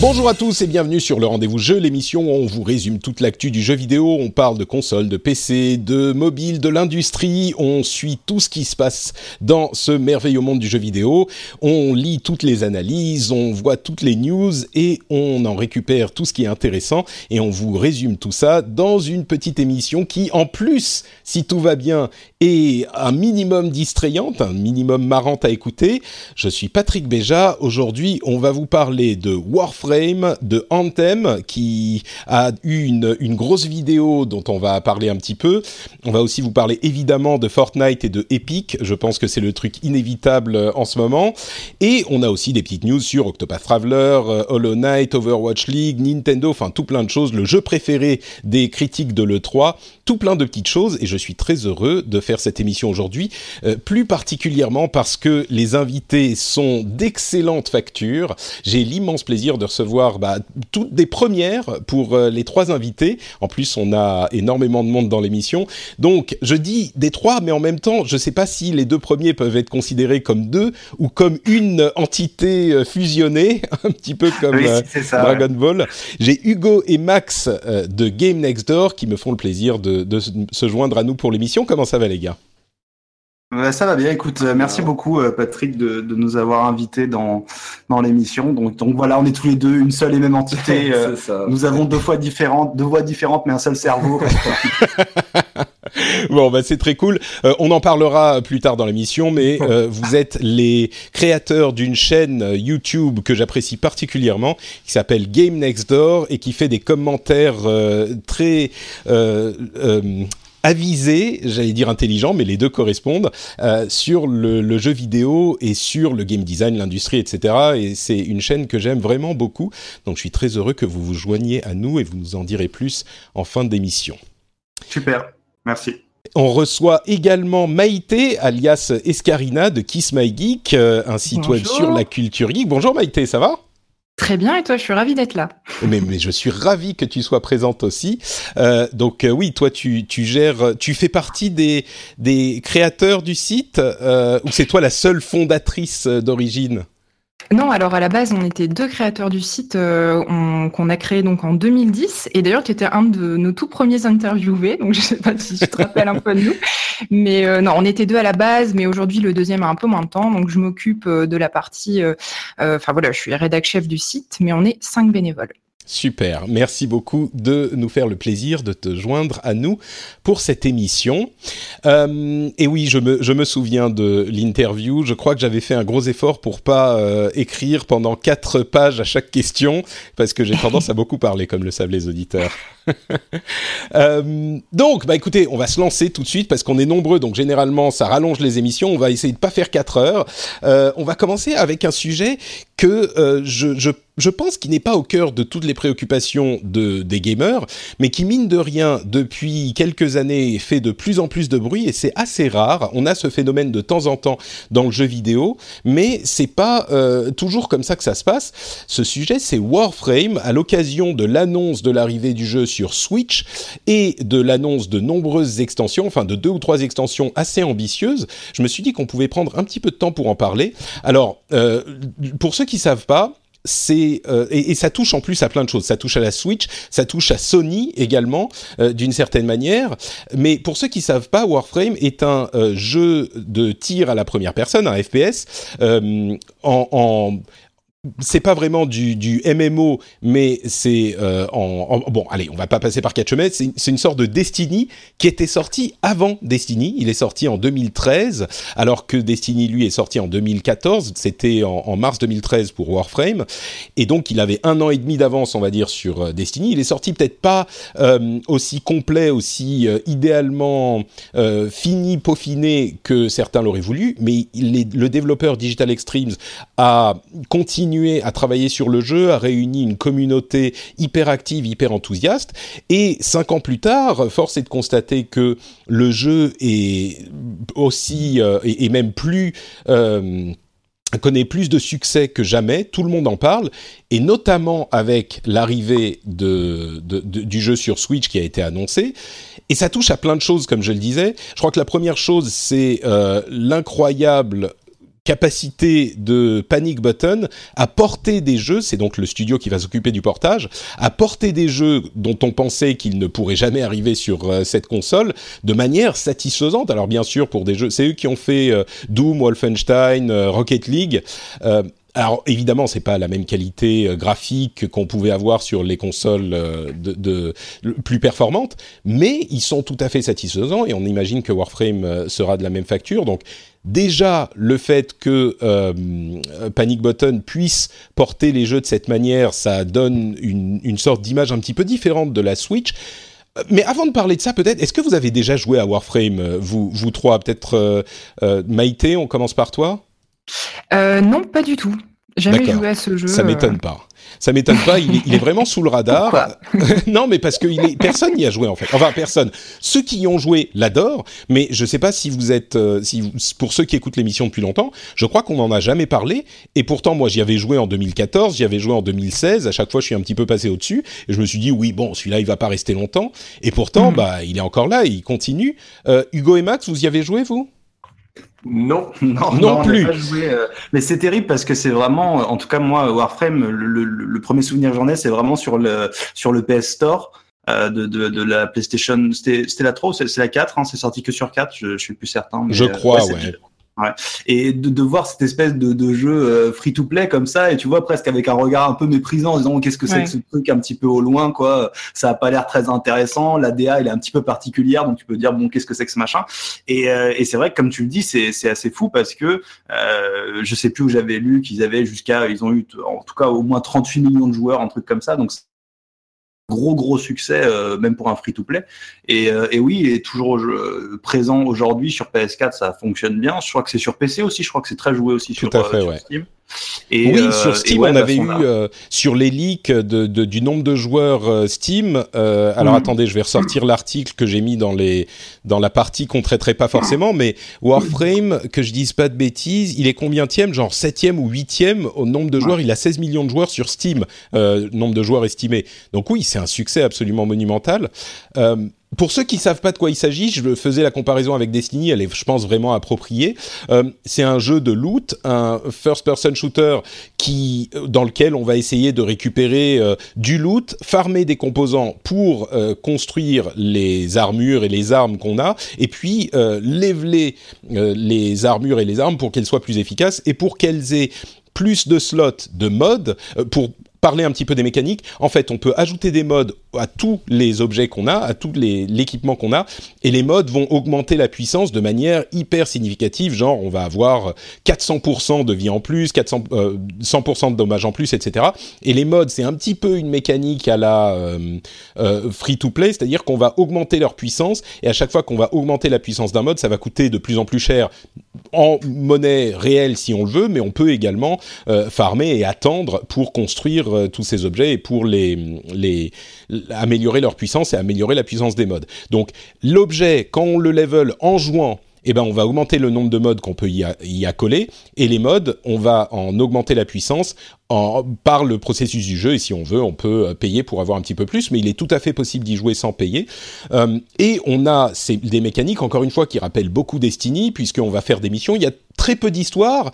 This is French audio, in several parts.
Bonjour à tous et bienvenue sur le rendez-vous jeu, l'émission où on vous résume toute l'actu du jeu vidéo. On parle de consoles, de PC, de mobile, de l'industrie. On suit tout ce qui se passe dans ce merveilleux monde du jeu vidéo. On lit toutes les analyses, on voit toutes les news et on en récupère tout ce qui est intéressant et on vous résume tout ça dans une petite émission qui, en plus, si tout va bien, est un minimum distrayante, un minimum marrante à écouter. Je suis Patrick Béja. Aujourd'hui, on va vous parler de Warframe de Anthem qui a eu une, une grosse vidéo dont on va parler un petit peu. On va aussi vous parler évidemment de Fortnite et de Epic. Je pense que c'est le truc inévitable euh, en ce moment. Et on a aussi des petites news sur Octopath Traveler, euh, Hollow Knight, Overwatch League, Nintendo, enfin tout plein de choses. Le jeu préféré des critiques de l'E3, tout plein de petites choses. Et je suis très heureux de faire cette émission aujourd'hui, euh, plus particulièrement parce que les invités sont d'excellentes factures. J'ai l'immense plaisir de recevoir bah, toutes des premières pour euh, les trois invités. En plus, on a énormément de monde dans l'émission. Donc, je dis des trois, mais en même temps, je ne sais pas si les deux premiers peuvent être considérés comme deux ou comme une entité euh, fusionnée, un petit peu comme Dragon Ball. J'ai Hugo et Max de Game Next Door qui me font le plaisir de, de se joindre à nous pour l'émission. Comment ça va, les gars? Ça va bien, écoute, euh, merci beaucoup euh, Patrick de, de, nous avoir invités dans, dans l'émission. Donc, donc voilà, on est tous les deux une seule et même entité. Euh, nous avons deux fois différentes, deux voix différentes, mais un seul cerveau. bon, bah c'est très cool. on en parlera plus tard dans l'émission, mais vous êtes les créateurs d'une chaîne YouTube que j'apprécie particulièrement, qui s'appelle Game Next Door et qui fait des commentaires très avisé, j'allais dire intelligent, mais les deux correspondent, euh, sur le, le, jeu vidéo et sur le game design, l'industrie, etc. Et c'est une chaîne que j'aime vraiment beaucoup. Donc je suis très heureux que vous vous joigniez à nous et vous nous en direz plus en fin d'émission. Super, merci. On reçoit également Maïté, alias Escarina de Kiss My Geek, euh, un site web sur la culture geek. Bonjour Maïté, ça va? Très bien, et toi, je suis ravie d'être là. Mais, je suis ravi que tu sois présente aussi. Euh, donc euh, oui, toi, tu, gères, tu fais partie des, des créateurs du site, euh, ou c'est toi la seule fondatrice d'origine? Non, alors à la base, on était deux créateurs du site euh, qu'on a créé donc en 2010 et d'ailleurs tu étais un de nos tout premiers interviewés, donc je sais pas si tu te rappelles un peu de nous, mais euh, non, on était deux à la base, mais aujourd'hui le deuxième a un peu moins de temps, donc je m'occupe euh, de la partie, enfin voilà, je suis rédac chef du site, mais on est cinq bénévoles. Super, merci beaucoup de nous faire le plaisir de te joindre à nous pour cette émission. Euh, et oui, je me, je me souviens de l'interview. Je crois que j'avais fait un gros effort pour pas euh, écrire pendant quatre pages à chaque question, parce que j'ai tendance à beaucoup parler, comme le savent les auditeurs. euh, donc, bah écoutez, on va se lancer tout de suite parce qu'on est nombreux, donc généralement ça rallonge les émissions. On va essayer de pas faire quatre heures. Euh, on va commencer avec un sujet que euh, je, je je pense qu'il n'est pas au cœur de toutes les préoccupations de, des gamers, mais qui, mine de rien, depuis quelques années, fait de plus en plus de bruit, et c'est assez rare. On a ce phénomène de temps en temps dans le jeu vidéo, mais c'est pas toujours comme ça que ça se passe. Ce sujet, c'est Warframe, à l'occasion de l'annonce de l'arrivée du jeu sur Switch, et de l'annonce de nombreuses extensions, enfin de deux ou trois extensions assez ambitieuses, je me suis dit qu'on pouvait prendre un petit peu de temps pour en parler. Alors, euh, pour ceux qui savent pas, c'est euh, et, ça touche en plus à plein de choses. Ça touche à la Switch, ça touche à Sony également euh, d'une certaine manière. Mais pour ceux qui savent pas, Warframe est un jeu de tir à la première personne, un FPS en c'est pas vraiment du, MMO, mais c'est euh, en, bon. Allez, on va pas passer par quatre chemins. C'est une sorte de Destiny qui était sorti avant Destiny. Il est sorti en 2013, alors que Destiny lui est sorti en 2014. C'était en, mars 2013 pour Warframe, et donc il avait un an et demi d'avance, on va dire, sur euh, Destiny. Il est sorti peut-être pas euh, aussi complet, aussi idéalement fini, peaufiné que certains l'auraient voulu, mais le développeur Digital Extremes a continué à travailler sur le jeu, a réuni une communauté hyper active, hyper enthousiaste. Et cinq ans plus tard, force est de constater que le jeu est aussi euh, et, même plus euh, connaît plus de succès que jamais, tout le monde en parle, et notamment avec l'arrivée de, du jeu sur Switch qui a été annoncé. Et ça touche à plein de choses, comme je le disais. Je crois que la première chose, c'est euh, l'incroyable capacité de Panic Button à porter des jeux, c'est donc le studio qui va s'occuper du portage, à porter des jeux dont on pensait qu'ils ne pourraient jamais arriver sur euh, cette console de manière satisfaisante. Alors bien sûr pour des jeux, c'est eux qui ont fait euh, Doom, Wolfenstein, euh, Rocket League. alors évidemment, c'est pas la même qualité graphique qu'on pouvait avoir sur les consoles de, de, plus performantes, mais ils sont tout à fait satisfaisants et on imagine que Warframe sera de la même facture. Donc déjà le fait que euh, Panic Button puisse porter les jeux de cette manière, ça donne une, une sorte d'image un petit peu différente de la Switch. Euh, mais avant de parler de ça, peut-être, est-ce que vous avez déjà joué à Warframe, vous, vous trois? Peut-être euh, Maïté, on commence par toi Non, pas du tout. Jamais joué à ce jeu. Ça m'étonne pas ça m'étonne pas. Il est, vraiment sous le radar. non, mais parce que il est, personne n'y a joué en fait. Enfin, personne. Ceux qui y ont joué l'adorent, mais je sais pas si vous êtes, euh, si pour ceux qui écoutent l'émission depuis longtemps, je crois qu'on n'en a jamais parlé. Et pourtant, moi, j'y avais joué en 2014, j'y avais joué en 2016. À chaque fois, je suis un petit peu passé au-dessus. Et je me suis dit, oui, bon, celui-là, il va pas rester longtemps. Et pourtant, hmm. bah, il est encore là, il continue. Euh, Hugo et Max, vous y avez joué vous? non, non, non, plus. Euh, mais c'est terrible parce que c'est vraiment, en tout cas moi, Warframe, le, premier souvenir que j'en ai, c'est vraiment sur le sur le PS Store. Euh, de, de, de, la PlayStation, c'était la 3 ou c'est la 4, hein, c'est sorti que sur 4, je, je suis plus certain. je crois, euh, ouais. Et de, de, voir cette espèce de, de jeu euh, free-to-play comme ça, et tu vois presque avec un regard un peu méprisant en disant qu'est-ce que c'est que ce truc un petit peu au loin, quoi. Ça a pas l'air très intéressant. La DA, elle est un petit peu particulière, donc tu peux dire bon qu'est-ce que c'est que ce machin. Et, euh, et c'est vrai que comme tu le dis, c'est, c'est assez fou parce que euh, je sais plus où j'avais lu qu'ils avaient jusqu'à, ils ont eu en tout cas au moins 38 millions de joueurs, un truc comme ça. Donc gros gros succès euh, même pour un free to play et, euh, et, oui il est toujours euh, présent aujourd'hui sur PS4 ça fonctionne bien. Je crois que c'est sur PC aussi je crois que c'est très joué aussi Tout sur, à fait, sur Steam et oui, sur Steam, on avait eu sur les leaks de, de, du nombre de joueurs Steam. Euh, alors mhm. attendez, je vais ressortir l'article que j'ai mis dans les dans la partie qu'on traiterait pas forcément, mais Warframe, que je dise pas de bêtises, il est combien tième? Genre septième ou huitième au nombre de joueurs. Il a 16 millions de joueurs sur Steam, euh, nombre de joueurs estimés. Donc oui, c'est un succès absolument monumental. Euh, pour ceux qui savent pas de quoi il s'agit, je faisais la comparaison avec Destiny, elle est, je pense, vraiment appropriée. Euh, c'est un jeu de loot, un first-person shooter qui, dans lequel on va essayer de récupérer euh, du loot, farmer des composants pour euh, construire les armures et les armes qu'on a, et puis leveler les armures et les armes pour qu'elles soient plus efficaces et pour qu'elles aient plus de slots de mode pour parler un petit peu des mécaniques. En fait, on peut ajouter des modes à tous les objets qu'on a, à tout l'équipement qu'on a, et les modes vont augmenter la puissance de manière hyper significative. Genre, on va avoir 400% de vie en plus, 400, 100% euh, de dommages en plus, etc. Et les modes, c'est un petit peu une mécanique à la euh, euh, free-to-play, c'est-à-dire qu'on va augmenter leur puissance, et à chaque fois qu'on va augmenter la puissance d'un mode, ça va coûter de plus en plus cher en monnaie réelle si on le veut, mais on peut également farmer et attendre pour construire euh, tous ces objets et pour les améliorer leur puissance et améliorer la puissance des modes. Donc l'objet, quand on le level en jouant, eh ben, on va augmenter le nombre de modes qu'on peut y, y, accoler, et les modes, on va en augmenter la puissance par le processus du jeu. Et si on veut, on peut payer pour avoir un petit peu plus, mais il est tout à fait possible d'y jouer sans payer. et on a des mécaniques, encore une fois, qui rappellent beaucoup Destiny, puisqu'on va faire des missions. Il y a très peu d'histoire.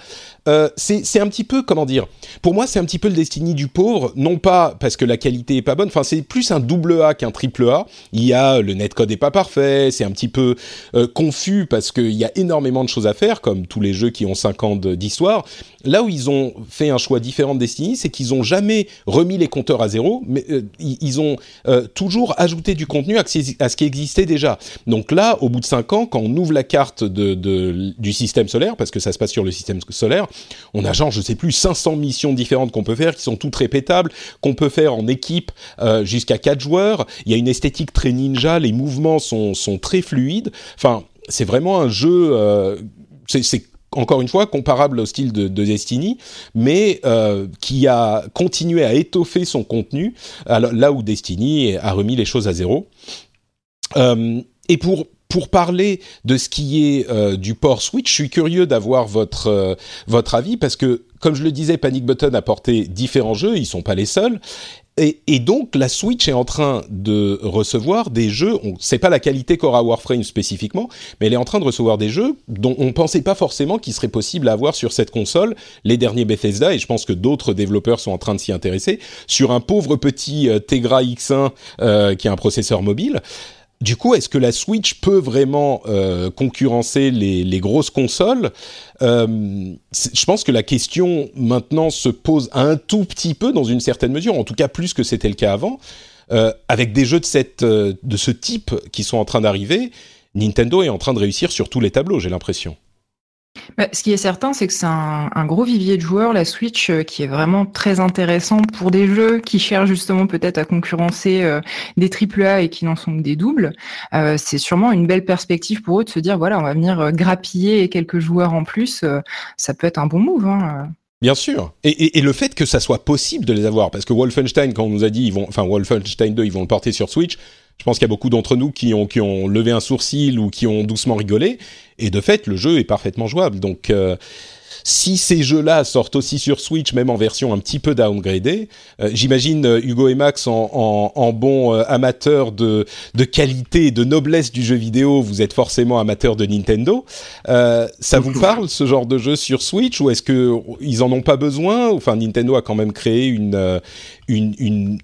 Euh, c'est un petit peu, comment dire, pour moi c'est un petit peu le Destiny du pauvre, non pas parce que la qualité est pas bonne, enfin c'est plus un double A qu'un triple A. Il y a, le netcode est pas parfait, c'est un petit peu euh, confus parce qu'il y a énormément de choses à faire, comme tous les jeux qui ont 5 ans d'histoire. Là où ils ont fait un choix différent de C'est qu'ils ont jamais remis les compteurs à zéro, mais euh, ils ont toujours ajouté du contenu à, ce qui existait déjà. Donc là, au bout de 5 ans, quand on ouvre la carte du système solaire, parce que ça se passe sur le système solaire, on a genre, je sais plus, 500 missions différentes qu'on peut faire, qui sont toutes répétables, qu'on peut faire en équipe euh, jusqu'à 4 joueurs. Il y a une esthétique très ninja, les mouvements sont, sont très fluides. Enfin, c'est vraiment un jeu... Euh, c'est encore une fois comparable au style de, Destiny, mais euh, qui a continué à étoffer son contenu, là où Destiny a remis les choses à zéro. et pour pour parler de ce qui est euh, du port Switch, je suis curieux d'avoir votre euh, avis parce que comme je le disais, Panic Button a porté différents jeux, ils sont pas les seuls. Et, et, donc la Switch est en train de recevoir des jeux, on sait pas la qualité qu'aura Warframe spécifiquement, mais elle est en train de recevoir des jeux dont on pensait pas forcément qu'il serait possible à avoir sur cette console, les derniers Bethesda, et je pense que d'autres développeurs sont en train de s'y intéresser, sur un pauvre petit euh, Tegra X1 euh, qui est un processeur mobile. Du coup, est-ce que la Switch peut vraiment euh, concurrencer les, grosses consoles? Euh, Je pense que la question maintenant se pose un tout petit peu dans une certaine mesure, en tout cas plus que c'était le cas avant. Euh, avec des jeux de, cette, de ce type qui sont en train d'arriver, Nintendo est en train de réussir sur tous les tableaux, j'ai l'impression. Bah, ce qui est certain, c'est que c'est un, gros vivier de joueurs, la Switch, euh, qui est vraiment très intéressant pour des jeux qui cherchent justement peut-être à concurrencer euh, des AAA et qui n'en sont que des doubles. Euh, c'est sûrement une belle perspective pour eux de se dire, voilà, on va venir grappiller quelques joueurs en plus. ça peut être un bon move. Hein. Bien sûr. Et, le fait que ça soit possible de les avoir, parce que Wolfenstein, quand on nous a dit, ils vont, enfin Wolfenstein 2, ils vont le porter sur Switch, je pense qu'il y a beaucoup d'entre nous qui ont, qui ont levé un sourcil ou qui ont doucement rigolé. Et de fait, le jeu est parfaitement jouable. Donc, euh, si ces jeux-là sortent aussi sur Switch, même en version un petit peu downgradée, euh, j'imagine euh, Hugo et Max en, en, en bons amateurs de, de qualité et de noblesse du jeu vidéo, vous êtes forcément amateurs de Nintendo. ça vous parle ce genre de jeu sur Switch ou est-ce que ils en ont pas besoin? Enfin, Nintendo a quand même créé une, une, une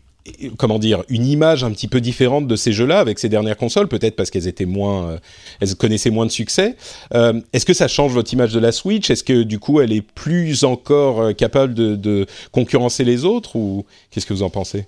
comment dire, une image un petit peu différente de ces jeux-là avec ces dernières consoles, peut-être parce qu'elles étaient moins, euh, elles connaissaient moins de succès. Euh, est-ce que ça change votre image de la Switch? Est-ce que du coup, elle est plus encore euh, capable de, concurrencer les autres ou qu'est-ce que vous en pensez?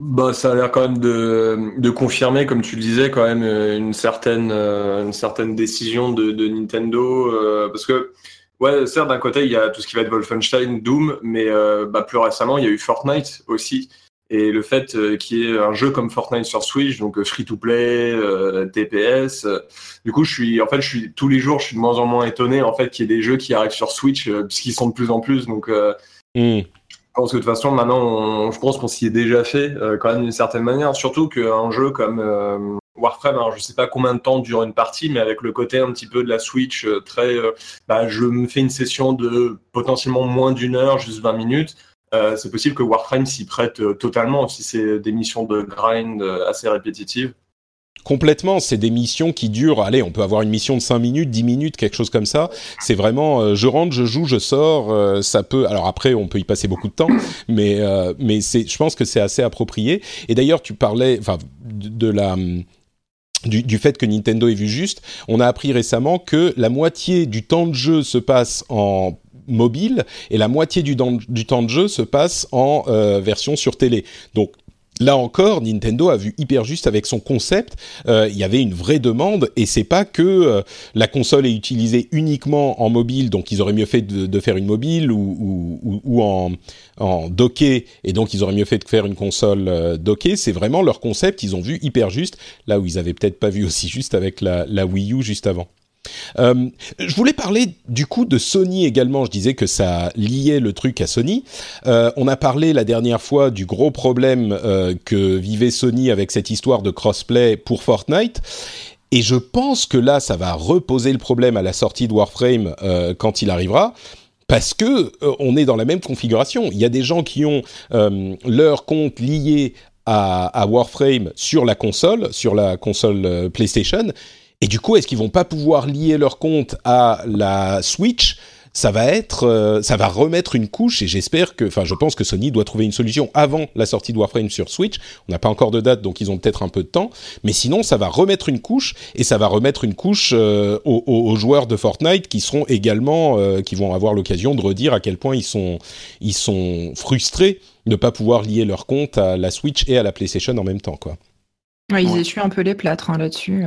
Bah, ça a l'air quand même de, confirmer, comme tu le disais, quand même une certaine, une certaine décision de, Nintendo, parce que Ouais, certes, d'un côté, il y a tout ce qui va être Wolfenstein, Doom, mais bah, plus récemment, il y a eu Fortnite aussi, et le fait euh, qu'il y ait un jeu comme Fortnite sur Switch, donc euh, free to play, euh, TPS, du coup, je suis, en fait, je suis tous les jours, je suis de moins en moins étonné en fait qu'il y ait des jeux qui arrivent sur Switch, puisqu'ils sont de plus en plus. Donc, mm. je pense que de toute façon, maintenant, je pense qu'on s'y est déjà fait quand même d'une certaine manière. Surtout qu'un jeu comme Warframe, alors je sais pas combien de temps dure une partie, mais avec le côté un petit peu de la Switch très, bah, je me fais une session de potentiellement moins d'une heure, juste 20 minutes. Euh, c'est possible que Warframe s'y prête euh, totalement si c'est des missions de grind euh, assez répétitives. Complètement, c'est des missions qui durent, allez, on peut avoir une mission de 5 minutes, 10 minutes, quelque chose comme ça. C'est vraiment, je rentre, je joue, je sors, ça peut, alors après, on peut y passer beaucoup de temps, mais, mais c'est, je pense que c'est assez approprié. Et d'ailleurs, tu parlais, enfin, de, la, du, du, fait que Nintendo est vu juste, on a appris récemment que la moitié du temps de jeu se passe en mobile et la moitié du, temps de jeu se passe en euh, version sur télé. Donc Là encore, Nintendo a vu hyper juste avec son concept. Euh, il y avait une vraie demande et c'est pas que euh, la console est utilisée uniquement en mobile, donc ils auraient mieux fait de, faire une mobile ou, en, docké et donc ils auraient mieux fait de faire une console euh, dockée. C'est vraiment leur concept. Ils ont vu hyper juste là où ils avaient peut-être pas vu aussi juste avec la, la Wii U juste avant. Euh, je voulais parler du coup de Sony également. Je disais que ça liait le truc à Sony. Euh, on a parlé la dernière fois du gros problème euh, que vivait Sony avec cette histoire de crossplay pour Fortnite. Et je pense que là, ça va reposer le problème à la sortie de Warframe quand il arrivera parce que on est dans la même configuration. Il y a des gens qui ont leur compte lié à, à, Warframe sur la console, sur la console PlayStation, et du coup, est-ce qu'ils vont pas pouvoir lier leur compte à la Switch? Ça va être, euh, ça va remettre une couche et j'espère que, enfin, je pense que Sony doit trouver une solution avant la sortie de Warframe sur Switch. On n'a pas encore de date, donc ils ont peut-être un peu de temps. Mais sinon, ça va remettre une couche et ça va remettre une couche euh, aux, joueurs de Fortnite qui seront également, euh, qui vont avoir l'occasion de redire à quel point ils sont, ils sont frustrés de ne pas pouvoir lier leur compte à la Switch et à la PlayStation en même temps, quoi. Ouais, ils essuient un peu les plâtres hein, là-dessus.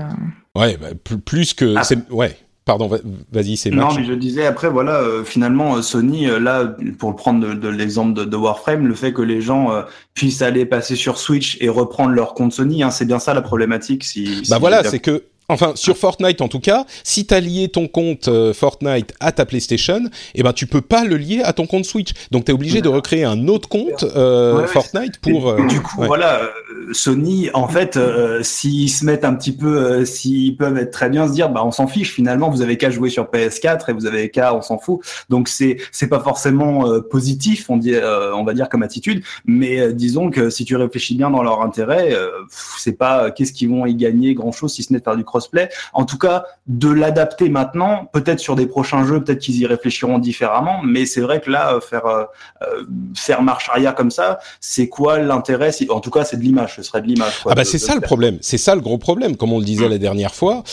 Ouais, bah, plus que, ah. ouais. Pardon, vas-y, c'est Non, mais je disais après, voilà, euh, finalement, euh, Sony, euh, là, pour prendre de, l'exemple de, Warframe, le fait que les gens puissent aller passer sur Switch et reprendre leur compte Sony, hein, c'est bien ça la problématique. Si, bah voilà, c'est que Enfin, sur Fortnite en tout cas, si tu as lié ton compte euh, Fortnite à ta PlayStation, eh ben tu peux pas le lier à ton compte Switch. Donc tu es obligé de recréer un autre compte euh, Fortnite pour euh, Du coup, voilà, Sony en fait s'ils se mettent un petit peu s'ils peuvent être très bien se dire bah on s'en fiche finalement, vous avez qu'à jouer sur PS4 et vous avez qu'à on s'en fout. Donc c'est c'est pas forcément positif, on dit on va dire comme attitude, mais disons que si tu réfléchis bien dans leur intérêt, c'est pas qu'est-ce qu'ils vont y gagner grand-chose si ce n'est de faire du crossplay. En tout cas, de l'adapter maintenant, peut-être sur des prochains jeux, peut-être qu'ils y réfléchiront différemment, mais c'est vrai que là, euh, faire euh, euh, faire marche arrière comme ça, c'est quoi l'intérêt En tout cas, c'est de l'image, ce serait de l'image. Ah bah c'est ça le problème, c'est ça le gros problème, comme on le disait la dernière fois,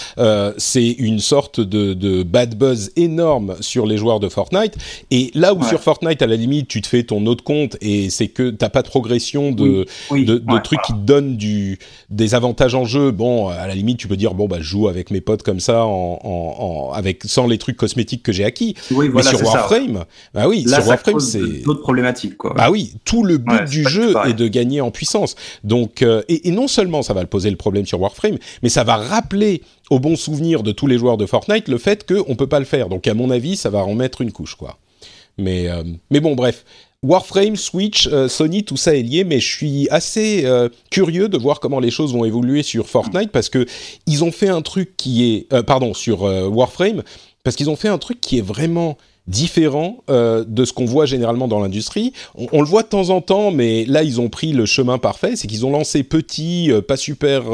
c'est une sorte de, bad buzz énorme sur les joueurs de Fortnite. Et là où sur Fortnite, à la limite, tu te fais ton autre compte et c'est que t'as pas de progression de de, trucs qui te donnent du des avantages en jeu. Bon, à la limite, tu peux dire bon bah, je joue avec mes potes comme ça, en, avec sans les trucs cosmétiques que j'ai acquis. Oui, Mais sur Warframe, bah oui, sur Warframe c'est d'autres problématiques quoi. Bah oui, tout le but du jeu est de gagner en puissance. Donc euh, et, non seulement ça va le poser le problème sur Warframe, mais ça va rappeler au bon souvenir de tous les joueurs de Fortnite le fait qu'on peut pas le faire. Donc à mon avis, ça va en mettre une couche quoi. Mais euh, mais bon bref, Warframe, Switch, euh, Sony, tout ça est lié, mais je suis assez euh, curieux de voir comment les choses vont évoluer sur Fortnite parce que ils ont fait un truc qui est, euh, pardon, sur Warframe parce qu'ils ont fait un truc qui est vraiment différent de ce qu'on voit généralement dans l'industrie. On, le voit de temps en temps, mais là ils ont pris le chemin parfait, c'est qu'ils ont lancé petit, pas super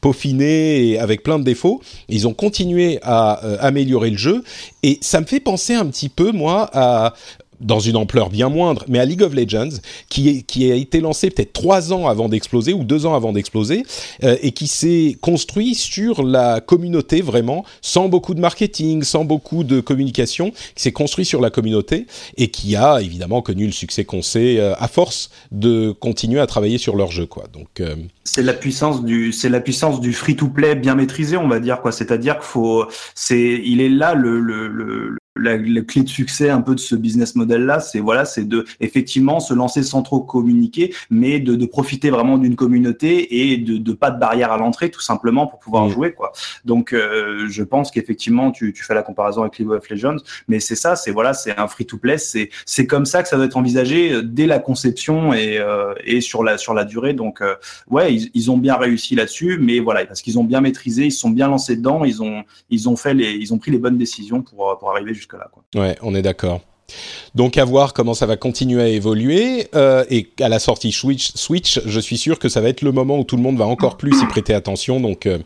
peaufiné et avec plein de défauts. Ils ont continué à améliorer le jeu et ça me fait penser un petit peu moi à dans une ampleur bien moindre, mais à League of Legends, qui, qui a été lancé peut-être trois ans avant d'exploser ou deux ans avant d'exploser, euh, et qui s'est construit sur la communauté vraiment, sans beaucoup de marketing, sans beaucoup de communication, qui s'est construit sur la communauté et qui a évidemment connu le succès qu'on sait euh, à force de continuer à travailler sur leur jeu, quoi. Donc euh, c'est la puissance du c'est la puissance du free to play bien maîtrisé, on va dire quoi. C'est-à-dire qu'il faut c'est il est là le, le, le la, clé de succès un peu de ce business model là, c'est voilà, c'est de effectivement se lancer sans trop communiquer, mais de, de profiter vraiment d'une communauté et de, de pas de barrière à l'entrée tout simplement pour pouvoir mmh. jouer quoi. Donc euh, je pense qu'effectivement tu, tu fais la comparaison avec League of Legends, mais c'est ça, c'est voilà, c'est un free to play, c'est c'est comme ça que ça doit être envisagé euh, dès la conception et euh, et sur la sur la durée. Donc euh, ouais, ils, ils, ont bien réussi là-dessus, mais voilà parce qu'ils ont bien maîtrisé, ils sont bien lancés dedans, ils ont ils ont fait les ils ont pris les bonnes décisions pour pour arriver jusque-là. Ouais, on est d'accord. Donc à voir comment ça va continuer à évoluer euh, et à la sortie Switch, Switch, je suis sûr que ça va être le moment où tout le monde va encore plus y prêter attention. Donc euh,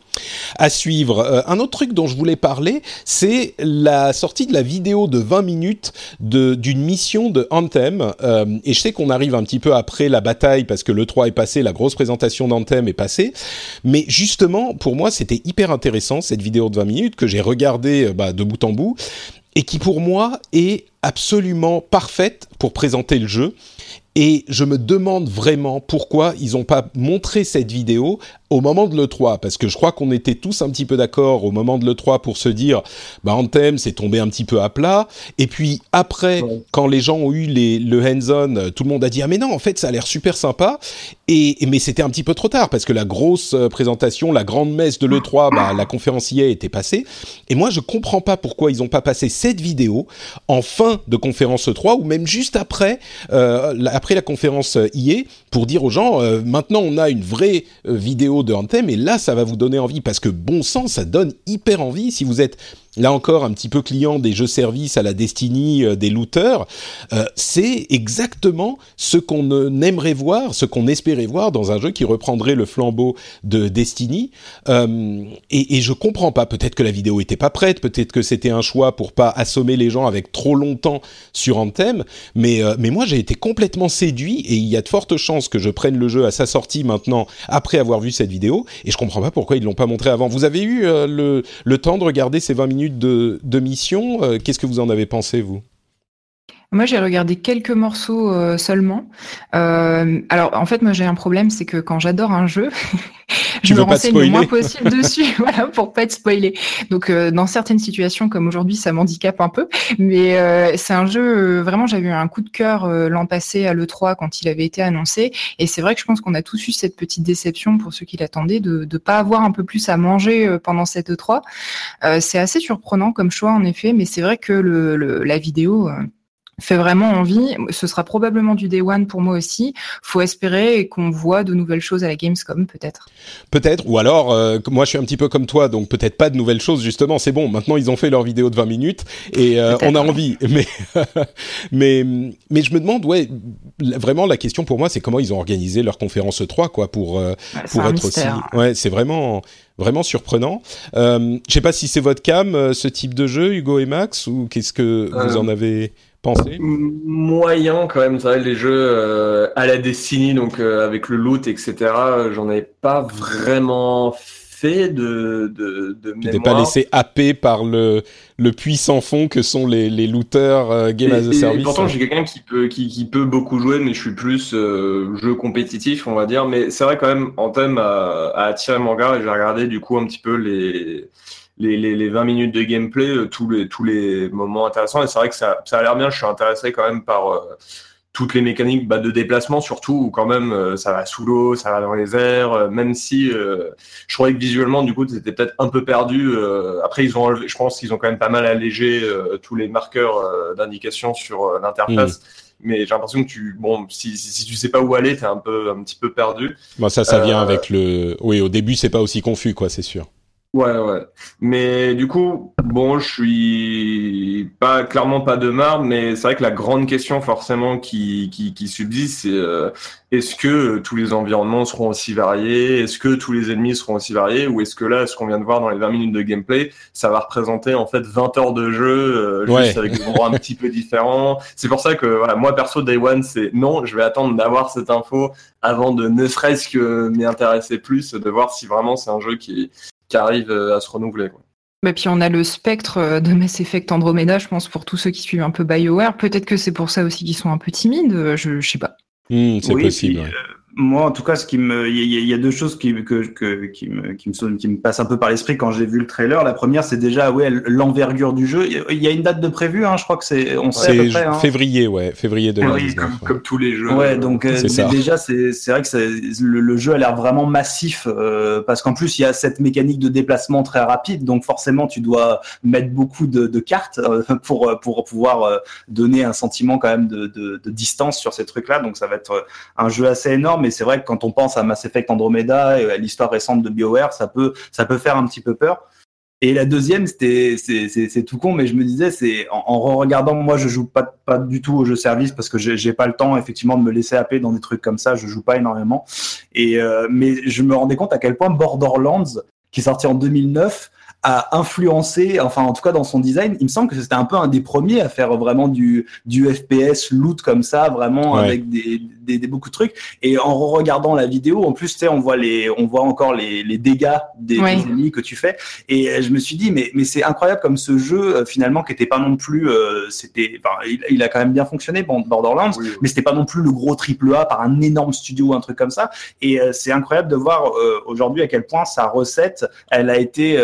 à suivre. Euh, un autre truc dont je voulais parler, c'est la sortie de la vidéo de 20 minutes d'une mission de Anthem. et je sais qu'on arrive un petit peu après la bataille parce que le 3 est passé, la grosse présentation d'Anthem est passée. Mais justement, pour moi, c'était hyper intéressant cette vidéo de 20 minutes que j'ai regardée bah, de bout en bout et qui pour moi est absolument parfaite pour présenter le jeu. Et je me demande vraiment pourquoi ils n'ont pas montré cette vidéo au moment de l'E3, parce que je crois qu'on était tous un petit peu d'accord au moment de l'E3 pour se dire, bah Anthem, c'est tombé un petit peu à plat. Et puis après, quand les gens ont eu les, le hands-on, tout le monde a dit, ah mais non, en fait, ça a l'air super sympa. Et, mais c'était un petit peu trop tard, parce que la grosse euh, présentation, la grande messe de l'E3, bah, la conférence IA était passée. Et moi, je comprends pas pourquoi ils n'ont pas passé cette vidéo en fin de conférence E3, ou même juste après, euh, après la conférence IA, pour dire aux gens, euh, maintenant on a une vraie vidéo de Anthem et là ça va vous donner envie parce que bon sang ça donne hyper envie. Si vous êtes là encore un petit peu client des jeux services à la Destiny des looters, c'est exactement ce qu'on aimerait voir, ce qu'on espérait voir dans un jeu qui reprendrait le flambeau de Destiny. et, et je comprends pas. Peut-être que la vidéo était pas prête, peut-être que c'était un choix pour pas assommer les gens avec trop longtemps sur Anthem. Mais mais moi j'ai été complètement séduit et il y a de fortes chances que je prenne le jeu à sa sortie maintenant après avoir vu cette vidéo et je comprends pas pourquoi ils l'ont pas montré avant. Vous avez eu euh, le, le, temps de regarder ces 20 minutes de, mission euh, Qu'est-ce que vous en avez pensé vous? Moi, j'ai regardé quelques morceaux euh, seulement. Euh, alors, en fait, moi, j'ai un problème, c'est que quand j'adore un jeu, je me renseigne le moins possible dessus, voilà, pour pas être spoilé. Donc, euh, dans certaines situations, comme aujourd'hui, ça m'handicape un peu. Mais c'est un jeu, vraiment, j'avais eu un coup de cœur l'an passé à l'E3 quand il avait été annoncé. Et c'est vrai que je pense qu'on a tous eu cette petite déception pour ceux qui l'attendaient de ne pas avoir un peu plus à manger pendant cette E3. c'est assez surprenant comme choix, en effet, mais c'est vrai que le, le la vidéo fait vraiment envie. Ce sera probablement du day one pour moi aussi. Faut espérer qu'on voit de nouvelles choses à la Gamescom, peut-être. Peut-être, ou alors, euh, moi je suis un petit peu comme toi, donc peut-être pas de nouvelles choses, justement, c'est bon, maintenant ils ont fait leur vidéo de 20 minutes et euh, on a envie. Mais, mais, mais je me demande, ouais, vraiment la question pour moi, c'est comment ils ont organisé leur conférence E3, quoi, pour, euh, pour être aussi. Ouais, c'est vraiment vraiment surprenant. Euh, je sais pas si c'est votre cam, ce type de jeu, Hugo et Max, ou qu'est-ce que vous en avez Moyen quand même, ça, les jeux euh, à la Destiny, donc euh, avec le loot, etc. J'en ai pas vraiment fait de, de, de Tu t'es pas laissé happer par le, le puissant fond que sont les, les looters euh, Game as a Service. Et pourtant, j'ai quelqu'un qui peut, qui, qui, peut beaucoup jouer, mais je suis plus jeu compétitif, on va dire. Mais c'est vrai quand même, en thème à, à attirer mon regard et j'ai regardé du coup un petit peu les les, les, les, 20 minutes de gameplay, euh, tous, les, tous les moments intéressants. Et c'est vrai que ça, ça a l'air bien. Je suis intéressé quand même par euh, toutes les mécaniques bah, de déplacement, surtout où quand même euh, ça va sous l'eau, ça va dans les airs. même si je croyais que visuellement, du coup, c'était peut-être un peu perdu. après, ils ont enlevé, je pense qu'ils ont quand même pas mal allégé tous les marqueurs d'indication sur l'interface. Mmh. mais j'ai l'impression que tu bon si, si, tu sais pas où aller t'es un peu un petit peu perdu bon, ça ça vient avec le oui au début c'est pas aussi confus quoi c'est sûr Ouais, ouais. Mais du coup, bon, je suis pas clairement pas de marbre, mais c'est vrai que la grande question forcément qui, qui, qui subsiste, c'est euh, est-ce que tous les environnements seront aussi variés? Est-ce que tous les ennemis seront aussi variés? Ou est-ce que là, ce qu'on vient de voir dans les 20 minutes de gameplay, ça va représenter en fait 20 heures de jeu euh, juste avec des endroits un petit peu différents? C'est pour ça que voilà, moi perso, Day One, c'est non, je vais attendre d'avoir cette info avant de ne serait-ce que m'y intéresser plus, de voir si vraiment c'est un jeu qui, qui arrive euh, à se renouveler. Quoi. Bah, puis on a le spectre euh, de Mass Effect Andromeda, je pense, pour tous ceux qui suivent un peu BioWare. Peut-être que c'est pour ça aussi qu'ils sont un peu timides, euh, je, je sais pas. Hmm, c'est possible moi, en tout cas, ce qui me, il y, y, a deux choses qui, que, que, qui me, qui me, qui me passent un peu par l'esprit quand j'ai vu le trailer. La première, c'est déjà, ouais, l'envergure du jeu. Il y a une date de prévu, hein, je crois que c'est, on sait à peu près. Hein. Février, ouais, février 2019. comme, comme, tous les jeux. Ouais, donc euh, déjà, c'est, c'est vrai que le, le, jeu a l'air vraiment massif euh, parce qu'en plus, il y a cette mécanique de déplacement très rapide, donc forcément, tu dois mettre beaucoup de, de cartes euh, pour pour pouvoir euh, donner un sentiment quand même de, de, de distance sur ces trucs-là. Donc, ça va être un jeu assez énorme. Et c'est vrai que quand on pense à Mass Effect Andromeda et à l'histoire récente de BioWare, ça peut, ça peut faire un petit peu peur. Et la deuxième, c'était, c'est tout con, mais je me disais, c'est en, en, regardant, moi, je joue pas, pas du tout au jeu service parce que j'ai pas le temps, effectivement, de me laisser happer dans des trucs comme ça. Je joue pas énormément. Et euh, mais je me rendais compte à quel point Borderlands, qui est sorti en 2009, a influencé, enfin en tout cas dans son design, il me semble que c'était un peu un des premiers à faire vraiment du, du FPS loot comme ça, vraiment avec des, des, des, beaucoup de trucs. Et en regardant la vidéo, en plus, tu sais, on voit les, on voit encore les, les dégâts des, ennemis que tu fais. Et je me suis dit, mais, mais c'est incroyable comme ce jeu euh, finalement qui était pas non plus, euh, c'était, enfin, il, il, a quand même bien fonctionné, Borderlands, oui, mais c'était pas non plus le gros triple A par un énorme studio ou un truc comme ça. Et euh, c'est incroyable de voir aujourd'hui à quel point sa recette, elle a été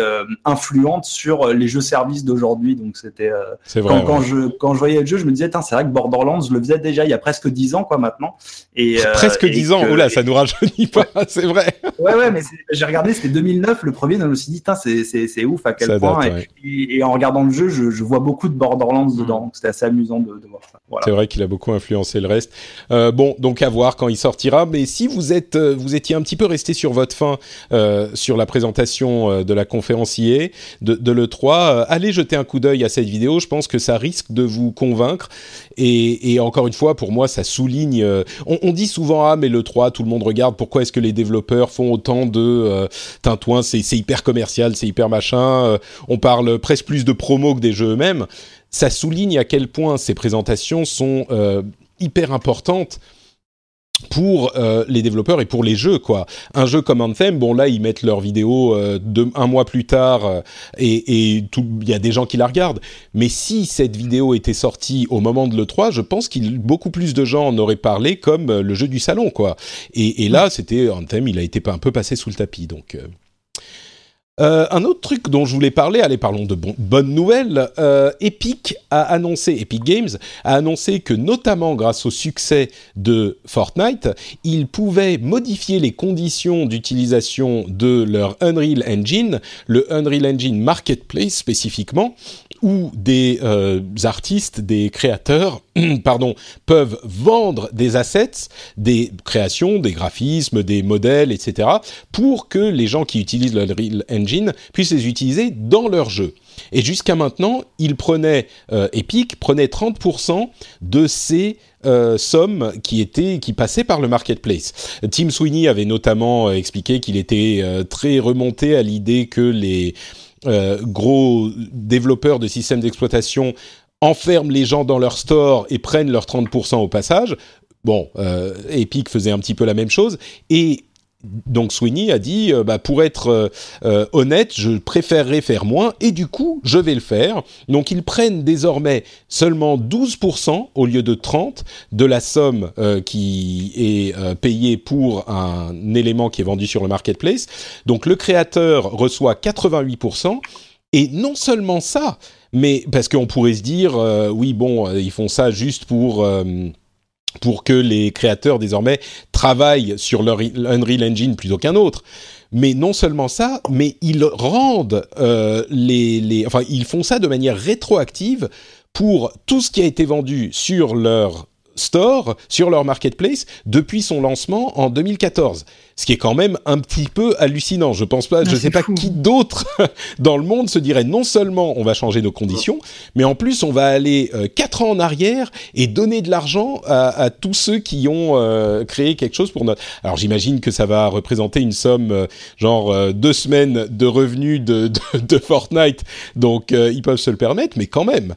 influente sur euh, les jeux services d'aujourd'hui. Donc c'était euh, quand, quand, je quand je voyais le jeu, je me disais c'est vrai que Borderlands le faisais déjà il y a presque 10 ans quoi maintenant. Et euh, presque 10 ans. Oula, ça nous rajeunit pas, c'est vrai. ouais ouais, mais j'ai regardé, c'était 2009 le premier, donc je me suis dit c'est c'est ouf à quel ça point. Date, et, et, en regardant le jeu, je, je vois beaucoup de Borderlands mmh. dedans. C'était assez amusant de, de voir ça. Voilà. C'est vrai qu'il a beaucoup influencé le reste. Euh, bon, donc à voir quand il sortira. Mais si vous êtes, vous étiez un petit peu resté sur votre fin euh, sur la présentation de la conférence IA, de l'E3. allez jeter un coup d'œil à cette vidéo, je pense que ça risque de vous convaincre. Et, encore une fois, pour moi, ça souligne. On, dit souvent ah mais l'E3, tout le monde regarde. Pourquoi est-ce que les développeurs font autant de tintouins C'est hyper commercial, c'est hyper machin. on parle presque plus de promo que des jeux eux-mêmes. Ça souligne à quel point ces présentations sont hyper importante pour euh, les développeurs et pour les jeux quoi. Un jeu comme Anthem, bon là ils mettent leur vidéo euh, un mois plus tard euh, et il y a des gens qui la regardent. Mais si cette vidéo était sortie au moment de le 3, je pense qu'il beaucoup plus de gens en auraient parlé comme le jeu du salon quoi. Et, et là c'était Anthem, il a été un peu passé sous le tapis donc. Euh, un autre truc dont je voulais parler, allez parlons de bonnes nouvelles, euh, Epic a annoncé, Epic Games a annoncé que notamment grâce au succès de Fortnite, ils pouvaient modifier les conditions d'utilisation de leur Unreal Engine, le Unreal Engine Marketplace spécifiquement, où des euh, artistes, des créateurs, pardon, peuvent vendre des assets, des créations, des graphismes, des modèles, etc., pour que les gens qui utilisent le Unreal Engine puissent les utiliser dans leur jeu. Et jusqu'à maintenant, ils prenaient, euh, Epic prenait 30% de ces euh, sommes qui étaient qui passaient par le marketplace. Tim Sweeney avait notamment expliqué qu'il était très remonté à l'idée que les euh, gros développeurs de systèmes d'exploitation enferment les gens dans leur store et prennent leurs 30% au passage. Bon, euh, Epic faisait un petit peu la même chose. Et donc Sweeney a dit, euh, bah, pour être euh, honnête, je préférerais faire moins et du coup, je vais le faire. Donc ils prennent désormais seulement 12% au lieu de 30% de la somme qui est payée pour un élément qui est vendu sur le marketplace. Donc le créateur reçoit 88% et non seulement ça, mais parce qu'on pourrait se dire, oui bon, ils font ça juste pour pour que les créateurs désormais travaillent sur leur Unreal Engine plutôt qu'un autre. Mais non seulement ça, mais ils rendent euh, les, les, enfin ils font ça de manière rétroactive pour tout ce qui a été vendu sur leur store, sur leur marketplace depuis son lancement en 2014 ce qui est quand même un petit peu hallucinant. Je pense pas, je sais pas qui d'autre dans le monde se dirait non seulement on va changer nos conditions, mais en plus on va aller euh, quatre ans en arrière et donner de l'argent à, tous ceux qui ont euh, créé quelque chose pour notre. Alors j'imagine que ça va représenter une somme euh, genre deux semaines de revenus de, de, Fortnite, donc ils peuvent se le permettre, mais quand même.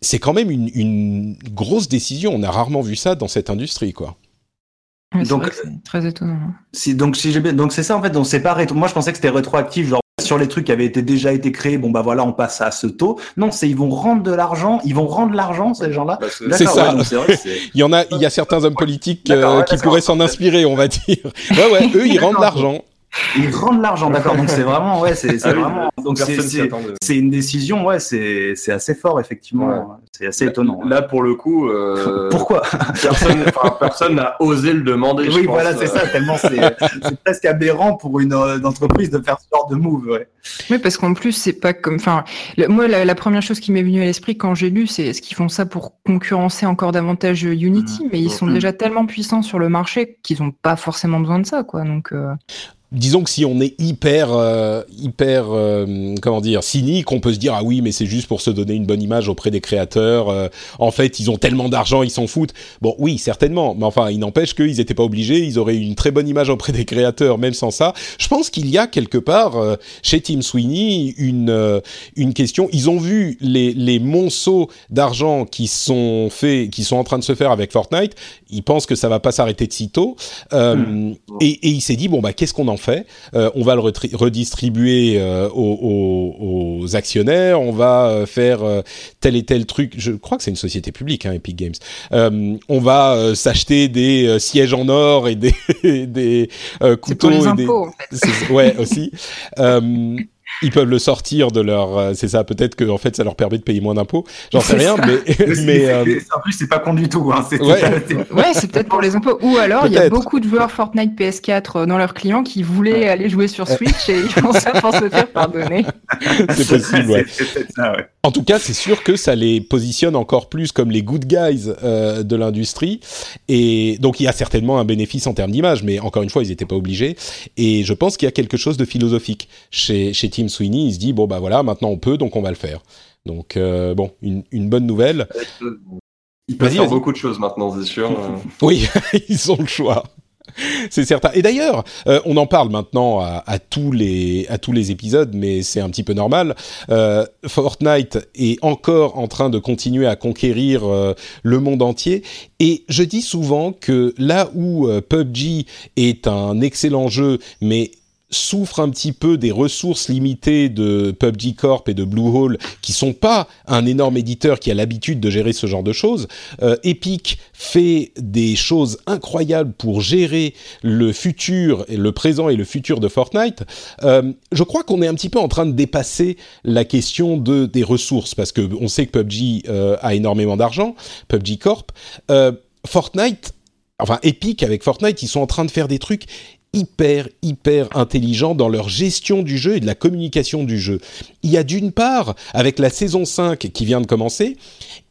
c'est quand même une, une grosse décision. On a rarement vu ça dans cette industrie, quoi donc c'est très étonnant. Hein. Si, donc si j'ai donc c'est ça en fait. Donc c'est pas rétro... Moi je pensais que c'était rétroactif, genre sur les trucs qui avaient été déjà été créés. Bon bah voilà, on passe à ce taux. Non, c'est ils vont rendre de l'argent. Ils vont rendre l'argent ces gens-là. Bah, c'est ça. il y en a, il y a certains hommes politiques euh, qui pourraient s'en inspirer, on va dire. Ouais ouais, eux ils rendent l'argent. Ils rendent l'argent, d'accord. Donc c'est vraiment, ouais, c'est ah vraiment. Donc c'est une décision, ouais, c'est assez fort effectivement. C'est assez étonnant. Là pour le coup, euh, pourquoi Personne n'a osé le demander. Oui, voilà, c'est ça. Tellement c'est presque aberrant pour une, entreprise de faire ce genre de move. Ouais. Oui, parce qu'en plus c'est pas comme, enfin, moi la, première chose qui m'est venue à l'esprit quand j'ai lu, c'est ce qu'ils font ça pour concurrencer encore davantage Unity, mmh. mais ils sont mmh. déjà tellement puissants sur le marché qu'ils n'ont pas forcément besoin de ça, quoi. Donc. Euh, disons que si on est hyper, euh, hyper, euh, comment dire, cynique, on peut se dire ah oui, mais c'est juste pour se donner une bonne image auprès des créateurs. Euh, en fait, ils ont tellement d'argent, ils s'en foutent. Bon, oui, certainement, mais enfin, il n'empêche qu'ils n'étaient pas obligés. Ils auraient eu une très bonne image auprès des créateurs, même sans ça. Je pense qu'il y a quelque part chez Tim Sweeney une une question. Ils ont vu les les monceaux d'argent qui sont faits, qui sont en train de se faire avec Fortnite. Ils pensent que ça va pas s'arrêter de sitôt. Mmh. Et, et il s'est dit bon bah qu'est-ce qu'on en fait. Euh, on va le redistribuer euh, aux, actionnaires. On va euh, faire tel et tel truc. Je crois que c'est une société publique, hein, Epic Games. on va s'acheter des sièges en or et des, des couteaux. Pour les impôts, en fait. Ouais, aussi ils peuvent le sortir de leur. Euh, c'est ça, peut-être que en fait, ça leur permet de payer moins d'impôts. J'en sais rien, mais. mais euh, En plus, c'est pas con du tout. Hein. Ouais, c'est peut-être pour les impôts. Ou alors, il y a beaucoup de joueurs Fortnite PS4 euh, dans leurs clients qui voulaient aller jouer sur Switch et ils font ça pour se faire pardonner. C'est possible, ouais. Ça, ouais. En tout cas, c'est sûr que ça les positionne encore plus comme les good guys euh, de l'industrie. Et donc, il y a certainement un bénéfice en termes d'image, mais encore une fois, ils n'étaient pas obligés. Et je pense qu'il y a quelque chose de philosophique chez, chez Tim Tim Sweeney, il se dit bon bah voilà, maintenant on peut, donc on va le faire. Donc bon, une, une, bonne nouvelle. Ils peuvent faire beaucoup de choses maintenant, c'est sûr. oui, ils ont le choix. c'est certain. Et d'ailleurs, euh, on en parle maintenant à, tous les à tous les épisodes, mais c'est un petit peu normal. Euh, Fortnite est encore en train de continuer à conquérir euh, le monde entier. Et je dis souvent que là où PUBG est un excellent jeu, mais souffre un petit peu des ressources limitées de PUBG Corp et de Bluehole, qui sont pas un énorme éditeur qui a l'habitude de gérer ce genre de choses. Euh, Epic fait des choses incroyables pour gérer le futur, le présent et le futur de Fortnite. Euh, je crois qu'on est un petit peu en train de dépasser la question de des ressources parce que on sait que PUBG euh, a énormément d'argent, PUBG Corp. Fortnite enfin Epic avec Fortnite, ils sont en train de faire des trucs hyper, hyper intelligents dans leur gestion du jeu et de la communication du jeu. Il y a d'une part, avec la saison 5 qui vient de commencer,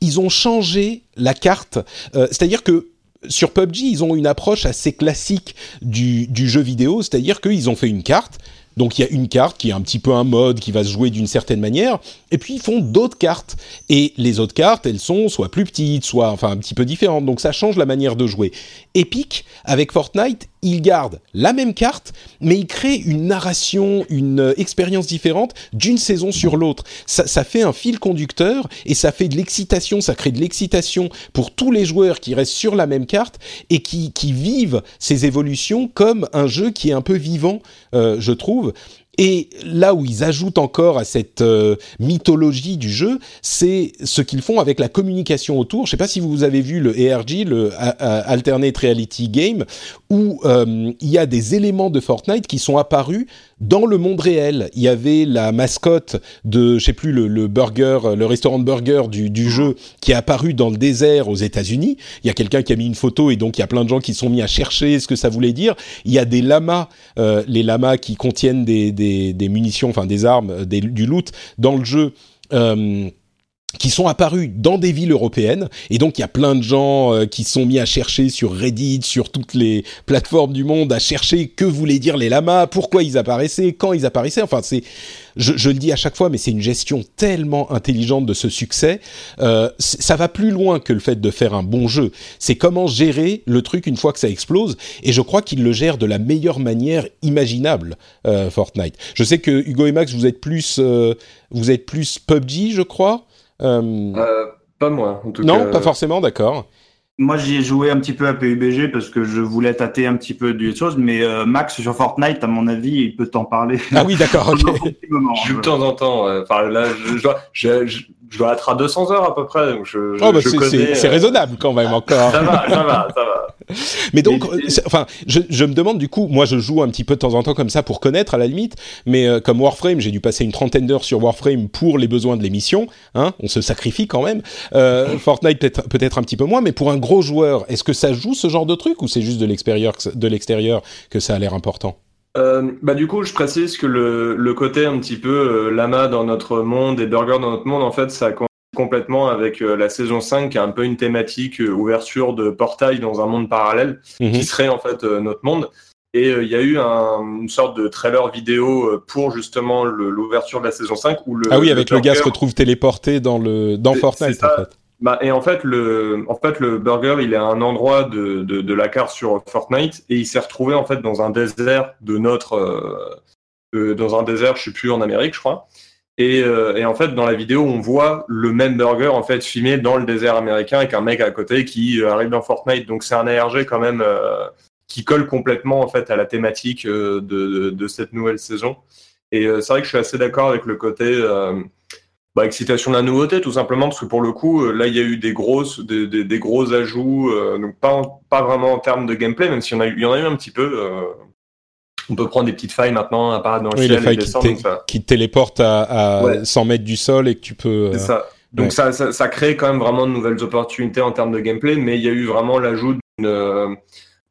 ils ont changé la carte. Euh, c'est-à-dire que sur PUBG, ils ont une approche assez classique du, du jeu vidéo, c'est-à-dire qu'ils ont fait une carte, donc il y a une carte qui est un petit peu un mode qui va se jouer d'une certaine manière, et puis ils font d'autres cartes. Et les autres cartes, elles sont soit plus petites, soit enfin un petit peu différentes. Donc ça change la manière de jouer. Epic, avec Fortnite, il garde la même carte, mais il crée une narration, une euh, expérience différente d'une saison sur l'autre. Ça, fait un fil conducteur et ça fait de l'excitation, ça crée de l'excitation pour tous les joueurs qui restent sur la même carte et qui, qui vivent ces évolutions comme un jeu qui est un peu vivant, euh, je trouve. Et là où ils ajoutent encore à cette euh, mythologie du jeu, c'est ce qu'ils font avec la communication autour. Je ne sais pas si vous avez vu le ARG, le Alternate Reality Game, où euh, il y a des éléments de Fortnite qui sont apparus dans le monde réel. Il y avait la mascotte de, je sais plus, le, burger, le restaurant de burger du, jeu qui est apparu dans le désert aux États-Unis. Il y a quelqu'un qui a mis une photo et donc il y a plein de gens qui sont mis à chercher ce que ça voulait dire. Il y a des lamas, euh, les lamas qui contiennent des, munitions, enfin des armes, des, du loot dans le jeu. Euh, qui sont apparus dans des villes européennes et donc il y a plein de gens euh, qui sont mis à chercher sur Reddit, sur toutes les plateformes du monde à chercher que voulaient dire les lamas, pourquoi ils apparaissaient, quand ils apparaissaient. Enfin c'est, je, je, le dis à chaque fois, mais c'est une gestion tellement intelligente de ce succès. Euh, ça va plus loin que le fait de faire un bon jeu. C'est comment gérer le truc une fois que ça explose et je crois qu'ils le gèrent de la meilleure manière imaginable. Euh, Fortnite. Je sais que Hugo et Max, vous êtes plus, euh, vous êtes plus PUBG, je crois. Euh, euh, pas moi, en tout non, cas. Non, pas forcément, d'accord. Moi, j'y ai joué un petit peu à PUBG parce que je voulais tâter un petit peu des choses, mais euh, Max sur Fortnite, à mon avis, il peut t'en parler. Ah oui, d'accord, ok. je joue de temps en temps. Enfin, là, je, je, je, je dois être à 200 heures à peu près. Donc je, oh, bah c'est raisonnable quand même encore. ça va, ça va, ça va. Mais donc, enfin, je, je, me demande du coup, moi je joue un petit peu de temps en temps comme ça pour connaître à la limite, mais euh, comme Warframe, j'ai dû passer une trentaine d'heures sur Warframe pour les besoins de l'émission. Hein, on se sacrifie quand même. Euh, Fortnite peut-être peut-être un petit peu moins, mais pour un gros joueur, est-ce que ça joue ce genre de truc ou c'est juste de l'extérieur de l'extérieur que ça a l'air important? Euh, bah du coup, je précise que le, le côté un petit peu euh, lama dans notre monde et burger dans notre monde, en fait, ça complètement avec euh, la saison 5 qui est un peu une thématique ouverture de portail dans un monde parallèle mhm. qui serait en fait notre monde. Et il y a eu un, une sorte de trailer vidéo pour justement l'ouverture de la saison 5 où le Ah oui, avec le, gars se retrouve téléporté dans le dans Fortnite en fait. Bah, et en fait, le, en fait, le burger, il est à un endroit de, de, de la carte sur Fortnite et il s'est retrouvé en fait dans un désert de notre, euh, dans un désert, je sais plus en Amérique, je crois. Et, euh, et, en fait, dans la vidéo, on voit le même burger en fait filmé dans le désert américain avec un mec à côté qui euh, arrive dans Fortnite. Donc c'est un ARG quand même euh, qui colle complètement en fait à la thématique de, de, de cette nouvelle saison. Et c'est vrai que je suis assez d'accord avec le côté bah, excitation de la nouveauté, tout simplement, parce que pour le coup, euh, là, il y a eu des grosses, des, des, des gros ajouts, euh, donc pas, pas vraiment en termes de gameplay, même s'il y en a eu, il y en a eu un petit peu. Euh, on peut prendre des petites failles maintenant, apparaître dans le ciel et descendre. Qui, ça... qui te téléportent à, à 100 mètres du sol et que tu peux. C'est ça. Donc ça, ça, ça, crée quand même vraiment de nouvelles opportunités en termes de gameplay, mais il y a eu vraiment l'ajout d'une...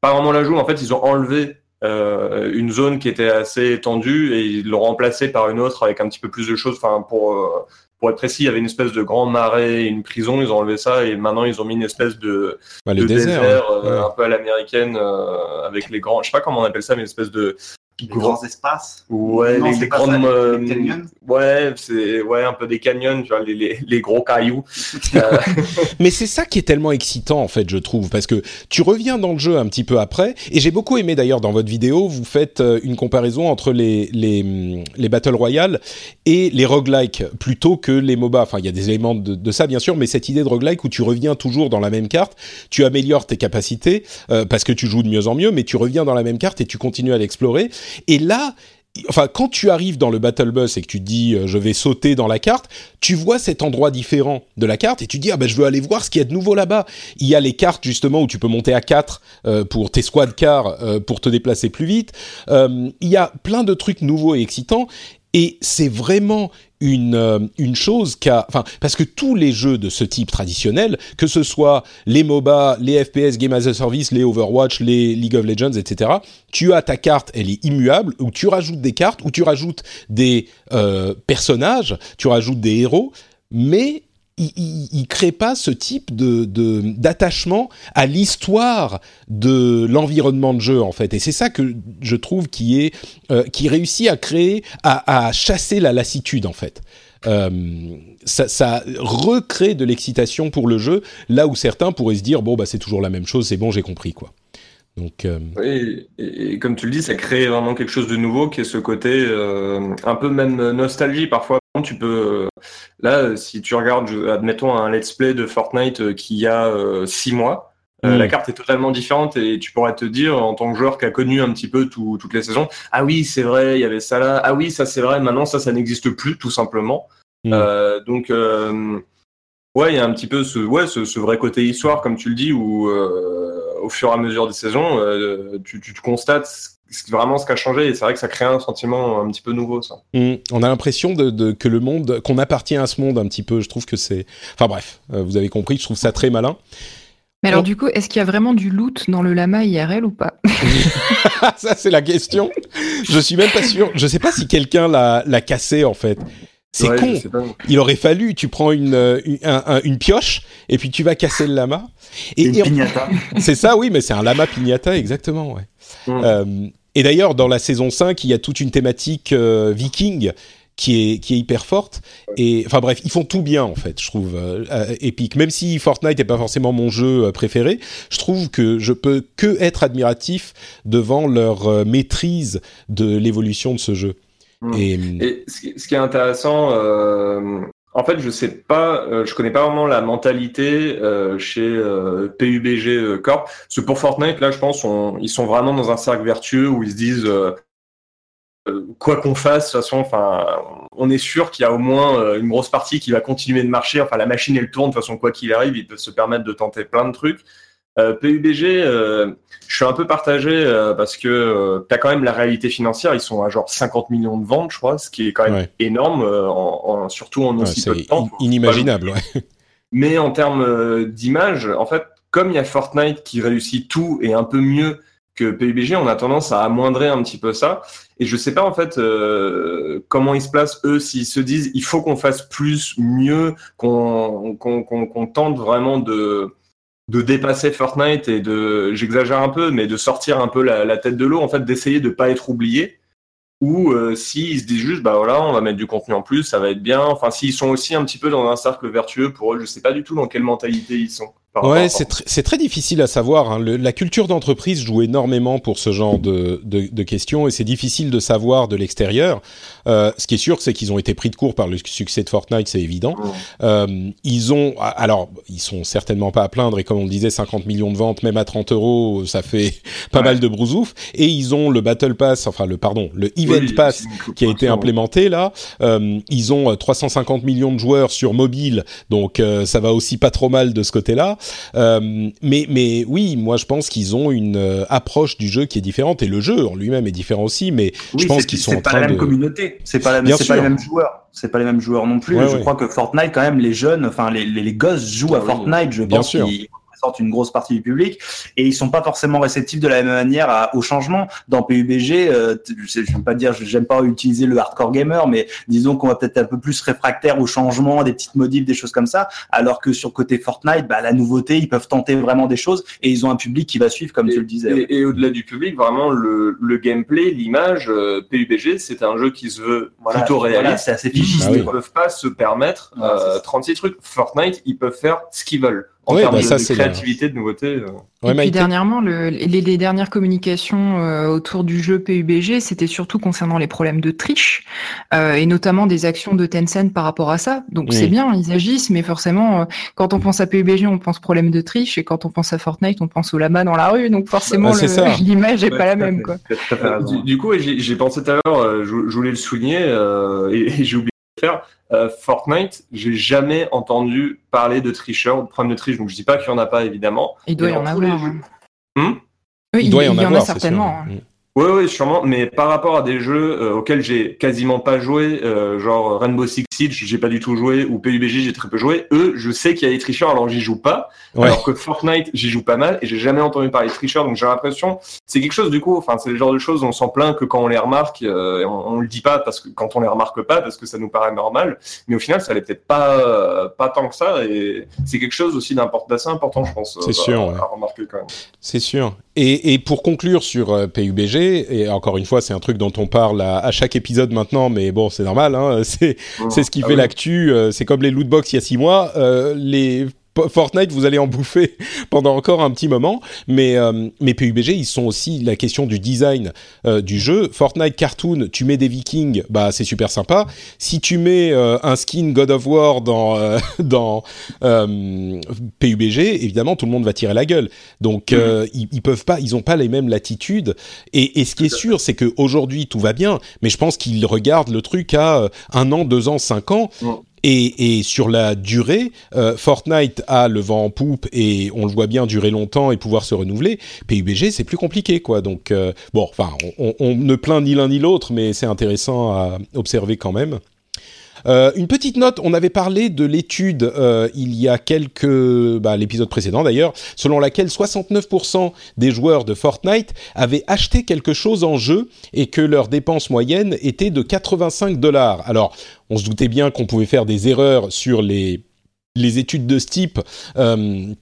Pas vraiment l'ajout, en fait, ils ont enlevé euh, une zone qui était assez étendue et ils l'ont remplacée par une autre avec un petit peu plus de choses. Enfin, pour pour être précis, il y avait une espèce de grand marais, une prison, ils ont enlevé ça et maintenant ils ont mis une espèce de, bah, désert, euh, un peu à l'américaine euh, avec les grands, je sais pas comment on appelle ça, mais une espèce de les grands espaces. Ouais, les, grandes. Euh, canyons. Ouais, c'est ouais un peu des canyons, tu vois, les, les, gros cailloux. Euh, Mais c'est ça qui est tellement excitant en fait, je trouve, parce que tu reviens dans le jeu un petit peu après, et j'ai beaucoup aimé d'ailleurs dans votre vidéo, vous faites euh, une comparaison entre les les, les battle royale et les roguelike plutôt que les MOBA. Enfin, il y a des éléments de, de, ça bien sûr, mais cette idée de roguelike où tu reviens toujours dans la même carte, tu améliores tes capacités parce que tu joues de mieux en mieux, mais tu reviens dans la même carte et tu continues à l'explorer. Et là, enfin, quand tu arrives dans le Battle Bus et que tu dis euh, je vais sauter dans la carte, tu vois cet endroit différent de la carte et tu dis ah ben je veux aller voir ce qu'il y a de nouveau là-bas. Il y a les cartes justement où tu peux monter à 4 euh, pour tes squad cars euh, pour te déplacer plus vite. il y a plein de trucs nouveaux et excitants et c'est vraiment une, euh, une chose qu'a... Parce que tous les jeux de ce type traditionnel, que ce soit les MOBA, les FPS, Game as a Service, les Overwatch, les League of Legends, etc., tu as ta carte, elle est immuable, ou tu rajoutes des cartes, ou tu rajoutes des euh, personnages, tu rajoutes des héros, mais il, il, crée pas ce type de d'attachement à l'histoire de l'environnement de jeu en fait. Et c'est ça que je trouve qui est euh, qui réussit à créer à, à, chasser la lassitude en fait. Euh, ça, ça, recrée de l'excitation pour le jeu là où certains pourraient se dire bon bah c'est toujours la même chose c'est bon j'ai compris quoi donc, euh... oui, et, comme tu le dis, ça crée vraiment quelque chose de nouveau qui est ce côté euh, un peu même nostalgie. Parfois tu peux là si tu regardes admettons un let's play de Fortnite euh, qui a euh, six mois euh, la carte est totalement différente et tu pourrais te dire en tant que joueur qui a connu un petit peu toutes les saisons ah oui c'est vrai il y avait ça là. Ah oui ça c'est vrai. Maintenant ça ça n'existe plus tout simplement. Mm. donc ouais il y a un petit peu ce ouais ce, vrai côté histoire comme tu le dis où au fur et à mesure des saisons tu, tu, tu constates c'est vraiment ce qui a changé et c'est vrai que ça crée un sentiment un petit peu nouveau ça. Mmh. on a l'impression de, que le monde, qu'on appartient à ce monde un petit peu. Je trouve que c'est, enfin bref, euh, vous avez compris. Je trouve ça très malin. Mais alors du coup, est-ce qu'il y a vraiment du loot dans le lama IRL ou pas? Ça c'est la question. Je suis même pas sûr. Je sais pas si quelqu'un l'a cassé en fait. C'est con. Il aurait fallu, tu prends une, euh, une, pioche et puis tu vas casser le lama. Et, une pignata. C'est ça, oui, mais c'est un lama pignata, exactement. Ouais. Euh, et d'ailleurs, dans la saison 5, il y a toute une thématique euh, viking qui est, qui est hyper forte. Et enfin bref, ils font tout bien en fait, je trouve, euh, Epic. Même si Fortnite n'est pas forcément mon jeu préféré, je trouve que je peux que être admiratif devant leur maîtrise de l'évolution de ce jeu. Mmh. Et, ce, qui, est intéressant, en fait, je sais pas, euh, je connais pas vraiment la mentalité euh, chez euh, PUBG Corp. Parce que pour Fortnite, là, je pense, ils sont vraiment dans un cercle vertueux où ils se disent quoi qu'on fasse, de toute façon, enfin, on est sûr qu'il y a au moins une grosse partie qui va continuer de marcher. Enfin, la machine elle tourne de toute façon, quoi qu'il arrive, ils peuvent se permettre de tenter plein de trucs. Euh, PUBG, euh, je suis un peu partagé euh, parce que tu as quand même la réalité financière. Ils sont à genre 50 millions de ventes, je crois, ce qui est quand même énorme, en, surtout en aussi peu de temps. inimaginable, ouais. Mais en termes d'image, en fait, comme il y a Fortnite qui réussit tout et un peu mieux que PUBG, on a tendance à amoindrir un petit peu ça. Et je sais pas en fait comment ils se placent eux s'ils se disent il faut qu'on fasse plus, mieux, qu'on qu'on tente vraiment de de dépasser Fortnite et de, j'exagère un peu, mais de sortir un peu la, tête de l'eau, en fait, d'essayer de pas être oublié. Ou euh, s'ils se disent juste, bah voilà, on va mettre du contenu en plus, ça va être bien. Enfin, s'ils sont aussi un petit peu dans un cercle vertueux pour eux, je sais pas du tout dans quelle mentalité ils sont. Ouais, c'est très difficile à savoir. Hein. la culture d'entreprise joue énormément pour ce genre de, de, de questions et c'est difficile de savoir de l'extérieur. Euh, ce qui est sûr, c'est qu'ils ont été pris de court par le succès de Fortnite, c'est évident. Euh, ils ont, alors, ils sont certainement pas à plaindre et comme on le disait, 50 millions de ventes, même à 30 euros, ça fait pas mal de brousouf. Et ils ont le Battle Pass, enfin le pardon, le Event Pass qui a été implémenté là. Euh, ils ont 350 millions de joueurs sur mobile, donc euh, ça va aussi pas trop mal de ce côté-là. Euh, mais, mais oui, moi je pense qu'ils ont une euh, approche du jeu qui est différente et le jeu en lui-même est différent aussi. Mais je pense qu'ils sont en train de. C'est pas la même communauté, c'est pas, la, pas les mêmes joueurs, c'est pas les mêmes joueurs non plus. je crois que Fortnite quand même les jeunes, enfin les, les, gosses jouent à ah Fortnite, je pense. Bien sûr sorte une grosse partie du public et ils sont pas forcément réceptifs de la même manière au changement. Dans PUBG, euh, je ne pas dire, j'aime pas utiliser le hardcore gamer, mais disons qu'on va peut-être un peu plus réfractaire au changement, des petites modifs, des choses comme ça, alors que sur côté Fortnite, bah, la nouveauté, ils peuvent tenter vraiment des choses et ils ont un public qui va suivre, comme tu le disais. Et, au-delà du public, vraiment le, gameplay, l'image, euh, PUBG, c'est un jeu qui se veut plutôt réaliste. c'est assez figiste. Ils ne peuvent pas se permettre 36 euh, trucs. Fortnite, ils peuvent faire ce qu'ils veulent en termes bah, de, créativité, de nouveauté. Euh. et puis dernièrement, le, les, dernières communications euh, autour du jeu PUBG, c'était surtout concernant les problèmes de triche euh, et notamment des actions de Tencent par rapport à ça. Donc c'est bien, ils agissent, mais forcément, quand on pense à PUBG, on pense problème de triche et quand on pense à Fortnite, on pense au lama dans la rue. Donc forcément, bah, l'image n'est pas la même. Quoi. Du, coup, j'ai pensé tout à l'heure, je, voulais le souligner et, et j'ai oublié euh, Fortnite, j'ai jamais entendu parler de tricheurs ou de problème de triche. Donc je dis pas qu'il y en a pas évidemment. Il doit y en avoir. Hmm il, doit y en, avoir, certainement. Hein. Oui, oui, sûrement. Mais par rapport à des jeux euh, auxquels j'ai quasiment pas joué, euh, genre Rainbow Six Siege, j'ai pas du tout joué, ou PUBG, j'ai très peu joué. Eux, je sais qu'il y a des tricheurs, alors j'y joue pas. Alors que Fortnite, j'y joue pas mal, et j'ai jamais entendu parler de tricheurs, donc j'ai l'impression, c'est quelque chose du coup. Enfin, c'est le genre de choses, on s'en plaint que quand on les remarque, euh, on, on, le dit pas parce que quand on les remarque pas, parce que ça nous paraît normal. Mais au final, ça l'est peut-être pas, pas tant que ça, et c'est quelque chose aussi d'assez important, je pense. C'est sûr. À, remarquer quand même. C'est sûr. Et, et, pour conclure sur PUBG et encore une fois, c'est un truc dont on parle à, chaque épisode maintenant, mais bon, c'est normal, hein, c'est ce qui ah fait l'actu. Euh, c'est comme les lootbox il y a six mois. Euh, les Fortnite, vous allez en bouffer pendant encore un petit moment, mais, euh, mais PUBG, ils sont aussi la question du design euh, du jeu. Fortnite Cartoon, tu mets des Vikings, bah c'est super sympa. Si tu mets euh, un skin God of War dans dans PUBG, évidemment tout le monde va tirer la gueule. Donc mhm. ils, peuvent pas, ils ont pas les mêmes latitudes. Et, et ce qui est sûr, c'est que aujourd'hui tout va bien, mais je pense qu'ils regardent le truc à un an, deux ans, cinq ans. Et, et, sur la durée, euh, Fortnite a le vent en poupe et on le voit bien durer longtemps et pouvoir se renouveler. PUBG, c'est plus compliqué, quoi. Donc, euh, bon, enfin, on, on, ne plaint ni l'un ni l'autre, mais c'est intéressant à observer quand même. Euh, une petite note, on avait parlé de l'étude euh, il y a quelques, bah, l'épisode précédent d'ailleurs, selon laquelle 69% des joueurs de Fortnite avaient acheté quelque chose en jeu et que leur dépense moyenne était de 85 dollars. Alors, on se doutait bien qu'on pouvait faire des erreurs sur les les études de ce type. Euh,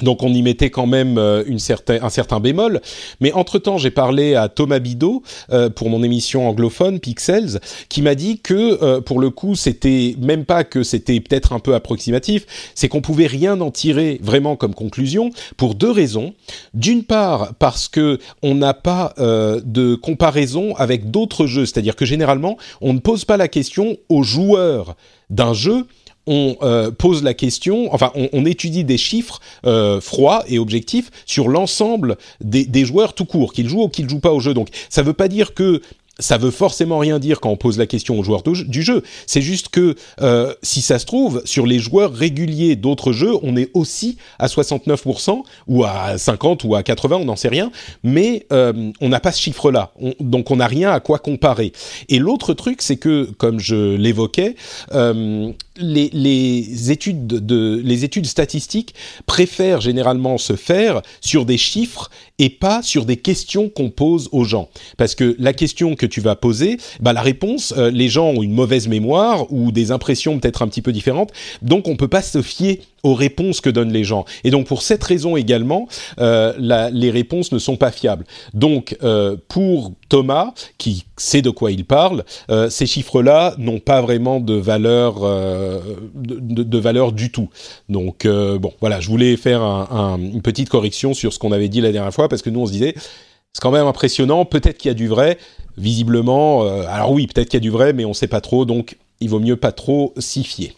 donc on y mettait quand même euh, un certain bémol. Mais entre-temps, j'ai parlé à Thomas Bidot euh, pour mon émission anglophone Pixels, qui m'a dit que euh, pour le coup, c'était même pas que c'était peut-être un peu approximatif, c'est qu'on pouvait rien en tirer vraiment comme conclusion pour deux raisons. D'une part, parce que on n'a pas de comparaison avec d'autres jeux, c'est-à-dire que généralement, on ne pose pas la question aux joueurs d'un jeu on euh, pose la question, enfin, on, étudie des chiffres euh, froids et objectifs sur l'ensemble des, des, joueurs tout court, qu'ils jouent ou qu'ils jouent pas au jeu. Donc, ça veut pas dire que ça veut forcément rien dire quand on pose la question aux joueurs du jeu. C'est juste que euh, si ça se trouve, sur les joueurs réguliers d'autres jeux, on est aussi à 69% ou à 50 ou à 80, on n'en sait rien, mais euh, on n'a pas ce chiffre-là. donc on n'a rien à quoi comparer. Et l'autre truc, c'est que, comme je l'évoquais, euh, les, les, études de, les études statistiques préfèrent généralement se faire sur des chiffres et pas sur des questions qu'on pose aux gens. Parce que la question que tu vas poser, bah la réponse, euh, les gens ont une mauvaise mémoire ou des impressions peut-être un petit peu différentes, donc on peut pas se fier aux réponses que donnent les gens. Et donc pour cette raison également, euh, les réponses ne sont pas fiables. Donc euh, pour Thomas, qui sait de quoi il parle, ces chiffres-là n'ont pas vraiment de valeur, de, valeur du tout. Donc bon, voilà, je voulais faire un, un, une petite correction sur ce qu'on avait dit la dernière fois, parce que nous on se disait, c'est quand même impressionnant, peut-être qu'il y a du vrai, visiblement, alors oui, peut-être qu'il y a du vrai, mais on ne sait pas trop, donc il vaut mieux pas trop s'y fier.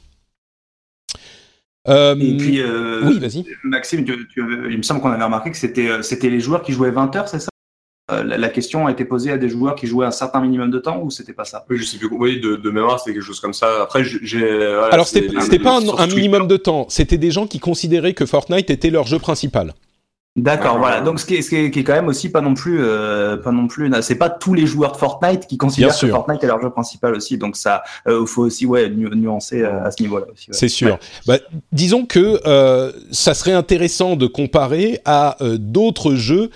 Euh, et puis, euh, oui, vas-y. Maxime, tu, tu, il me semble qu'on avait remarqué que c'était, euh, c'était les joueurs qui jouaient 20 heures, c'est ça? La, question a été posée à des joueurs qui jouaient un certain minimum de temps ou c'était pas ça? Oui, je sais plus. Oui, de, de mémoire, c'était quelque chose comme ça. Après, j'ai. Alors, c'était, c'était pas un, minimum de temps. C'était des gens qui considéraient que Fortnite était leur jeu principal. D'accord, voilà. Donc ce qui, est, ce qui, est, quand même aussi pas non plus, euh, pas non plus, c'est pas tous les joueurs de Fortnite qui considèrent que Fortnite est leur jeu principal aussi. Donc ça, il euh, faut aussi ouais nuancer euh, à ce niveau-là aussi. C'est sûr. Bah, disons que euh, ça serait intéressant de comparer à d'autres jeux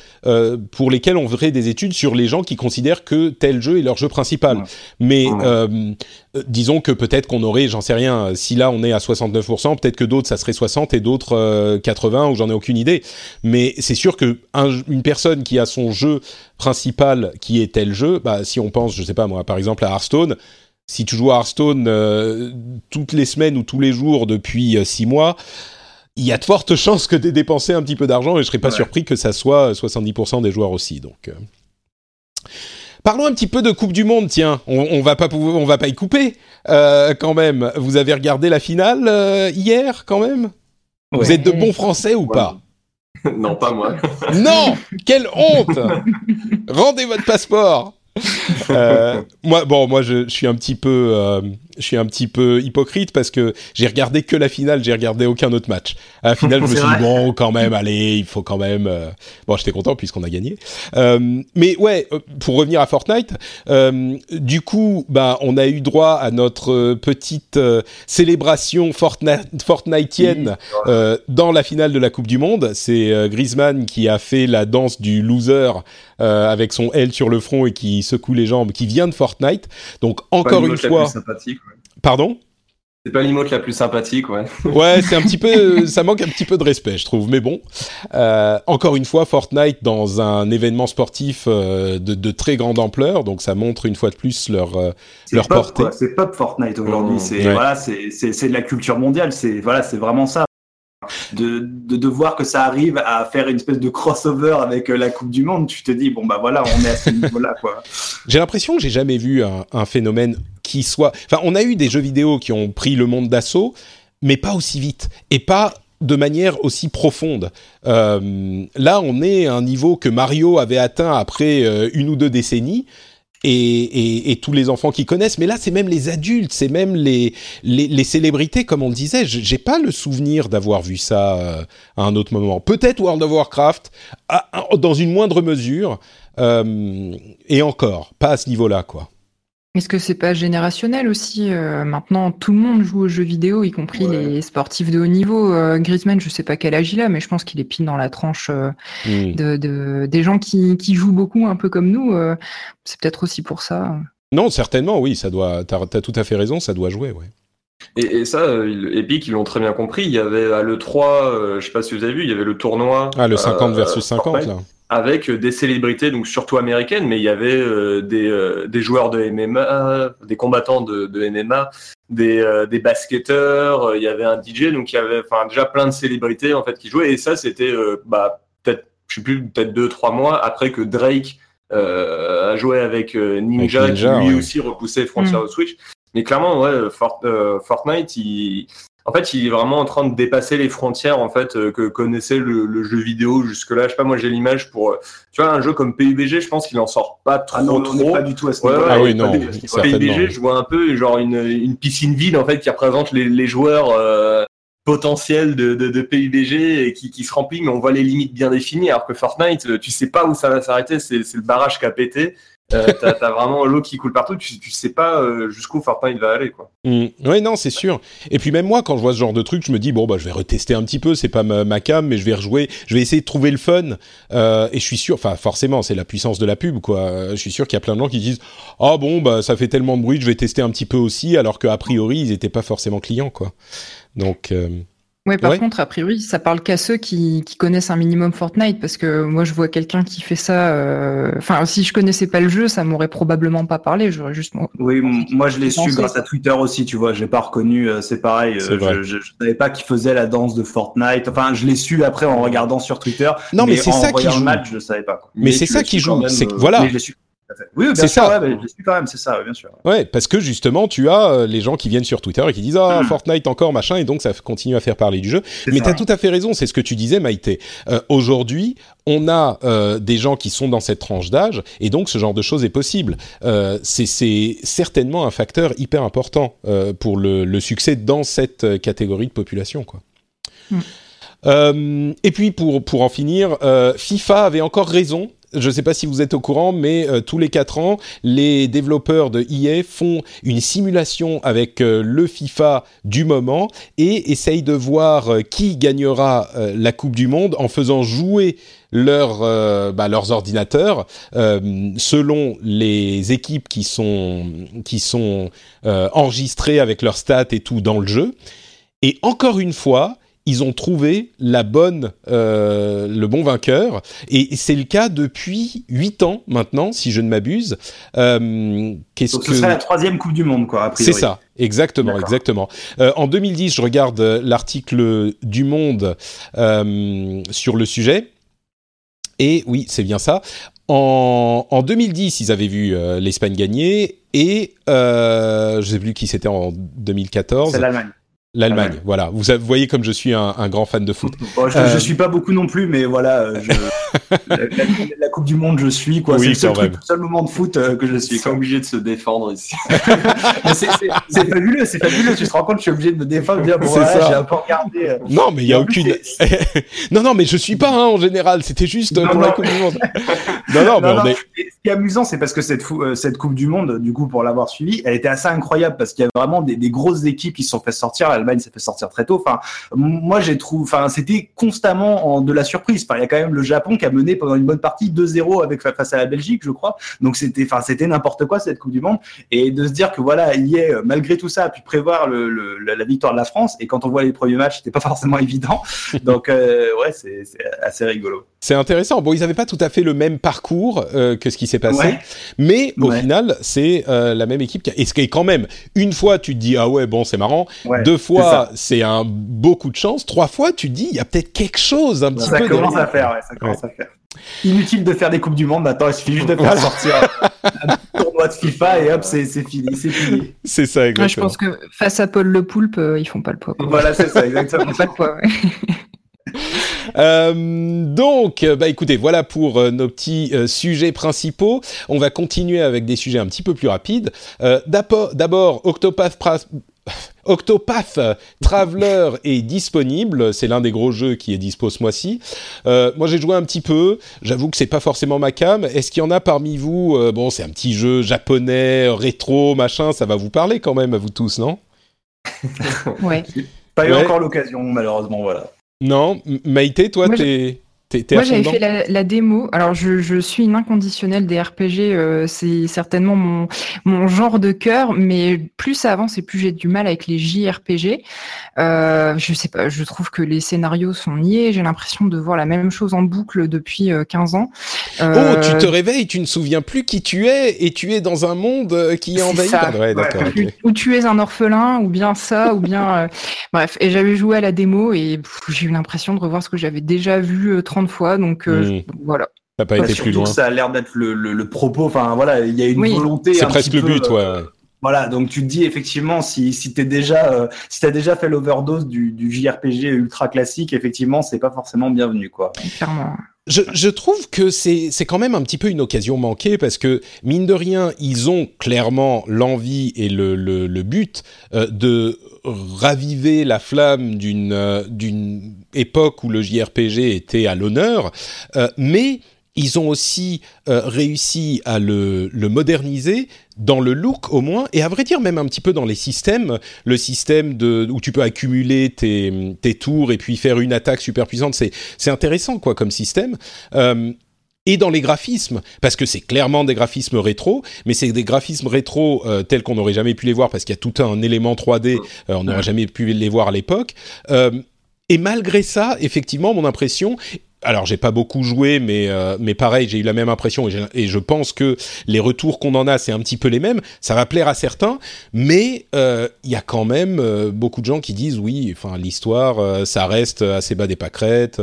pour lesquels on ferait des études sur les gens qui considèrent que tel jeu est leur jeu principal. Mais disons que peut-être qu'on aurait, j'en sais rien. Si là on est à 69%, peut-être que d'autres ça serait 60 et d'autres 80 ou j'en ai aucune idée. Mais c'est sûr que une personne qui a son jeu principal qui est tel jeu, bah, si on pense, je sais pas moi, par exemple à Hearthstone, si tu joues à Hearthstone euh, toutes les semaines ou tous les jours depuis euh, six mois, il y a de fortes chances que tu aies dépensé un petit peu d'argent et je serais pas surpris que ça soit 70% des joueurs aussi. Donc, euh. Parlons un petit peu de Coupe du Monde, tiens. On, on va pas on va pas y couper quand même. Vous avez regardé la finale hier quand même? Vous êtes de bons Français ou pas? Non, pas moi. non! Quelle honte! Rendez votre passeport! Euh, moi, bon, moi, je, je, suis un petit peu, euh, je suis un petit peu hypocrite parce que j'ai regardé que la finale, j'ai regardé aucun autre match. À la finale, je me suis dit bon, quand même, allez, il faut quand même. Euh, bon, j'étais content puisqu'on a gagné. Euh, mais ouais, euh, pour revenir à Fortnite, du coup, bah, on a eu droit à notre petite célébration Fortnite, Fortnitienne dans la finale de la Coupe du Monde. C'est Griezmann qui a fait la danse du loser avec son L sur le front et qui secoue les jambes, qui vient de Fortnite. Donc encore une fois. Pardon c'est pas l'emote la plus sympathique, ouais. ouais, c'est un petit peu, ça manque un petit peu de respect, je trouve. Mais bon, euh, encore une fois, Fortnite dans un événement sportif euh, de, très grande ampleur, donc ça montre une fois de plus leur euh, leur portée. C'est pop Fortnite aujourd'hui. Mmh. c'est voilà, c'est c'est de la culture mondiale. C'est voilà, c'est vraiment ça de, de, voir que ça arrive à faire une espèce de crossover avec euh, la Coupe du Monde, tu te dis, bon, bah voilà, on est à ce niveau-là, quoi. J'ai l'impression que j'ai jamais vu un, phénomène qui soit. Enfin, on a eu des jeux vidéo qui ont pris le monde d'assaut, mais pas aussi vite. Et pas de manière aussi profonde. Euh, là, on est à un niveau que Mario avait atteint après euh, une ou deux décennies et, et, tous les enfants qui connaissent, mais là c'est même les adultes, c'est même les, les, célébrités, comme on le disait. J'ai pas le souvenir d'avoir vu ça euh, à un autre moment. Peut-être World of Warcraft, dans une moindre mesure, euh, et encore, pas à ce niveau-là, quoi. Est-ce que c'est pas générationnel aussi euh, Maintenant, tout le monde joue aux jeux vidéo, y compris les sportifs de haut niveau. Euh, Griezmann, je sais pas quel âge il a, mais je pense qu'il est pile dans la tranche euh, de, des gens qui, jouent beaucoup, un peu comme nous. c'est peut-être aussi pour ça. Non, certainement, oui, ça doit. T'as as tout à fait raison, ça doit jouer, ouais. Et, ça, Epic, ils l'ont très bien compris. Il y avait à l'E3, je sais pas si vous avez vu, il y avait le tournoi. Ah, le 50 versus 50, là avec des célébrités, donc surtout américaines, mais il y avait euh, des, euh, des, joueurs de MMA, des combattants de, de MMA, des, euh, des basketteurs, il y avait un DJ, donc il y avait enfin déjà plein de célébrités en fait qui jouaient. Et ça, c'était bah, peut-être, je sais plus, peut-être deux trois mois après que Drake a joué avec Ninja, qui lui aussi repoussait frontières mm. Switch. Mais clairement, ouais, Fortnite, il en fait, il est vraiment en train de dépasser les frontières en fait euh, que connaissait le, jeu vidéo jusque-là. Je sais pas, moi j'ai l'image pour, euh, tu vois, un jeu comme PUBG, je pense qu'il en sort pas trop, ah non, trop. pas du tout à ce niveau ah oui, non. PUBG, je vois un peu genre une, piscine vide en fait qui représente les, joueurs euh, potentiels de, de, PUBG et qui, qui se remplit, mais on voit les limites bien définies. Alors que Fortnite, tu sais pas où ça va s'arrêter, c'est le barrage qui a pété. Euh, t'as vraiment l'eau qui coule partout, tu, tu sais pas euh, jusqu'où Fortnite va aller, quoi. Mmh. Oui, non, c'est sûr. Et puis même moi, quand je vois ce genre de truc, je me dis bon bah je vais retester un petit peu. C'est pas ma, cam, mais je vais rejouer. Je vais essayer de trouver le fun. Euh, et je suis sûr, enfin forcément, c'est la puissance de la pub, quoi. Je suis sûr qu'il y a plein de gens qui disent ah oh, bon bah ça fait tellement de bruit, je vais tester un petit peu aussi, alors qu'a priori ils étaient pas forcément clients, quoi. Donc euh, Ouais, par contre, a priori, ça parle qu'à ceux qui, connaissent un minimum Fortnite, parce que moi, je vois quelqu'un qui fait ça. Euh, enfin, si je connaissais pas le jeu, ça m'aurait probablement pas parlé. J'aurais juste. Oui, moi, je l'ai su grâce à Twitter aussi. Tu vois, j'ai pas reconnu. Euh, c'est pareil. Euh, je, je, savais pas qu'il faisait la danse de Fortnite. Enfin, je l'ai su après en regardant sur Twitter. Non, mais, c'est ça qui joue. match, je savais pas. Mais, c'est ça qui joue. C'est voilà. Oui, c'est ça. Ouais, je suis quand même, c'est ça, bien sûr. Ouais, parce que justement, tu as euh, les gens qui viennent sur Twitter et qui disent ah hmm. Fortnite encore machin, et donc ça continue à faire parler du jeu. Mais tu as tout à fait raison, c'est ce que tu disais, Maïté. Euh, aujourd'hui, on a euh, des gens qui sont dans cette tranche d'âge, et donc ce genre de choses est possible. c'est certainement un facteur hyper important pour le, le, succès dans cette catégorie de population, quoi. Hmm. et puis pour pour en finir, FIFA avait encore raison je ne sais pas si vous êtes au courant, mais euh, tous les quatre ans, les développeurs de EA font une simulation avec euh, le FIFA du moment et essayent de voir euh, qui gagnera la Coupe du Monde en faisant jouer bah, leurs ordinateurs selon les équipes qui sont enregistrées avec leurs stats et tout dans le jeu. Et encore une fois, ils ont trouvé la bonne, euh, le bon vainqueur. Et c'est le cas depuis 8 ans maintenant, si je ne m'abuse. Euh, qu'est-ce que... Ce serait la troisième Coupe du Monde, quoi, C'est ça, exactement, exactement. Euh, en 2010, je regarde l'article du Monde sur le sujet. Et oui, c'est bien ça. En, en, 2010, ils avaient vu l'Espagne gagner et je ne sais plus qui c'était en 2014. C'est l'Allemagne. L'Allemagne, voilà. Vous, voyez comme je suis un, grand fan de foot. je, euh, suis pas beaucoup non plus, mais voilà, euh, la, Coupe du Monde, je suis quoi. c'est le seul, moment de foot euh, que je suis. Ils sont obligés de se défendre ici. c'est fabuleux, c'est fabuleux. Tu te rends compte, je suis obligé de me défendre, dire bon j'ai un peu regardé. Non, mais il y a aucune. non, non, mais je suis pas hein, en général. C'était juste pour la Coupe du Monde. non, non, mais on est... Ce qui est amusant, c'est parce que cette, cette Coupe du Monde, du coup, pour l'avoir suivie, elle était assez incroyable parce qu'il y a vraiment des, des grosses équipes qui se sont fait sortir l'Allemagne s'est fait sortir très tôt. Enfin, moi, j'ai trouvé, enfin, c'était constamment en, de la surprise. Enfin, il y a quand même le Japon qui a pendant une bonne partie 2-0 avec face à la Belgique, je crois. Donc c'était, enfin, c'était n'importe quoi cette Coupe du Monde. Et de se dire que voilà, il y est malgré tout ça, a pu prévoir le, la, victoire de la France. Et quand on voit les premiers matchs, c'était pas forcément évident. Donc euh, ouais, c'est assez rigolo. C'est intéressant. Bon, ils n'avaient pas tout à fait le même parcours euh, que ce qui s'est passé, mais au final, c'est euh, la même équipe. Qui Et ce qui est quand même, une fois, tu te dis ah ouais, bon, c'est marrant. Deux fois, c'est un beaucoup de chance. Trois fois, tu te dis il y a peut-être quelque chose un petit ça peu. Commence à faire, ouais, ça commence à faire. Inutile de faire des coupes du monde maintenant. Il suffit juste de faire sortir un tournoi de FIFA et hop, c'est fini, c'est fini. C'est ça, exactement. je pense que face à Paul Le Poulpe, euh, ils font pas le poids. Voilà, c'est ça, exactement. pas le poids. Euh, donc, bah écoutez, voilà pour euh, nos petits euh, sujets principaux. On va continuer avec des sujets un petit peu plus rapides. D'abord, Octopath Octopath Traveler est disponible, c'est l'un des gros jeux qui est dispo ce mois-ci. moi j'ai joué un petit peu, j'avoue que c'est pas forcément ma cam. Est-ce qu'il y en a parmi vous Bon, c'est un petit jeu japonais, rétro, machin, ça va vous parler quand même à vous tous, non? Ouais. Pas eu encore l'occasion, malheureusement, voilà. Non, Maïté, toi, t'es moi, j'avais fait la, démo. Alors, je, je, suis une inconditionnelle des RPG. Euh, c'est certainement mon, mon genre de cœur, mais plus ça avance et plus j'ai du mal avec les JRPG. Euh, je sais pas, je trouve que les scénarios sont niais. J'ai l'impression de voir la même chose en boucle depuis 15 euh, ans. oh, tu te réveilles, tu ne souviens plus qui tu es et tu es dans un monde qui est envahi. ouais, d'accord. Ou tu es un orphelin, ou bien ça, ou bien. Bref, et j'avais joué à la démo et j'ai eu l'impression de revoir ce que j'avais déjà vu 30 de fois. Donc euh, voilà. Ça n'a pas été plus loin. Ça a l'air d'être le, propos. Enfin voilà, il y a une volonté. C'est presque le but, ouais. Euh, voilà, donc tu te dis effectivement si si t'es déjà euh, si t'as déjà fait l'overdose du, du JRPG ultra classique, effectivement c'est pas forcément bienvenu quoi. Clairement. Je, trouve que c'est quand même un petit peu une occasion manquée parce que mine de rien ils ont clairement l'envie et le, le, but de raviver la flamme d'une d'une époque où le JRPG était à l'honneur, euh, mais ils ont aussi euh, réussi à le, moderniser dans le look au moins, et à vrai dire même un petit peu dans les systèmes, le système de, où tu peux accumuler tes, tes tours et puis faire une attaque super puissante, c'est intéressant quoi comme système. Euh, et dans les graphismes, parce que c'est clairement des graphismes rétro, mais c'est des graphismes rétro euh, tels qu'on n'aurait jamais pu les voir parce qu'il y a tout un élément 3D, euh, on n'aurait jamais pu les voir à l'époque. Et malgré ça, effectivement, mon impression, alors j'ai pas beaucoup joué, mais euh, mais pareil, j'ai eu la même impression et, je pense que les retours qu'on en a, c'est un petit peu les mêmes. Ça va plaire à certains, mais euh, il y a quand même euh, beaucoup de gens qui disent oui, enfin l'histoire, ça reste assez bas des pâquerettes.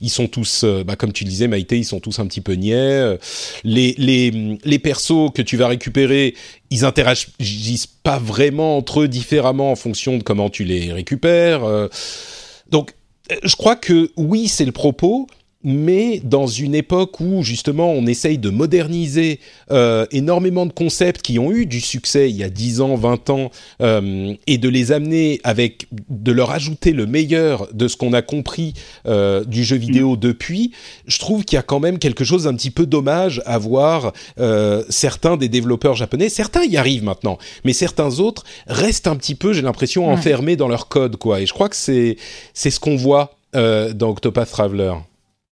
ils sont tous, bah, comme tu disais, Maïté, ils sont tous un petit peu niais. Les les les persos que tu vas récupérer, ils interagissent pas vraiment entre eux différemment en fonction de comment tu les récupères. donc je crois que oui, c'est le propos, mais dans une époque où justement on essaye de moderniser euh, énormément de concepts qui ont eu du succès il y a 10 ans, 20 ans, euh, et de les amener avec, de leur ajouter le meilleur de ce qu'on a compris euh, du jeu vidéo mm. depuis, je trouve qu'il y a quand même quelque chose d'un petit peu dommage à voir certains des développeurs japonais, certains y arrivent maintenant, mais certains autres restent un petit peu, j'ai l'impression, enfermés dans leur code, quoi. Et je crois que c'est c'est ce qu'on voit dans Octopath Traveler.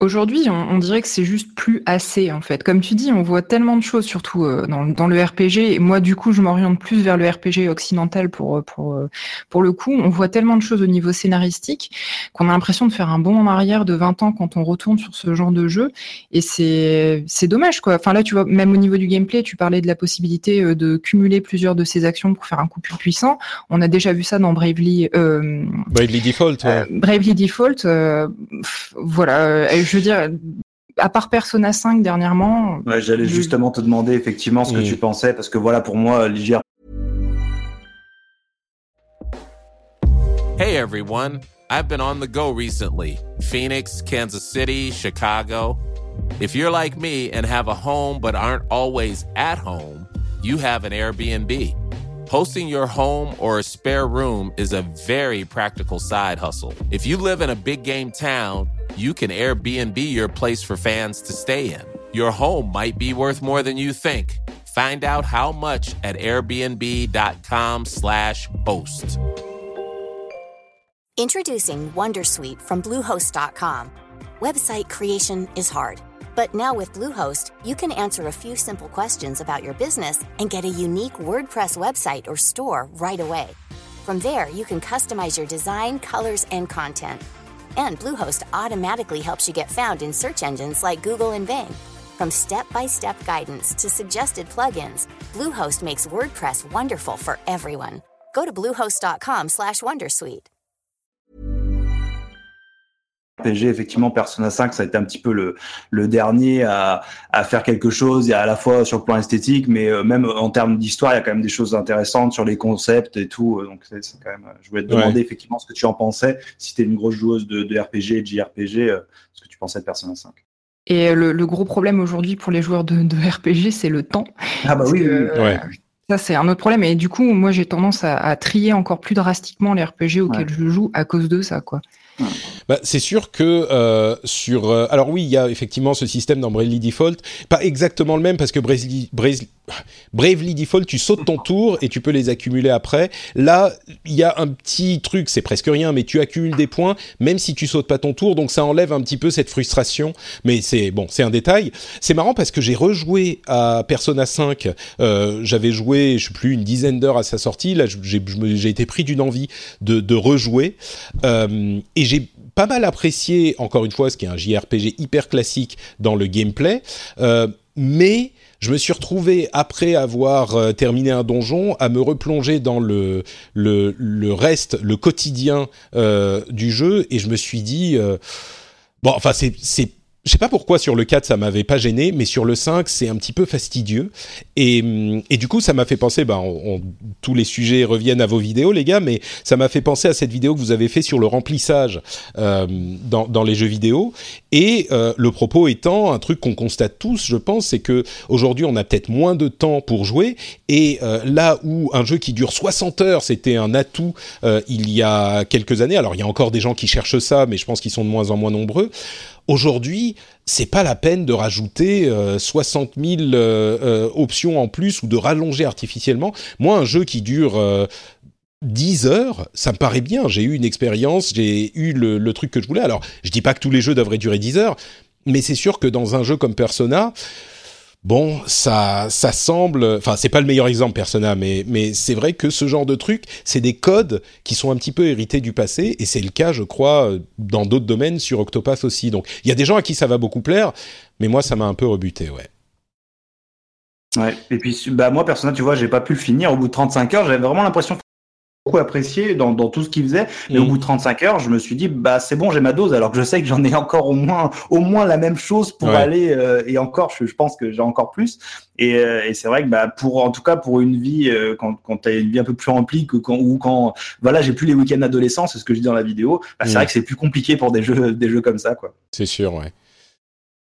Aujourd'hui, on, dirait que c'est juste plus assez en fait. Comme tu dis, on voit tellement de choses, surtout euh, dans, le RPG. Et moi, du coup, je m'oriente plus vers le RPG occidental pour pour euh, pour le coup. On voit tellement de choses au niveau scénaristique qu'on a l'impression de faire un bond en arrière de 20 ans quand on retourne sur ce genre de jeu. Et c'est c'est dommage quoi. Enfin là, tu vois, même au niveau du gameplay, tu parlais de la possibilité euh, de cumuler plusieurs de ces actions pour faire un coup plus puissant. On a déjà vu ça dans Bravely. Bravely Default. Bravely Default. voilà je veux dire, à part Persona 5 dernièrement. Ouais, j'allais justement te demander effectivement ce que tu pensais, parce que voilà, pour moi, l'IGR. Hey everyone, I've been on the go recently. Phoenix, Kansas City, Chicago. If you're like me and have a home but aren't always at home, you have an Airbnb. Hosting your home or a spare room is a very practical side hustle. If you live in a big game town, you can Airbnb your place for fans to stay in. Your home might be worth more than you think. Find out how much at airbnb.com/slash host. Introducing Wondersuite from Bluehost.com. Website creation is hard, but now with Bluehost, you can answer a few simple questions about your business and get a unique WordPress website or store right away. From there, you can customize your design, colors, and content and Bluehost automatically helps you get found in search engines like Google and Bing. From step-by-step guidance to suggested plugins, Bluehost makes WordPress wonderful for everyone. Go to bluehost.com/wondersuite. RPG, effectivement, Persona 5, ça a été un petit peu le, le dernier à, à, faire quelque chose, et à la fois sur le plan esthétique, mais euh, même en termes d'histoire, il y a quand même des choses intéressantes sur les concepts et tout. Euh, donc, c'est quand même. Je voulais te demander effectivement ce que tu en pensais, si tu es une grosse joueuse de, de RPG et de JRPG, euh, ce que tu pensais de Persona 5. Et le, le gros problème aujourd'hui pour les joueurs de, de RPG, c'est le temps. Ah bah oui, oui. Ouais. Ça, c'est un autre problème. Et du coup, moi, j'ai tendance à, à, trier encore plus drastiquement les RPG auxquels je joue à cause de ça, quoi. Bah, c'est sûr que euh, sur euh, alors oui il y a effectivement ce système dans Bravely Default. Pas exactement le même parce que Bravely, Bravely, Default tu sautes ton tour et tu peux les accumuler après. Là il y a un petit truc c'est presque rien mais tu accumules des points même si tu sautes pas ton tour. Donc ça enlève un petit peu cette frustration. Mais c'est bon c'est un détail. C'est marrant parce que j'ai rejoué à Persona 5 euh, j'avais joué je sais plus une dizaine d'heures à sa sortie. Là j'ai été pris d'une envie de, de rejouer. Euh, et j'ai pas mal apprécié, encore une fois, ce qui est un JRPG hyper classique dans le gameplay, euh, mais je me suis retrouvé, après avoir euh, terminé un donjon, à me replonger dans le, le, le reste, le quotidien euh, du jeu, et je me suis dit... bon, enfin, c'est je sais pas pourquoi sur le 4 ça m'avait pas gêné, mais sur le 5 c'est un petit peu fastidieux. Et, hum, et du coup ça m'a fait penser, ben, tous les sujets reviennent à vos vidéos les gars, mais ça m'a fait penser à cette vidéo que vous avez fait sur le remplissage euh, dans, dans, les jeux vidéo. Et euh, le propos étant un truc qu'on constate tous, je pense, c'est que aujourd'hui on a peut-être moins de temps pour jouer. Et euh, là où un jeu qui dure 60 heures c'était un atout euh, il y a quelques années, alors il y a encore des gens qui cherchent ça, mais je pense qu'ils sont de moins en moins nombreux. Aujourd'hui, c'est pas la peine de rajouter 60 000 options en plus ou de rallonger artificiellement. Moi, un jeu qui dure 10 heures, ça me paraît bien. J'ai eu une expérience, j'ai eu le, le, truc que je voulais. Alors, je dis pas que tous les jeux devraient durer 10 heures, mais c'est sûr que dans un jeu comme Persona, bon, ça, ça semble, enfin, c'est pas le meilleur exemple Persona, mais, c'est vrai que ce genre de truc, c'est des codes qui sont un petit peu hérités du passé, et c'est le cas, je crois, dans d'autres domaines sur Octopath aussi. Donc, il y a des gens à qui ça va beaucoup plaire, mais moi, ça m'a un peu rebuté, ouais. Ouais, et puis, bah, moi, Persona, tu vois, j'ai pas pu le finir au bout de 35 heures, j'avais vraiment l'impression beaucoup apprécié dans, dans, tout ce qu'il faisait. Mais au mm. bout de 35 heures, je me suis dit, bah c'est bon, j'ai ma dose. Alors que je sais que j'en ai encore au moins, au moins la même chose pour aller euh, et encore, je, je pense que j'ai encore plus. Et, euh, et c'est vrai que bah pour, en tout cas pour une vie euh, quand, quand tu as une vie un peu plus remplie que quand ou quand voilà, j'ai plus les week-ends adolescents, c'est ce que je dis dans la vidéo. Bah, c'est mm. vrai que c'est plus compliqué pour des jeux, des jeux comme ça, quoi. C'est sûr, ouais.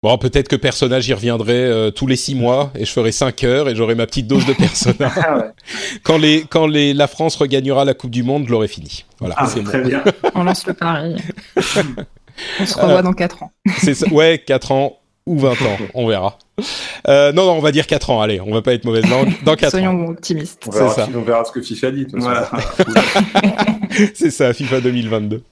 Bon, peut-être que personnage y reviendrait euh, tous les six mois et je ferai cinq heures et j'aurai ma petite dose de personnage. Ah quand les quand les la France regagnera la Coupe du Monde, je l'aurai fini. Voilà. Ah, très bien. On lance le pari. On se revoit dans quatre ans. C'est ça. Ouais, quatre ans ou 20 ans, on verra. Euh, non, non, on va dire 4 ans, allez, on va pas être mauvais. Dans, dans 4 Soyons optimistes. On verra, ça. on verra ce que FIFA dit. c'est ça, FIFA 2022.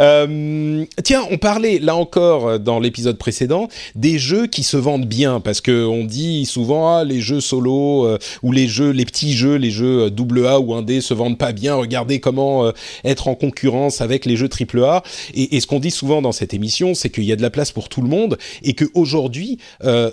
Euh, tiens, on parlait là encore dans l'épisode précédent des jeux qui se vendent bien parce que on dit souvent ah, les jeux solo euh, ou les jeux, les petits jeux, les jeux double A ou 1D se vendent pas bien. Regardez comment euh, être en concurrence avec les jeux triple A. Et, et ce qu'on dit souvent dans cette émission, c'est qu'il y a de la place pour tout le monde et que aujourd'hui,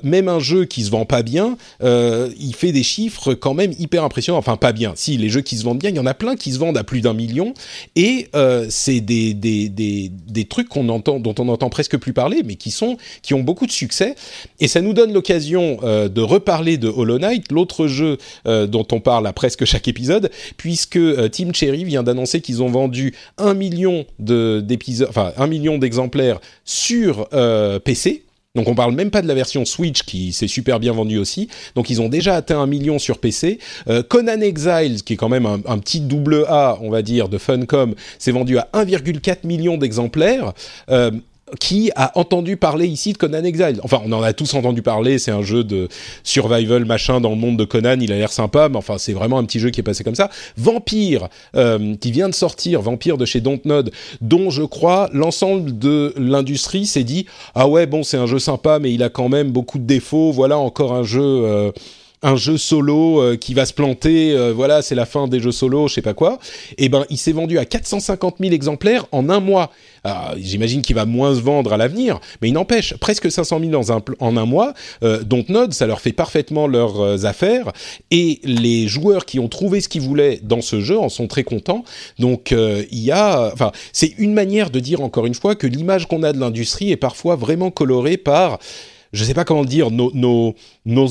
même un jeu qui se vend pas bien, euh, il fait des chiffres quand même hyper impressionnants. Enfin, pas bien. Si les jeux qui se vendent bien, il y en a plein qui se vendent à plus d'un million, et euh, c'est des, des, des, des trucs qu'on entend, dont on n'entend presque plus parler, mais qui sont qui ont beaucoup de succès. Et ça nous donne l'occasion euh, de reparler de Hollow Knight, l'autre jeu dont on parle à presque chaque épisode, puisque Team Cherry vient d'annoncer qu'ils ont vendu un million d'épisodes, enfin un million d'exemplaires sur PC donc on parle même pas de la version Switch qui s'est super bien vendue aussi. Donc ils ont déjà atteint un million sur PC. Euh, Conan Exiles, qui est quand même un, petit double A, on va dire, de Funcom, s'est vendu à 1,4 million d'exemplaires. Euh, qui a entendu parler ici de Conan Exile Enfin, on en a tous entendu parler. C'est un jeu de survival machin dans le monde de Conan. Il a l'air sympa, mais enfin, c'est vraiment un petit jeu qui est passé comme ça. Vampire, euh, qui vient de sortir, Vampire de chez Dontnod, dont je crois l'ensemble de l'industrie s'est dit ah ouais bon c'est un jeu sympa, mais il a quand même beaucoup de défauts. Voilà encore un jeu. Euh, un jeu solo euh, qui va se planter, euh, voilà, c'est la fin des jeux solo, je sais pas quoi. Et eh ben, il s'est vendu à 450 000 exemplaires en un mois. J'imagine qu'il va moins se vendre à l'avenir, mais il n'empêche, presque 500 000 dans un, en un mois. Euh, Node, ça leur fait parfaitement leurs euh, affaires, et les joueurs qui ont trouvé ce qu'ils voulaient dans ce jeu en sont très contents. Donc, il y a, enfin, c'est une manière de dire encore une fois que l'image qu'on a de l'industrie est parfois vraiment colorée par je ne sais pas comment dire, nos,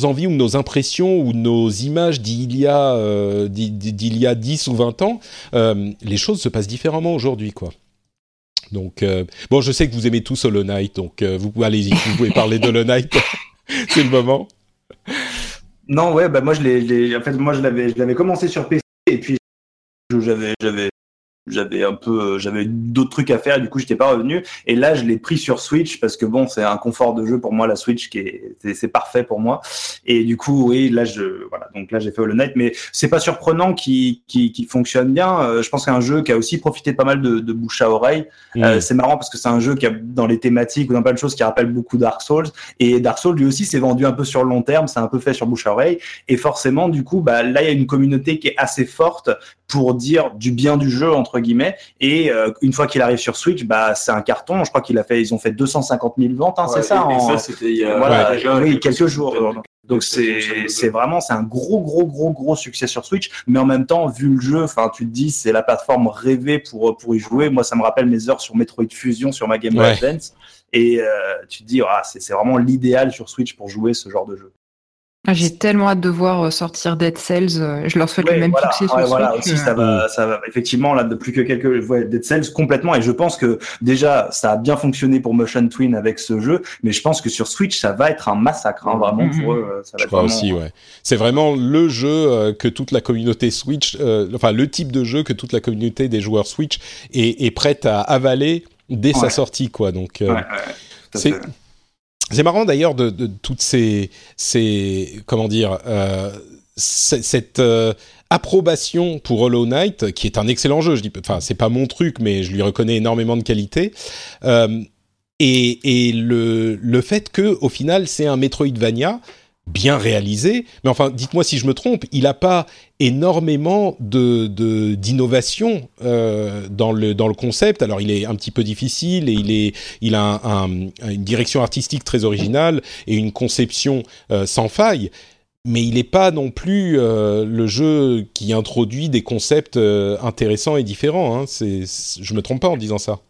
envies ou nos impressions ou nos images d'il y, a, euh, y a 10 ou 20 ans, euh, les choses se passent différemment aujourd'hui, quoi. Donc, euh, bon, je sais que vous aimez tous Hollow Knight, donc vous pouvez, allez-y, vous pouvez parler d'Hollow Knight, c'est le moment. Non, ouais, bah moi, je en fait, l'avais, commencé sur PC, et puis j'avais j'avais un peu euh, j'avais d'autres trucs à faire et du coup j'étais pas revenu. Et là je l'ai pris sur Switch parce que bon c'est un confort de jeu pour moi la Switch qui est c'est parfait pour moi. Et du coup oui là je voilà. Donc là j'ai fait Hollow Knight. Mais c'est pas surprenant qui qui fonctionne bien. Euh, je pense c'est un jeu qui a aussi profité pas mal de, de bouche à oreille mmh. euh, c'est marrant parce que c'est un jeu qui a dans les thématiques ou dans plein de choses qui rappelle beaucoup Dark Souls. Et Dark Souls lui aussi s'est vendu un peu sur le long terme. C'est un peu fait sur bouche à oreille. Et forcément du coup bah là il y a une communauté qui est assez forte pour dire du bien du jeu entre guillemets. Et euh, une fois qu'il arrive sur Switch, bah c'est un carton. Je crois qu'il a fait, ils ont fait 250 000 ventes, hein, c'est ça. en... ça c'était il y a voilà, oui, quelques jours. Donc c'est c'est vraiment c'est un gros gros gros gros succès sur Switch, mais en même temps vu le jeu, enfin tu te dis c'est la plateforme rêvée pour pour y jouer. Moi ça me rappelle mes heures sur Metroid Fusion sur ma Game Boy Advance et euh, tu te dis ah, c'est vraiment l'idéal sur Switch pour jouer ce genre de jeu. Ah, j'ai tellement hâte de voir euh, sortir Dead Cells. Euh, je leur souhaite le même succès sur voilà, aussi, ça va, ça va, effectivement, là, de plus que quelques, ouais, Dead Cells complètement. Et je pense que déjà, ça a bien fonctionné pour Motion Twin avec ce jeu, mais je pense que sur Switch, ça va être un massacre, hein, vraiment mm-hmm. pour eux. Ça va je crois aussi, ouais. C'est vraiment le jeu euh, que toute la communauté Switch, enfin, le type de jeu que toute la communauté des joueurs Switch est, est prête à avaler dès sa sortie, quoi. Donc, c'est c'est marrant d'ailleurs de, toutes ces, ces comment dire, euh, cette euh, approbation pour Hollow Knight, qui est un excellent jeu. Je dis, enfin, c'est pas mon truc, mais je lui reconnais énormément de qualité. Euh, et, et le, le fait que, au final, c'est un Metroidvania bien réalisé, mais enfin, dites-moi si je me trompe, il n'a pas énormément de d'innovation euh, dans le dans le concept. Alors, il est un petit peu difficile et il est il a une direction artistique très originale et une conception euh, sans faille. Mais il n'est pas non plus euh, le jeu qui introduit des concepts intéressants et différents. Hein. C'est, je me trompe pas en disant ça.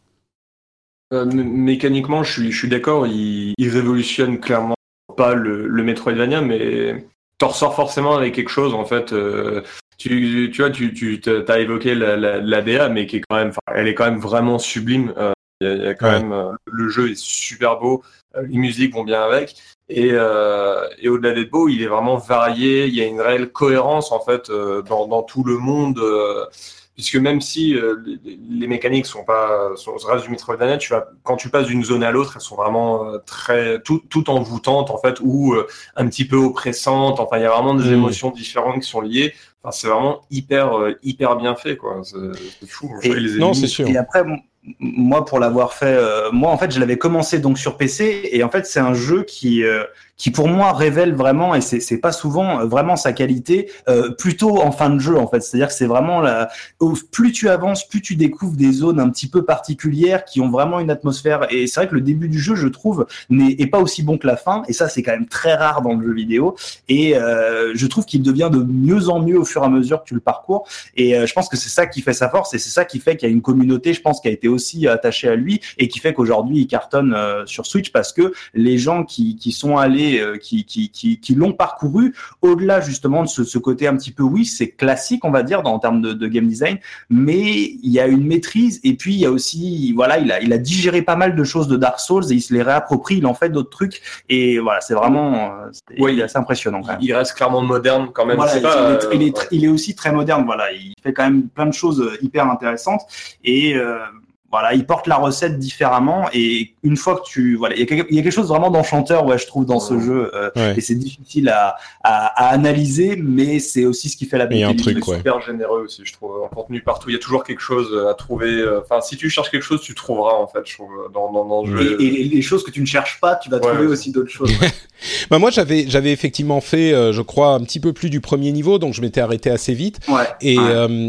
mécaniquement, je suis, d'accord. Il révolutionne clairement pas le, le Metroidvania, mais t'en ressors forcément avec quelque chose en fait. Euh, tu, tu vois, tu, tu as évoqué la, la, DA, mais qui est quand même, elle est quand même vraiment sublime. Euh, Il y a, quand même le jeu est super beau, les musiques vont bien avec. Et, et au-delà d'être beau, il est vraiment varié. Il y a une réelle cohérence en fait dans, dans tout le monde puisque même si euh, les, mécaniques sont pas sont, restent du Metroidvania, tu vas quand tu passes d'une zone à l'autre, elles sont vraiment euh, très tout, tout envoûtantes en fait ou euh, un petit peu oppressantes. Enfin, il y a vraiment des mm. émotions différentes qui sont liées. Enfin, c'est vraiment hyper hyper bien fait quoi. C'est fou. non, c'est sûr. Et après, moi, pour l'avoir fait, moi en fait, je l'avais commencé donc sur PC et en fait, c'est un jeu qui qui pour moi révèle vraiment, et c'est pas souvent euh, vraiment sa qualité, euh, plutôt en fin de jeu en fait. C'est-à-dire que c'est vraiment la, plus tu avances, plus tu découvres des zones un petit peu particulières qui ont vraiment une atmosphère. Et c'est vrai que le début du jeu, je trouve, n'est pas aussi bon que la fin. Et ça, c'est quand même très rare dans le jeu vidéo. Et euh, je trouve qu'il devient de mieux en mieux au fur et à mesure que tu le parcours. Et euh, je pense que c'est ça qui fait sa force et c'est ça qui fait qu'il y a une communauté, je pense, qui a été aussi attachée à lui et qui fait qu'aujourd'hui il cartonne euh, sur Switch parce que les gens qui, qui sont allés euh, qui, qui, qui, qui l'ont parcouru, au-delà justement de ce, ce, côté un petit peu, oui, c'est classique, on va dire, dans, en termes de, de, game design, mais il y a une maîtrise, et puis il y a aussi, voilà, il a, il a digéré pas mal de choses de Dark Souls, et il se les réapproprie, il en fait d'autres trucs, et voilà, c'est vraiment, euh, oui, il est assez impressionnant quand même. Il reste clairement moderne quand même. Voilà, il, est, il, est, il, est, aussi très moderne, voilà, il fait quand même plein de choses euh, hyper intéressantes, et voilà, il porte la recette différemment et une fois que tu voilà, il y, a quelque chose vraiment d'enchanteur ouais, je trouve dans ce jeu euh, et c'est difficile à, à, à, analyser mais c'est aussi ce qui fait la beauté. Il y a un truc super généreux aussi, je trouve. En contenu partout, il y a toujours quelque chose à trouver euh, enfin si tu cherches quelque chose, tu trouveras en fait, je trouve dans dans, dans le jeu. Et, et, les choses que tu ne cherches pas, tu vas trouver aussi d'autres choses. bah moi j'avais j'avais effectivement fait euh, je crois un petit peu plus du premier niveau donc je m'étais arrêté assez vite. Et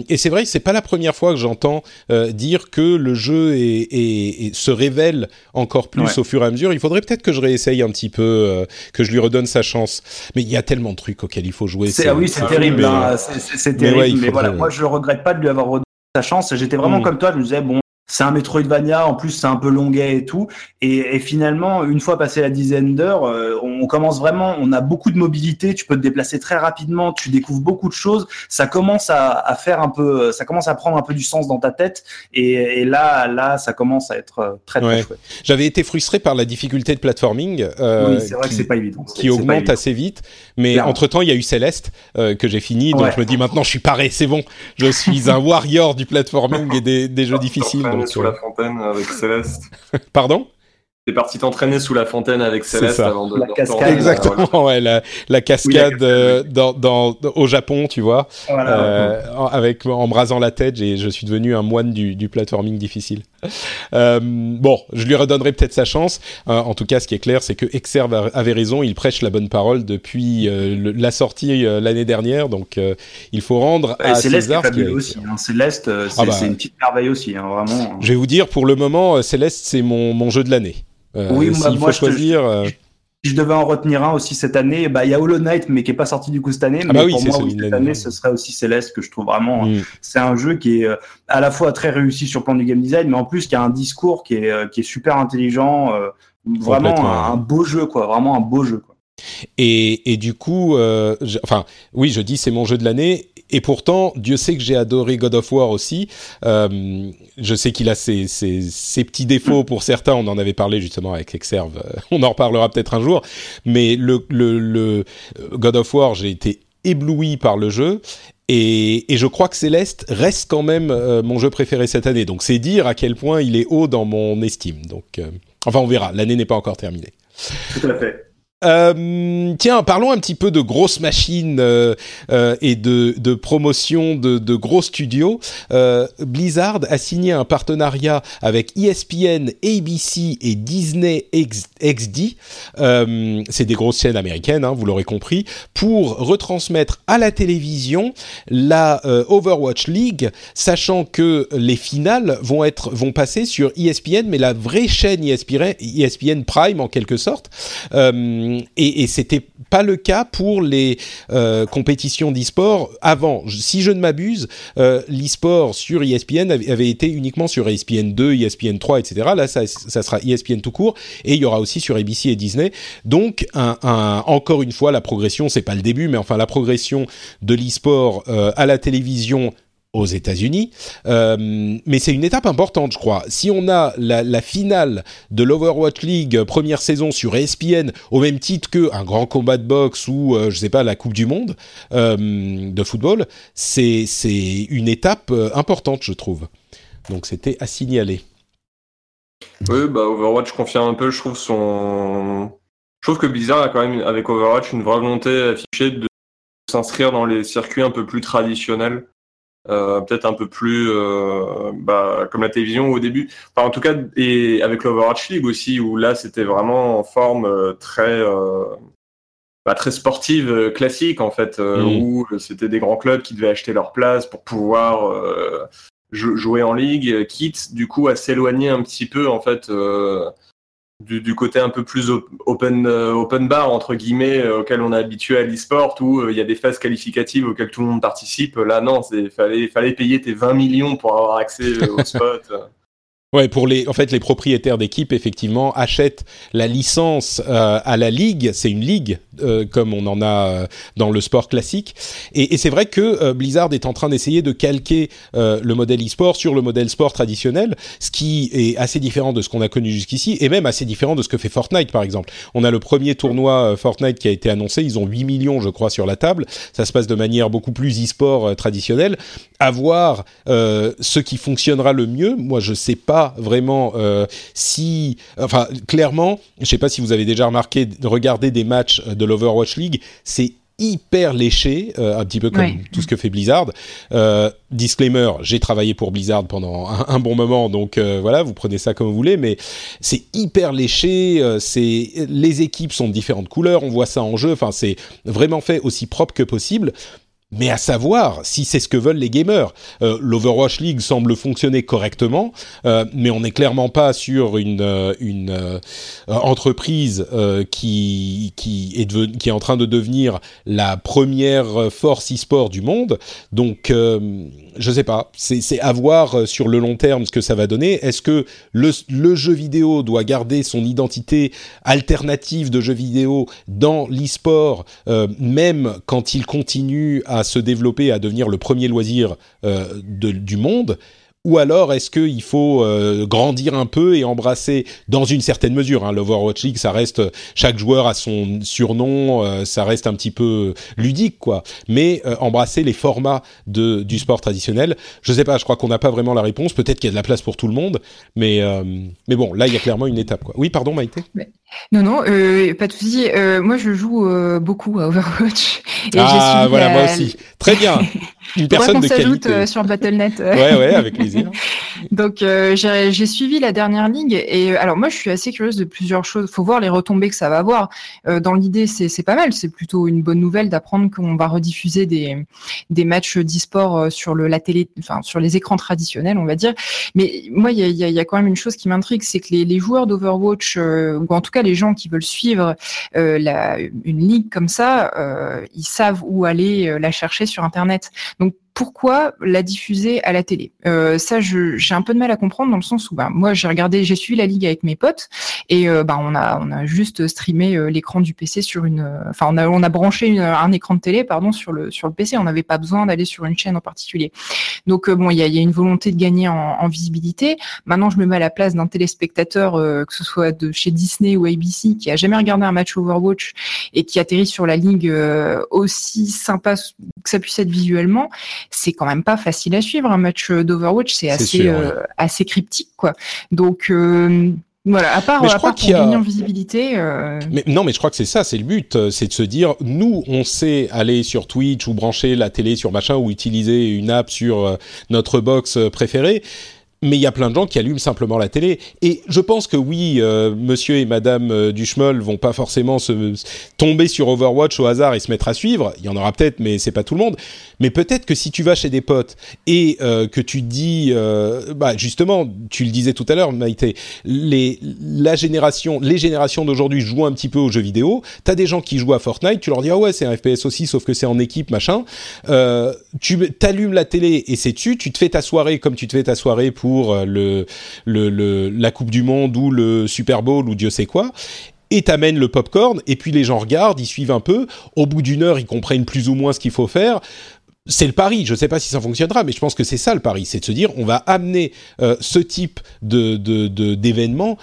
et c'est vrai que c'est pas la première fois que j'entends dire que le jeu et, se révèle encore plus au fur et à mesure. Il faudrait peut-être que je réessaye un petit peu, euh, que je lui redonne sa chance. Mais il y a tellement de trucs auxquels il faut jouer. C'est, ah oui, c'est terrible. Hein. c'est, terrible. Mais, voilà, moi je regrette pas de lui avoir redonné sa chance. J'étais vraiment mm. comme toi. Je me disais bon, c'est un Metroidvania, en plus c'est un peu longuet et tout. Et, et finalement, une fois passé la dizaine d'heures, euh, on commence vraiment, on a beaucoup de mobilité, tu peux te déplacer très rapidement, tu découvres beaucoup de choses. Ça commence à, à faire un peu, ça commence à prendre un peu du sens dans ta tête. Et, et là, là, ça commence à être euh, très très chouette. J'avais été frustré par la difficulté de platforming. Euh, oui, c'est vrai qui, que c'est pas évident. Qui augmente assez vite. Mais entre temps, il y a eu Céleste euh, que j'ai fini, donc je me dis maintenant, je suis paré, c'est bon. Je suis un warrior du platforming et des, des jeux difficiles sous la fontaine avec Céleste. Pardon? T'es parti t'entraîner sous la fontaine avec Céleste avant de la cascade. Exactement, ouais, la, la cascade euh, dans, dans, au Japon, tu vois, euh, avec en brasant la tête, et je suis devenu un moine du, du platforming difficile. Euh, bon, je lui redonnerai peut-être sa chance. Euh, en tout cas, ce qui est clair, c'est que Exerve avait raison. Il prêche la bonne parole depuis euh, la sortie l'année dernière. Donc, il faut rendre à Céleste César. Est fabuleux aussi. Hein. Céleste, c'est ah bah. une petite merveille aussi, hein, vraiment. Je vais vous dire, pour le moment, Céleste, c'est mon, mon jeu de l'année. oui, moi, faut choisir si je devais en retenir un aussi cette année, bah il y a Hollow Knight mais qui est pas sorti du coup cette année. Ah mais bah oui, pour moi cette année, ce serait aussi Céleste que je trouve vraiment. Mm. C'est un jeu qui est euh, à la fois très réussi sur le plan du game design, mais en plus qui a un discours qui est euh, qui est super intelligent. Euh, vraiment un, beau jeu quoi, vraiment un beau jeu quoi. Et, et du coup, enfin, oui, je dis c'est mon jeu de l'année. Et pourtant, Dieu sait que j'ai adoré God of War aussi. Euh, je sais qu'il a ses, ses, ses, petits défauts pour certains. On en avait parlé justement avec Exerve. Euh, on en reparlera peut-être un jour. Mais le, le, le God of War, j'ai été ébloui par le jeu. Et, et, je crois que Céleste reste quand même euh, mon jeu préféré cette année. Donc c'est dire à quel point il est haut dans mon estime. Donc, euh, enfin, on verra. L'année n'est pas encore terminée. Tout à fait. Euh, tiens, parlons un petit peu de grosses machines euh, euh, et de, de promotion de, de, gros studios. Euh, Blizzard a signé un partenariat avec ESPN, ABC et Disney XD. Euh, c'est des grosses chaînes américaines, hein, vous l'aurez compris, pour retransmettre à la télévision la euh, Overwatch League, sachant que les finales vont être vont passer sur ESPN, mais la vraie chaîne ESPN, ESPN Prime en quelque sorte. Et, et c'était pas le cas pour les euh, compétitions d'e-sport avant. Si je ne m'abuse, euh, l'e-sport sur ESPN avait, été uniquement sur ESPN 2, ESPN 3, etc. Là, ça, sera ESPN tout court, et il y aura aussi sur ABC et Disney. Donc, encore une fois, la progression, c'est pas le début, mais enfin la progression de l'e-sport euh, à la télévision aux États-Unis, euh, mais c'est une étape importante, je crois. Si on a la, finale de l'Overwatch League première saison sur ESPN au même titre que un grand combat de boxe ou je sais pas la Coupe du Monde de football, c'est une étape importante, je trouve. Donc c'était à signaler. Oui, bah Overwatch confirme un peu, je trouve. Je trouve que Blizzard a quand même avec Overwatch une vraie volonté affichée de s'inscrire dans les circuits un peu plus traditionnels, euh, peut-être un peu plus euh, bah, comme la télévision au début. Enfin, en tout cas, et avec l'Overwatch League aussi, où là c'était vraiment en forme euh, très bah, très sportive classique en fait, mmh. où c'était des grands clubs qui devaient acheter leur place pour pouvoir jouer en ligue, quitte du coup à s'éloigner un petit peu en fait euh, du, côté un peu plus open, euh, open bar entre guillemets euh, auquel on est habitué à l'e-sport où il y a des phases qualificatives auxquelles tout le monde participe. Là non, c'est fallait fallait payer tes 20 millions pour avoir accès au spot. Ouais, pour les, en fait, les propriétaires d'équipes effectivement achètent la licence euh, à la ligue. C'est une ligue euh, comme on en a euh, dans le sport classique. Et, et c'est vrai que Blizzard est en train d'essayer de calquer le modèle e-sport sur le modèle sport traditionnel, ce qui est assez différent de ce qu'on a connu jusqu'ici, et même assez différent de ce que fait Fortnite par exemple. On a le premier tournoi Fortnite qui a été annoncé. Ils ont 8 millions, je crois, sur la table. Ça se passe de manière beaucoup plus e-sport traditionnelle. À voir ce qui fonctionnera le mieux. Moi, je sais pas vraiment euh, si, enfin, clairement, je sais pas si vous avez déjà remarqué, regarder des matchs de l'Overwatch League, c'est hyper léché, euh, un petit peu comme tout ce que fait Blizzard. Euh, disclaimer, j'ai travaillé pour Blizzard pendant un, bon moment, donc voilà, vous prenez ça comme vous voulez, mais c'est hyper léché. c'est les équipes sont de différentes couleurs, on voit ça en jeu. Enfin, c'est vraiment fait aussi propre que possible mais à savoir si c'est ce que veulent les gamers. Euh, L'Overwatch League semble fonctionner correctement, euh, mais on n'est clairement pas sur une, euh, entreprise qui, est en train de devenir la première force e-sport du monde. Donc, je sais pas, c'est à voir sur le long terme ce que ça va donner. Est-ce que le, jeu vidéo doit garder son identité alternative de jeu vidéo dans l'e-sport, même quand il continue à à se développer, à devenir le premier loisir euh, du monde ou alors est-ce qu'il faut euh, grandir un peu et embrasser dans une certaine mesure hein, L'Overwatch League, ça reste chaque joueur a son surnom, euh, ça reste un petit peu ludique quoi. Mais embrasser les formats de, du sport traditionnel, je sais pas, je crois qu'on n'a pas vraiment la réponse. Peut-être qu'il y a de la place pour tout le monde, mais mais bon, là il y a clairement une étape quoi. Oui, pardon Maïté? Non, non, euh, pas de souci. Euh, moi, je joue euh, beaucoup à Overwatch. Et ah, voilà, moi aussi. Très bien. Une personne de qualité. Sur Battle.net. ouais, ouais, avec plaisir. Donc, j'ai suivi la dernière ligue. Et alors, moi, je suis assez curieuse de plusieurs choses. faut voir les retombées que ça va avoir. dans l'idée, c'est pas mal. C'est plutôt une bonne nouvelle d'apprendre qu'on va rediffuser des, des matchs d'e-sport sur le, la télé, enfin, sur les écrans traditionnels, on va dire. Mais moi, il y a, y, y a, quand même une chose qui m'intrigue, c'est que les, les joueurs d'Overwatch, ou en tout cas les gens qui veulent suivre euh, une ligue comme ça, euh, ils savent où aller euh, la chercher sur Internet. Donc pourquoi la diffuser à la télé euh, Ça, j'ai un peu de mal à comprendre dans le sens où bah, moi, j'ai regardé, j'ai suivi la ligue avec mes potes et euh, bah, on a on a juste streamé euh, l'écran du PC sur une, enfin on a on a branché un écran de télé pardon sur le sur le PC. On n'avait pas besoin d'aller sur une chaîne en particulier. Donc bon, il y a, y a, une volonté de gagner en, en, visibilité. Maintenant, je me mets à la place d'un téléspectateur, que ce soit de chez Disney ou ABC, qui a jamais regardé un match Overwatch et qui atterrit sur la ligue aussi sympa que ça puisse être visuellement c'est quand même pas facile à suivre. Un match d'Overwatch, c'est assez, euh, assez cryptique, quoi. Donc, euh, voilà, à part, à part pour gagner en visibilité. Euh, mais, non, mais je crois que c'est ça, c'est le but, c'est de se dire, nous, on sait aller sur Twitch ou brancher la télé sur machin ou utiliser une app sur notre box préférée mais il y a plein de gens qui allument simplement la télé. Et je pense que oui, euh, monsieur et madame euh, Duchemol vont pas forcément se tomber sur Overwatch au hasard et se mettre à suivre. Il y en aura peut-être, mais c'est pas tout le monde. Mais peut-être que si tu vas chez des potes et euh, que tu dis, euh, bah justement, tu le disais tout à l'heure, Maïté, les, la génération, les générations d'aujourd'hui jouent un petit peu aux jeux vidéo. T'as des gens qui jouent à Fortnite, tu leur dis ah ouais c'est un FPS aussi, sauf que c'est en équipe machin. Euh, tu t'allumes la télé et c'est tu, tu te fais ta soirée comme tu te fais ta soirée pour euh, le, la Coupe du Monde ou le Super Bowl ou Dieu sait quoi et t'amènes le popcorn, et puis les gens regardent, ils suivent un peu, au bout d'une heure, ils comprennent plus ou moins ce qu'il faut faire c'est le pari. Je ne sais pas si ça fonctionnera, mais je pense que c'est ça le pari, c'est de se dire on va amener ce type de d'événement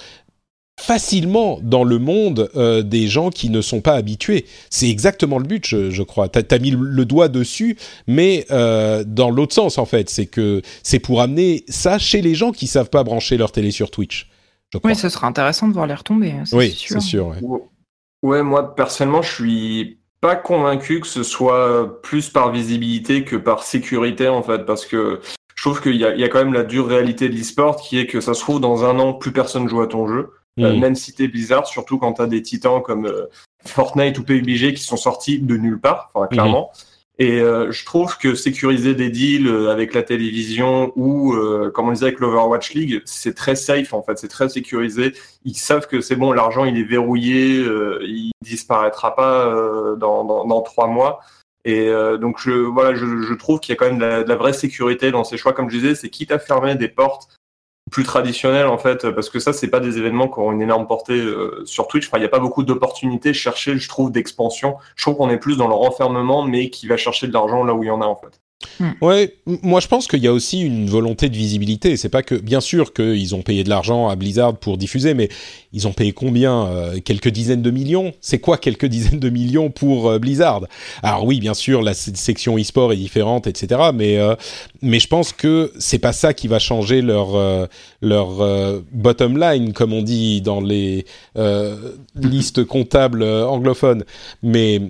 facilement dans le monde euh, des gens qui ne sont pas habitués. C'est exactement le but, je, crois. Tu as, mis le doigt dessus, mais euh, dans l'autre sens, en fait. C'est que c'est pour amener ça chez les gens qui savent pas brancher leur télé sur Twitch. Oui, ce sera intéressant de voir les retomber. Hein, oui, c'est sûr. Ouais. moi, personnellement, je suis pas convaincu que ce soit plus par visibilité que par sécurité, en fait, parce que je trouve qu'il y, y, a quand même la dure réalité de l'e-sport qui est que ça se trouve dans un an, plus personne joue à ton jeu. Euh, mm. même citer Blizzard, surtout quand tu as des titans comme euh, Fortnite ou PUBG qui sont sortis de nulle part, enfin, clairement. Mm-hmm. Et euh, je trouve que sécuriser des deals avec la télévision ou, comme on disait avec l'Overwatch League, c'est très safe en fait, c'est très sécurisé. Ils savent que c'est bon, l'argent il est verrouillé, il disparaîtra pas dans, dans, dans, trois mois. Et donc je, voilà, je, je trouve qu'il y a quand même de la, de la, vraie sécurité dans ces choix. Comme je disais, c'est quitte à fermer des portes plus traditionnel en fait parce que ça c'est pas des événements qui ont une énorme portée euh, sur Twitch. Il n'y a pas beaucoup d'opportunités chercher je trouve d'expansion. Je trouve qu'on est plus dans le renfermement mais qui va chercher de l'argent là où il y en a en fait Ouais, moi je pense qu'il y a aussi une volonté de visibilité. C'est pas que, bien sûr, qu'ils ont payé de l'argent à Blizzard pour diffuser, mais ils ont payé combien euh, Quelques dizaines de millions? C'est quoi quelques dizaines de millions pour euh, Blizzard? Alors oui, bien sûr, la section e-sport est différente, etc. Mais euh, mais je pense que c'est pas ça qui va changer leur leur bottom line, comme on dit dans les listes comptables anglophones. Mais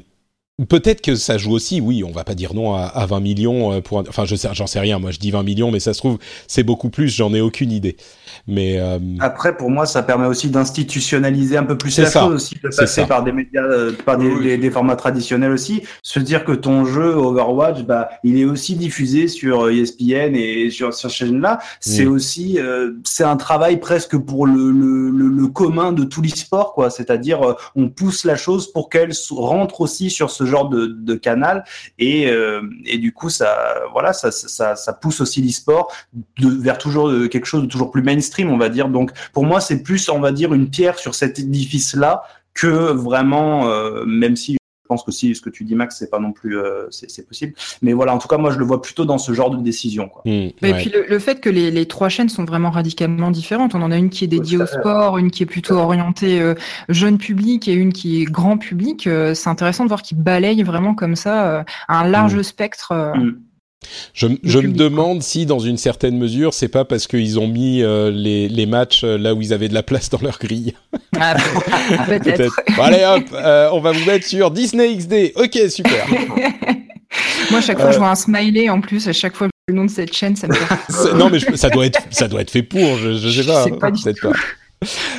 Peut-être que ça joue aussi, oui, on va pas dire non à, 20 millions euh, pour enfin je sais j'en sais rien, moi je dis 20 millions mais ça se trouve c'est beaucoup plus, j'en ai aucune idée. Mais euh, après pour moi ça permet aussi d'institutionnaliser un peu plus la chose aussi de passer par des médias euh, par des, des, formats traditionnels aussi, se dire que ton jeu Overwatch bah il est aussi diffusé sur ESPN et sur sur cette chaîne là, c'est aussi c'est un travail presque pour le le, le, commun de tout l'e-sport quoi, c'est-à-dire on pousse la chose pour qu'elle rentre aussi sur ce genre de, canal. Et, euh, et du coup ça voilà ça, ça, pousse aussi l'e-sport vers toujours euh, quelque chose de toujours plus mainstream on va dire. Donc pour moi c'est plus on va dire une pierre sur cet édifice là que vraiment euh, même si pense que si ce que tu dis, Max, c'est pas non plus euh, c'est possible. Mais voilà, en tout cas, moi, je le vois plutôt dans ce genre de décision. Quoi. Mmh, et puis le, fait que les, les, trois chaînes sont vraiment radicalement différentes. On en a une qui est dédiée au sport, une qui est plutôt orientée euh, jeune public et une qui est grand public. Euh, c'est intéressant de voir qu'ils balayent vraiment comme ça un large mmh. spectre. Mmh. Je, je me demande si, dans une certaine mesure, c'est pas parce qu'ils ont mis euh, les, les, matchs euh, là où ils avaient de la place dans leur grille. Ah, peut-être. allez hop, euh, on va vous mettre sur Disney XD. Ok, super. Moi, à chaque fois, je vois un smiley en plus. À chaque fois, le nom de cette chaîne, ça me fait. non, mais ça doit être, ça doit être fait pour. Je, je sais pas. Sais pas du tout.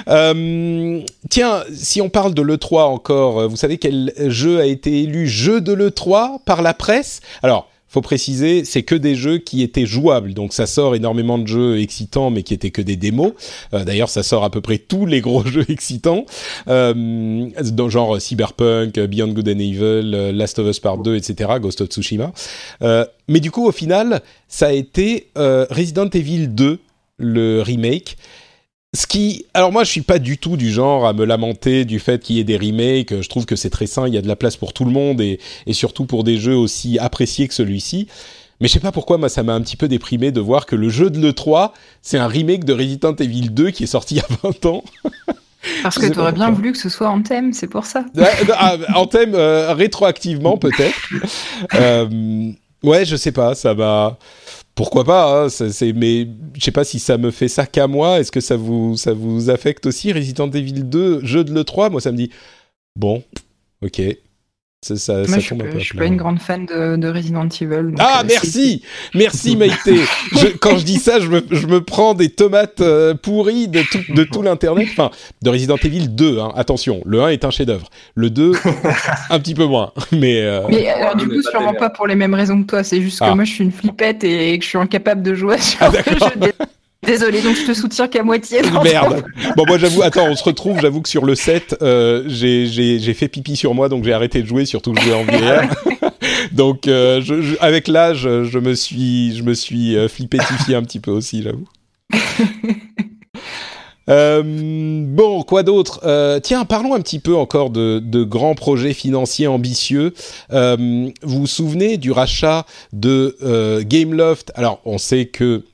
Euh, tiens, si on parle de l'E3 encore, vous savez quel jeu a été élu jeu de l'E3 par la presse? Alors, faut préciser, c'est que des jeux qui étaient jouables. Donc ça sort énormément de jeux excitants, mais qui étaient que des démos. Euh, d'ailleurs, ça sort à peu près tous les gros jeux excitants, euh, genre Cyberpunk, Beyond Good and Evil, euh, Last of Us Part 2, etc., Ghost of Tsushima. Euh, mais du coup, au final, ça a été Resident Evil 2, le remake ce qui, alors moi je suis pas du tout du genre à me lamenter du fait qu'il y ait des remakes. Je trouve que c'est très sain, il y a de la place pour tout le monde et, et surtout pour des jeux aussi appréciés que celui-ci. Mais je sais pas pourquoi, moi ça m'a un petit peu déprimé de voir que le jeu de l'E3, c'est un remake de Resident Evil 2 qui est sorti il y a 20 ans. Parce que tu aurais bien voulu que ce soit Anthem, c'est pour ça. ah, Anthem, euh, rétroactivement peut-être. euh, ouais, je sais pas, ça va pourquoi pas hein, mais je sais pas si ça me fait ça qu'à moi. Est-ce que ça vous ça vous affecte aussi Resident Evil 2 jeu de le 3 moi ça me dit bon OK ça, Moi, je, ne suis pas une grande fan de, Resident Evil. ah, euh, merci Merci, Maïté Quand je dis ça, je me, je me prends des tomates euh, pourries de tout, de tout l'Internet. Enfin, de Resident Evil 2, hein. attention. Le 1 est un chef-d'œuvre. Le 2, un petit peu moins. Mais, euh... Mais alors, du coup, sûrement pas pour les mêmes raisons que toi. C'est juste que ah. moi, je suis une flippette et que je suis incapable de jouer sur ah, le jeu Désolé, donc je te soutiens qu'à moitié. Merde. Bon, moi j'avoue, attends, on se retrouve. J'avoue que sur le 7, euh, j'ai fait pipi sur moi, donc j'ai arrêté de jouer, surtout que je jouais en VR. donc euh, je, avec l'âge, je me suis, je me suis euh, flippétifié un petit peu aussi, j'avoue. Euh, bon, quoi d'autre? Euh, Tiens, parlons un petit peu encore de, de grands projets financiers ambitieux. Euh, vous vous souvenez du rachat de Gameloft? Alors, on sait que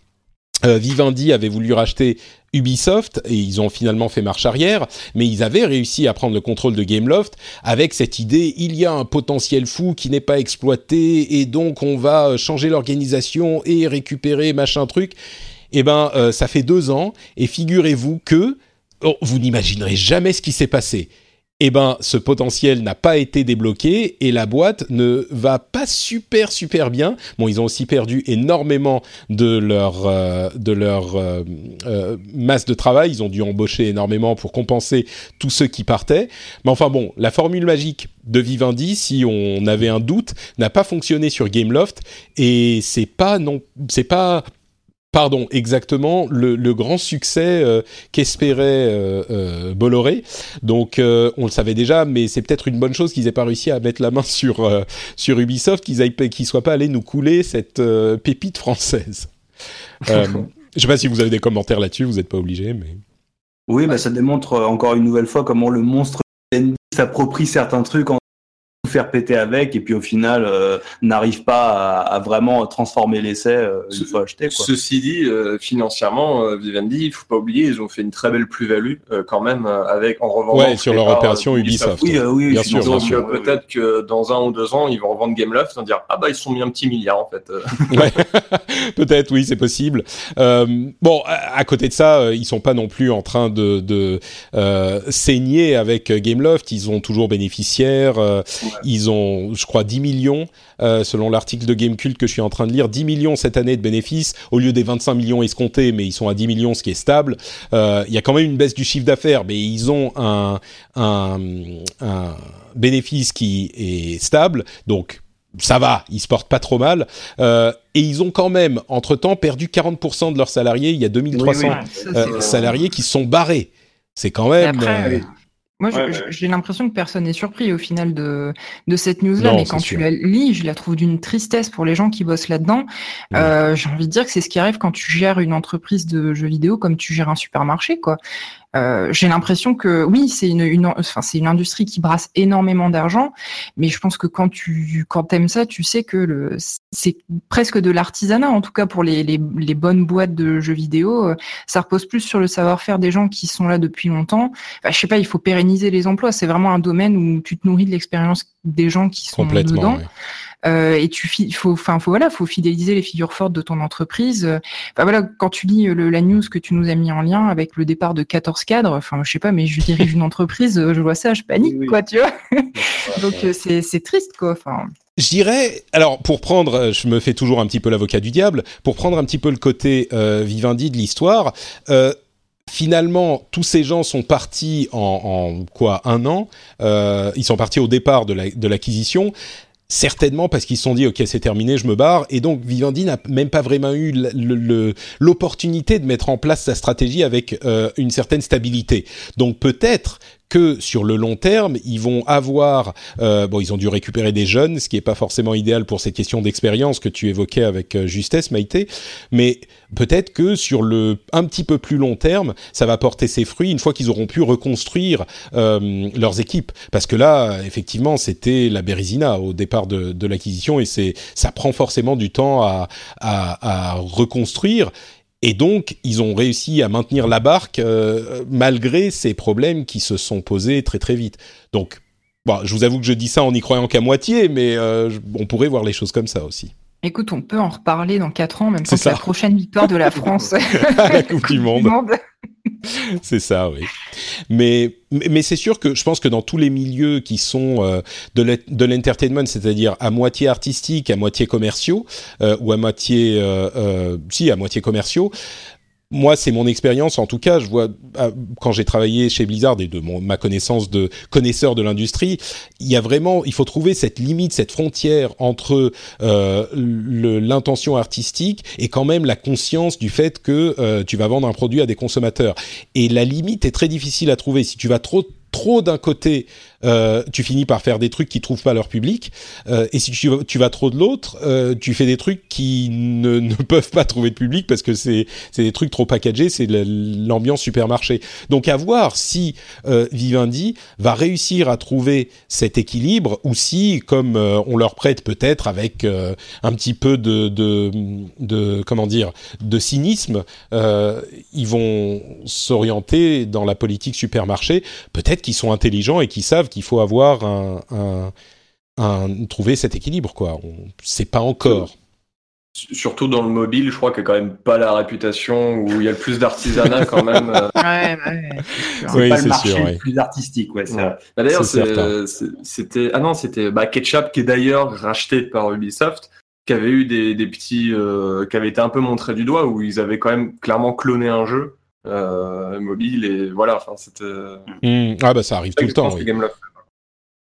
Vivendi avait voulu racheter Ubisoft et ils ont finalement fait marche arrière, mais ils avaient réussi à prendre le contrôle de Gameloft avec cette idée il y a un potentiel fou qui n'est pas exploité et donc on va changer l'organisation et récupérer machin truc eh ben, euh, ça fait deux ans, et figurez-vous que oh, vous n'imaginerez jamais ce qui s'est passé. Eh ben, ce potentiel n'a pas été débloqué et la boîte ne va pas super super bien. Bon, ils ont aussi perdu énormément de leur euh, de leur euh, masse de travail. Ils ont dû embaucher énormément pour compenser tous ceux qui partaient. Mais enfin bon, la formule magique de Vivendi, si on avait un doute, n'a pas fonctionné sur Gameloft et c'est pas non, c'est pas pardon, exactement le, grand succès euh, qu'espérait euh, euh, Bolloré. Donc on le savait déjà, mais c'est peut-être une bonne chose qu'ils aient pas réussi à mettre la main sur sur Ubisoft, qu'ils aient qu'ils soient pas allés nous couler cette pépite française. Je je sais pas si vous avez des commentaires là-dessus, vous n'êtes pas obligé, mais. Oui, bah, ça démontre encore une nouvelle fois comment le monstre s'approprie certains trucs en faire péter avec et puis au final euh, n'arrive pas à, vraiment transformer l'essai euh, une fois acheté. Quoi. Ceci dit, euh, financièrement, Vivendi, il faut pas oublier, ils ont fait une très belle plus-value quand même avec en revendant. Ouais, sur leur opération Ubisoft. Oui, oui, bien sûr. Donc peut-être que dans un ou deux ans, ils vont revendre Gameloft et dire ah bah ils sont mis un petit milliard en fait. ouais, peut-être oui, c'est possible. bon, à, côté de ça, ils sont pas non plus en train de, de saigner avec Gameloft. Ils ont toujours bénéficiaires. Ils ont, je crois, 10 millions, euh, selon l'article de Gamecult que je suis en train de lire, 10 millions cette année de bénéfices, au lieu des 25 millions escomptés, mais ils sont à 10 millions, ce qui est stable. Euh, il y a quand même une baisse du chiffre d'affaires, mais ils ont un, un, un bénéfice qui est stable, donc ça va, ils se portent pas trop mal. Euh, et ils ont quand même, entre-temps, perdu 40% de leurs salariés. Il y a 2300 euh, salariés qui sont barrés. C'est quand même... Moi, j'ai l'impression que personne n'est surpris au final de, de cette news-là, mais quand tu la lis, je la trouve d'une tristesse pour les gens qui bossent là-dedans. Euh, j'ai envie de dire que c'est ce qui arrive quand tu gères une entreprise de jeux vidéo comme tu gères un supermarché, quoi. Euh, j'ai l'impression que oui, c'est une, une, enfin, c'est une industrie qui brasse énormément d'argent, mais je pense que quand tu quand aimes ça, tu sais que le c'est presque de l'artisanat, en tout cas pour les, les, les, bonnes boîtes de jeux vidéo. Euh, ça repose plus sur le savoir-faire des gens qui sont là depuis longtemps. Enfin, je sais pas, il faut pérenniser les emplois. C'est vraiment un domaine où tu te nourris de l'expérience des gens qui sont dedans. Euh, et tu faut enfin faut voilà faut fidéliser les figures fortes de ton entreprise enfin voilà quand tu lis le, la news que tu nous as mis en lien avec le départ de 14 cadres enfin je sais pas mais je dirige une entreprise je vois ça je panique quoi tu vois donc euh, c'est c'est triste quoi enfin je dirais, alors pour prendre, je me fais toujours un petit peu l'avocat du diable, pour prendre un petit peu le côté euh, Vivendi de l'histoire, euh, finalement, tous ces gens sont partis en, en quoi un an. Euh, ils sont partis au départ de l'acquisition. La, de certainement parce qu'ils se sont dit ok c'est terminé je me barre. Et donc Vivendi n'a même pas vraiment eu l'opportunité de mettre en place sa stratégie avec euh, une certaine stabilité. Donc peut-être que sur le long terme, ils vont avoir, euh, bon, ils ont dû récupérer des jeunes, ce qui est pas forcément idéal pour ces questions d'expérience que tu évoquais avec euh, justesse, Maïté, mais peut-être que sur le un petit peu plus long terme, ça va porter ses fruits une fois qu'ils auront pu reconstruire euh, leurs équipes, parce que là, effectivement, c'était la Bérésina au départ de, de l'acquisition et c'est ça prend forcément du temps à, à, à reconstruire. Et donc, ils ont réussi à maintenir la barque euh, malgré ces problèmes qui se sont posés très très vite. Donc, bon, je vous avoue que je dis ça en n'y croyant qu'à moitié, mais euh, on pourrait voir les choses comme ça aussi. Écoute, on peut en reparler dans quatre ans, même quand la prochaine victoire de la France à la Coupe du Monde. c'est ça, oui. Mais, mais c'est sûr que je pense que dans tous les milieux qui sont euh, de l'entertainment, c'est-à-dire à moitié artistique, à moitié commerciaux, euh, ou à moitié, euh, si, à moitié commerciaux, moi, c'est mon expérience. En tout cas, je vois ah, quand j'ai travaillé chez Blizzard et de mon, ma connaissance de connaisseur de l'industrie, il y a vraiment, il faut trouver cette limite, cette frontière entre euh, l'intention artistique et quand même la conscience du fait que euh, tu vas vendre un produit à des consommateurs. Et la limite est très difficile à trouver. Si tu vas trop trop d'un côté euh, tu finis par faire des trucs qui trouvent pas leur public. Euh, et si tu, vas trop de l'autre, euh, tu fais des trucs qui ne, ne, peuvent pas trouver de public parce que c'est des trucs trop packagés, c'est l'ambiance supermarché. Donc à voir si Vivendi va réussir à trouver cet équilibre ou si, comme on leur prête peut-être avec un petit peu de, de, de, comment dire de cynisme, ils vont s'orienter dans la politique supermarché. Peut-être qu'ils sont intelligents et qu'ils savent qu'il faut avoir un, un, trouver cet équilibre quoi. On sait pas encore. Surtout dans le mobile, je crois qu'il n'y a quand même pas la réputation où il y a le plus d'artisanat quand même. ouais, ouais. C'est pas le marché le plus artistique, ouais. Bah, d'ailleurs, c'était ah non, c'était bah, Ketchup qui est d'ailleurs racheté par Ubisoft, qui avait eu des, des petits, euh, qui avait été un peu montré du doigt où ils avaient quand même clairement cloné un jeu euh, mobile et voilà. Enfin, c'était. Mmh. Ah bah ça arrive tout le temps. Oui.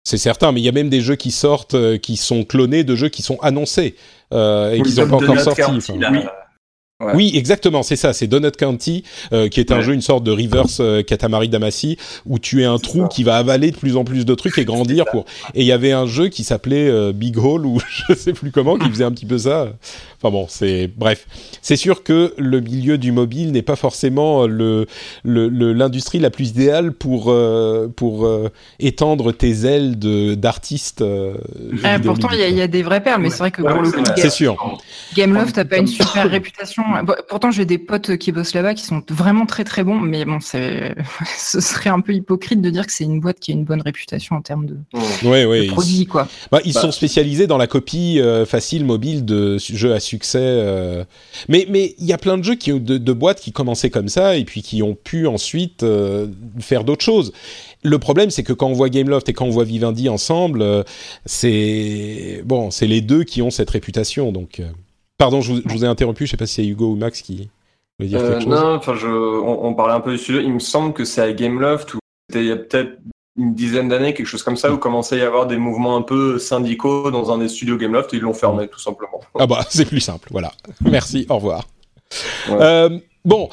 C'est certain, mais il y a même des jeux qui sortent, euh, qui sont clonés de jeux qui sont annoncés euh, et qui sont pas encore sortis. Oui, exactement, c'est ça. C'est Donut County, euh, qui est un jeu, une sorte de reverse euh, Katamari Damacy, où tu es un trou qui va avaler de plus en plus de trucs et grandir pour. Et il y avait un jeu qui s'appelait euh, Big Hole ou je sais plus comment, qui faisait un petit peu ça. Enfin bon, c'est bref. C'est sûr que le milieu du mobile n'est pas forcément le l'industrie la plus idéale pour euh, pour étendre tes ailes de d'artiste. Ah, pourtant, il y, y, a des vraies perles, mais c'est vrai que pour le c'est sûr. Gameloft n'a pas une super réputation pourtant, j'ai des potes qui bossent là-bas qui sont vraiment très très bons, mais bon, ce serait un peu hypocrite de dire que c'est une boîte qui a une bonne réputation en termes de, produits, quoi. Bah, ils sont bah. spécialisés dans la copie euh, facile mobile de jeux à succès. Euh. Mais mais il y a plein de jeux qui de, de boîtes qui commençaient comme ça et puis qui ont pu ensuite euh, faire d'autres choses. Le problème, c'est que quand on voit Gameloft et quand on voit Vivendi ensemble, c'est bon, c'est les deux qui ont cette réputation, donc. Pardon, je vous, ai interrompu. Je sais pas si c'est Hugo ou Max qui veut dire quelque euh, chose. Non, enfin, on, parlait un peu du sujet. Il me semble que c'est à Gameloft où il y a peut-être une dizaine d'années, quelque chose comme ça, où commençait à y avoir des mouvements un peu syndicaux dans un des studios Gameloft et ils l'ont fermé tout simplement. Ah bah c'est plus simple, voilà. Merci, au revoir. Euh, bon,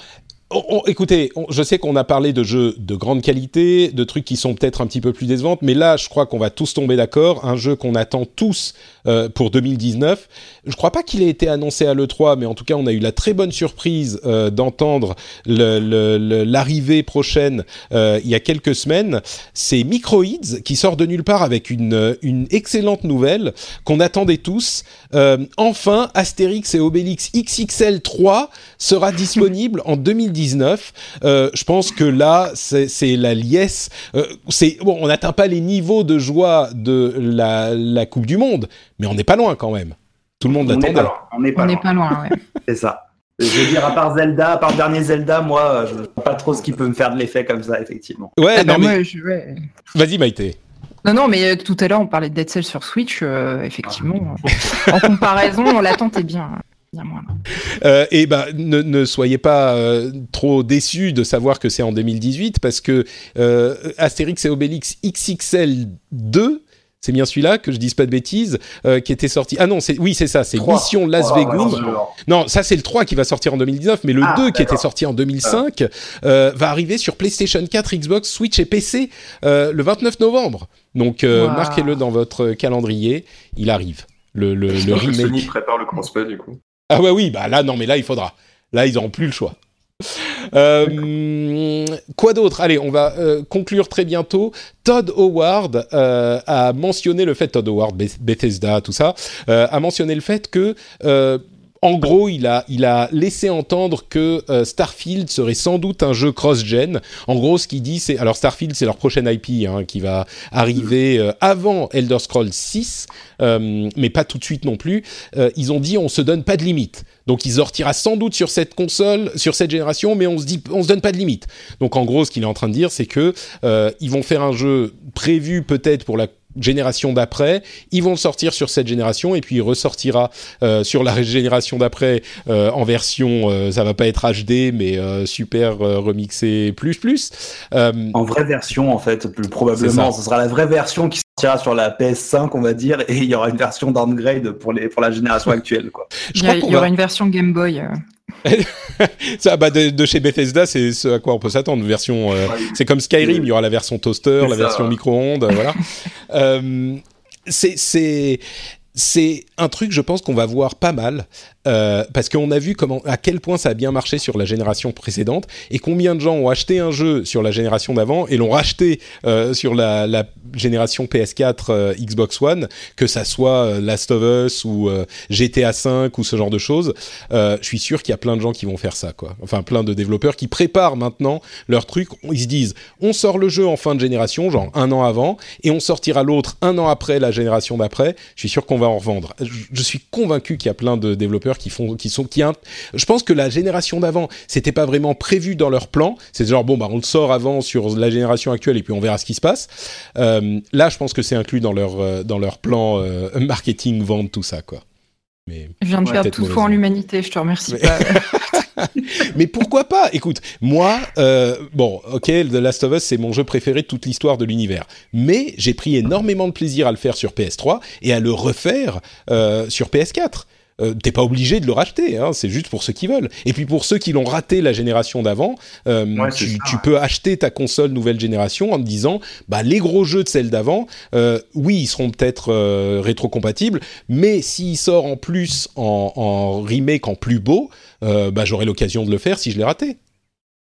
écoutez, je sais qu'on a parlé de jeux de grande qualité, de trucs qui sont peut-être un petit peu plus décevants, mais là, je crois qu'on va tous tomber d'accord. Un jeu qu'on attend tous euh, pour 2019. Je crois pas qu'il ait été annoncé à l'E3, mais en tout cas, on a eu la très bonne surprise euh, d'entendre l'arrivée prochaine euh, il y a quelques semaines. C'est Microids qui sort de nulle part avec une, une excellente nouvelle qu'on attendait tous. enfin, Astérix et Obélix XXL 3 sera disponible en 2019. je pense que là, c'est la liesse. c'est bon, on n'atteint pas les niveaux de joie de la, la Coupe du Monde, mais on n'est pas loin quand même. Tout le monde l'attendait. On n'est pas, loin. C'est ça. Je veux dire, à part Zelda, à part dernier Zelda, moi, je ne sais pas trop ce qui peut me faire de l'effet comme ça, effectivement. Ouais, ah non, mais... Vas-y, Maïté. Non, non, mais euh, tout à l'heure, on parlait de Dead Cells sur Switch. Euh, effectivement, ah. en comparaison, l'attente est bien. Bien moins, euh, et ben, ne, soyez pas trop déçus de savoir que c'est en 2018 parce que Astérix et Obélix XXL 2 c'est bien celui-là que je dise pas de bêtises, euh, qui était sorti. Ah non, c'est oui, c'est ça, c'est Mission Las Vegas. non, ça c'est le 3 qui va sortir en 2019, mais le 2 ah, qui était sorti en 2005 euh, va arriver sur PlayStation 4, Xbox, Switch et PC euh, le 29 novembre. Donc marquez-le dans votre calendrier, il arrive. Le, le, le remake. Sony prépare le crossplay du coup. Ah ouais oui, bah là non mais là il faudra. Là ils n'auront plus le choix. Euh, quoi d'autre? Allez, on va euh, conclure très bientôt. Todd Howard euh, a mentionné le fait, Todd Howard, Bethesda, tout ça, a mentionné le fait que en gros, il a, il a laissé entendre que Starfield serait sans doute un jeu cross-gen. En gros, ce qu'il dit, c'est... Alors Starfield, c'est leur prochaine IP hein, qui va arriver avant Elder Scrolls 6, mais pas tout de suite non plus. ils ont dit, on se donne pas de limite. Donc il sortira sans doute sur cette console, sur cette génération, mais on se dit, on se donne pas de limite. Donc en gros, ce qu'il est en train de dire, c'est que euh, ils vont faire un jeu prévu peut-être pour la génération d'après, ils vont le sortir sur cette génération et puis il ressortira euh, sur la génération d'après euh, en version, euh, ça va pas être HD mais euh, super remixé plus plus. en vraie version en fait, plus probablement, ce sera la vraie version qui sur la PS5, on va dire, et il y aura une version downgrade pour, les, pour la génération actuelle. Quoi. il y, aura une version Game Boy. Euh. ça, bah de, chez Bethesda, c'est ce à quoi on peut s'attendre. Version, c'est comme Skyrim, il y aura la version toaster, la version micro-ondes, voilà. c'est c'est un truc, je pense qu'on va voir pas mal euh, parce qu'on a vu comment, à quel point ça a bien marché sur la génération précédente et combien de gens ont acheté un jeu sur la génération d'avant et l'ont racheté euh, sur la, génération PS4, euh, Xbox One, que ça soit Last of Us ou GTA 5 ou ce genre de choses. je suis sûr qu'il y a plein de gens qui vont faire ça, quoi. Enfin, plein de développeurs qui préparent maintenant leur truc. Ils se disent, on sort le jeu en fin de génération, genre un an avant, et on sortira l'autre un an après la génération d'après. Je suis sûr qu'on va en revendre. Je, je suis convaincu qu'il y a plein de développeurs qui font, qui sont, qui je pense que la génération d'avant, c'était pas vraiment prévu dans leur plan. C'est genre bon bah on le sort avant sur la génération actuelle et puis on verra ce qui se passe. Euh, là, je pense que c'est inclus dans leur euh, dans leur plan euh, marketing, vente, tout ça quoi. Mais, je viens de faire tout foi en l'humanité, je te remercie mais... pas. mais pourquoi pas? Écoute, moi, bon, ok, The Last of Us, c'est mon jeu préféré de toute l'histoire de l'univers. Mais j'ai pris énormément de plaisir à le faire sur PS3 et à le refaire sur PS4. Euh, t'es pas obligé de le racheter, hein, c'est juste pour ceux qui veulent. Et puis pour ceux qui l'ont raté la génération d'avant, euh, tu, peux acheter ta console nouvelle génération en te disant, bah les gros jeux de celle d'avant, euh, oui, ils seront peut-être rétrocompatibles, mais s'ils sortent en plus en, en, remake en plus beau, bah j'aurai l'occasion de le faire si je l'ai raté.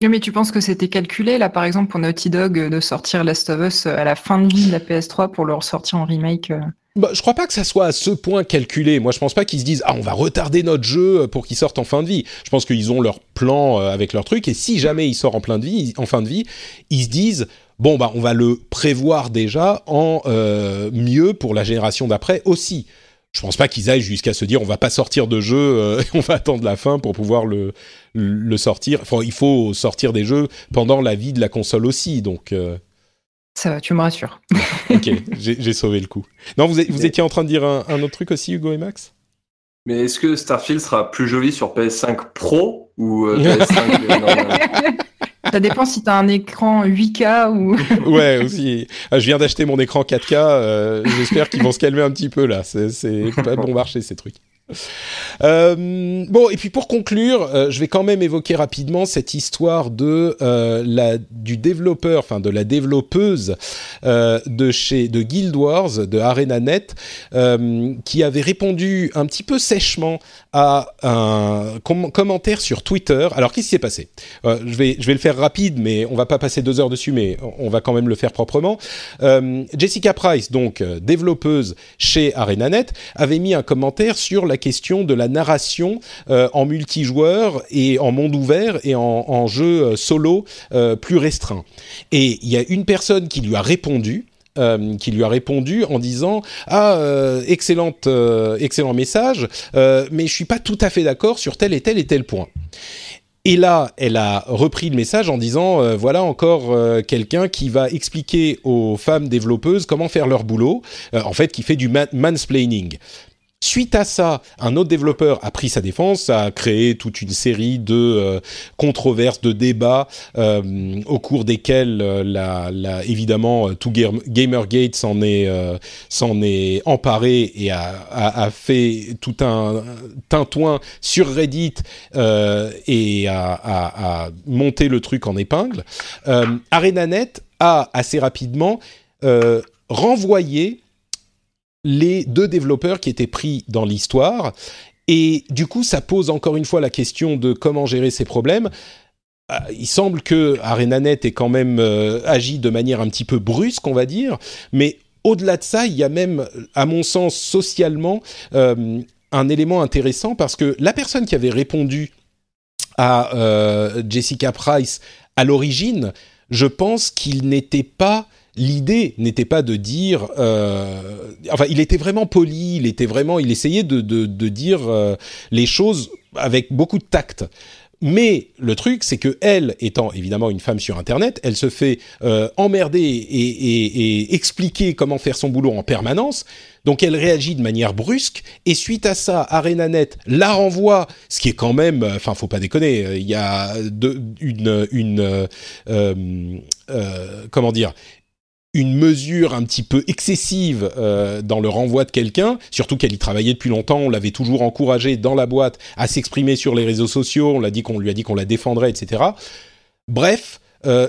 Mais tu penses que c'était calculé, là, par exemple, pour Naughty Dog, de sortir Last of Us à la fin de vie de la PS3 pour le ressortir en remake bah, je crois pas que ça soit à ce point calculé. Moi, je pense pas qu'ils se disent ah on va retarder notre jeu pour qu'il sorte en fin de vie. Je pense qu'ils ont leur plan euh, avec leur truc et si jamais il sort en plein de vie, en fin de vie, ils se disent bon bah on va le prévoir déjà en euh, mieux pour la génération d'après aussi. Je pense pas qu'ils aillent jusqu'à se dire on va pas sortir de jeu, euh, on va attendre la fin pour pouvoir le, le sortir. Enfin, il faut sortir des jeux pendant la vie de la console aussi, donc. Ça va, tu me rassures. ok, j'ai sauvé le coup. Non, vous, vous étiez en train de dire un, autre truc aussi, Hugo et Max? Mais est-ce que Starfield sera plus joli sur PS5 Pro ou euh, PS5 normal? Ça dépend si tu as un écran 8K ou. ouais, aussi. Ah, je viens d'acheter mon écran 4K. Euh, j'espère qu'ils vont se calmer un petit peu là. C'est pas bon marché ces trucs. Euh, bon, et puis pour conclure, euh, je vais quand même évoquer rapidement cette histoire de euh, la du développeur, enfin de la développeuse de chez de Guild Wars, de ArenaNet, qui avait répondu un petit peu sèchement à un commentaire sur Twitter. Alors qu'est-ce qui s'est passé? Je vais je vais le faire rapide, mais on va pas passer deux heures dessus, mais on va quand même le faire proprement. Jessica Price, donc développeuse chez ArenaNet, avait mis un commentaire sur la question de la narration euh, en multijoueur et en monde ouvert et en, jeu euh, solo euh, plus restreint. Et il y a une personne qui lui a répondu. qui lui a répondu en disant ah excellente excellent message mais je suis pas tout à fait d'accord sur tel et tel et tel point et là, elle a repris le message en disant voilà encore quelqu'un qui va expliquer aux femmes développeuses comment faire leur boulot, en fait, qui fait du mansplaining. Suite à ça, un autre développeur a pris sa défense, a créé toute une série de euh, controverses, de débats euh, au cours desquels, euh, la, la, évidemment, tout Gamergate s'en est, s'en est emparé et a, fait tout un tintouin sur Reddit et a, a, monté le truc en épingle. ArenaNet a assez rapidement renvoyé les deux développeurs qui étaient pris dans l'histoire. Et du coup, ça pose encore une fois la question de comment gérer ces problèmes. Euh, il semble que ArenaNet ait quand même euh, agi de manière un petit peu brusque, on va dire, mais au-delà de ça, il y a même, à mon sens, socialement, euh, un élément intéressant parce que la personne qui avait répondu à Jessica Price à l'origine, je pense qu'il n'était pas l'idée n'était pas de dire, euh, enfin, il était vraiment poli, il était vraiment, il essayait de, de, dire euh, les choses avec beaucoup de tact. Mais le truc, c'est que elle, étant évidemment une femme sur Internet, elle se fait euh, emmerder et, et, expliquer comment faire son boulot en permanence. Donc elle réagit de manière brusque et suite à ça, ArenaNet la renvoie, ce qui est quand même, enfin faut pas déconner, il y a de, une, une comment dire, une mesure un petit peu excessive euh, dans le renvoi de quelqu'un, surtout qu'elle y travaillait depuis longtemps, on l'avait toujours encouragé dans la boîte à s'exprimer sur les réseaux sociaux, on l'a dit qu'on lui a dit qu'on la défendrait, etc. Bref, euh,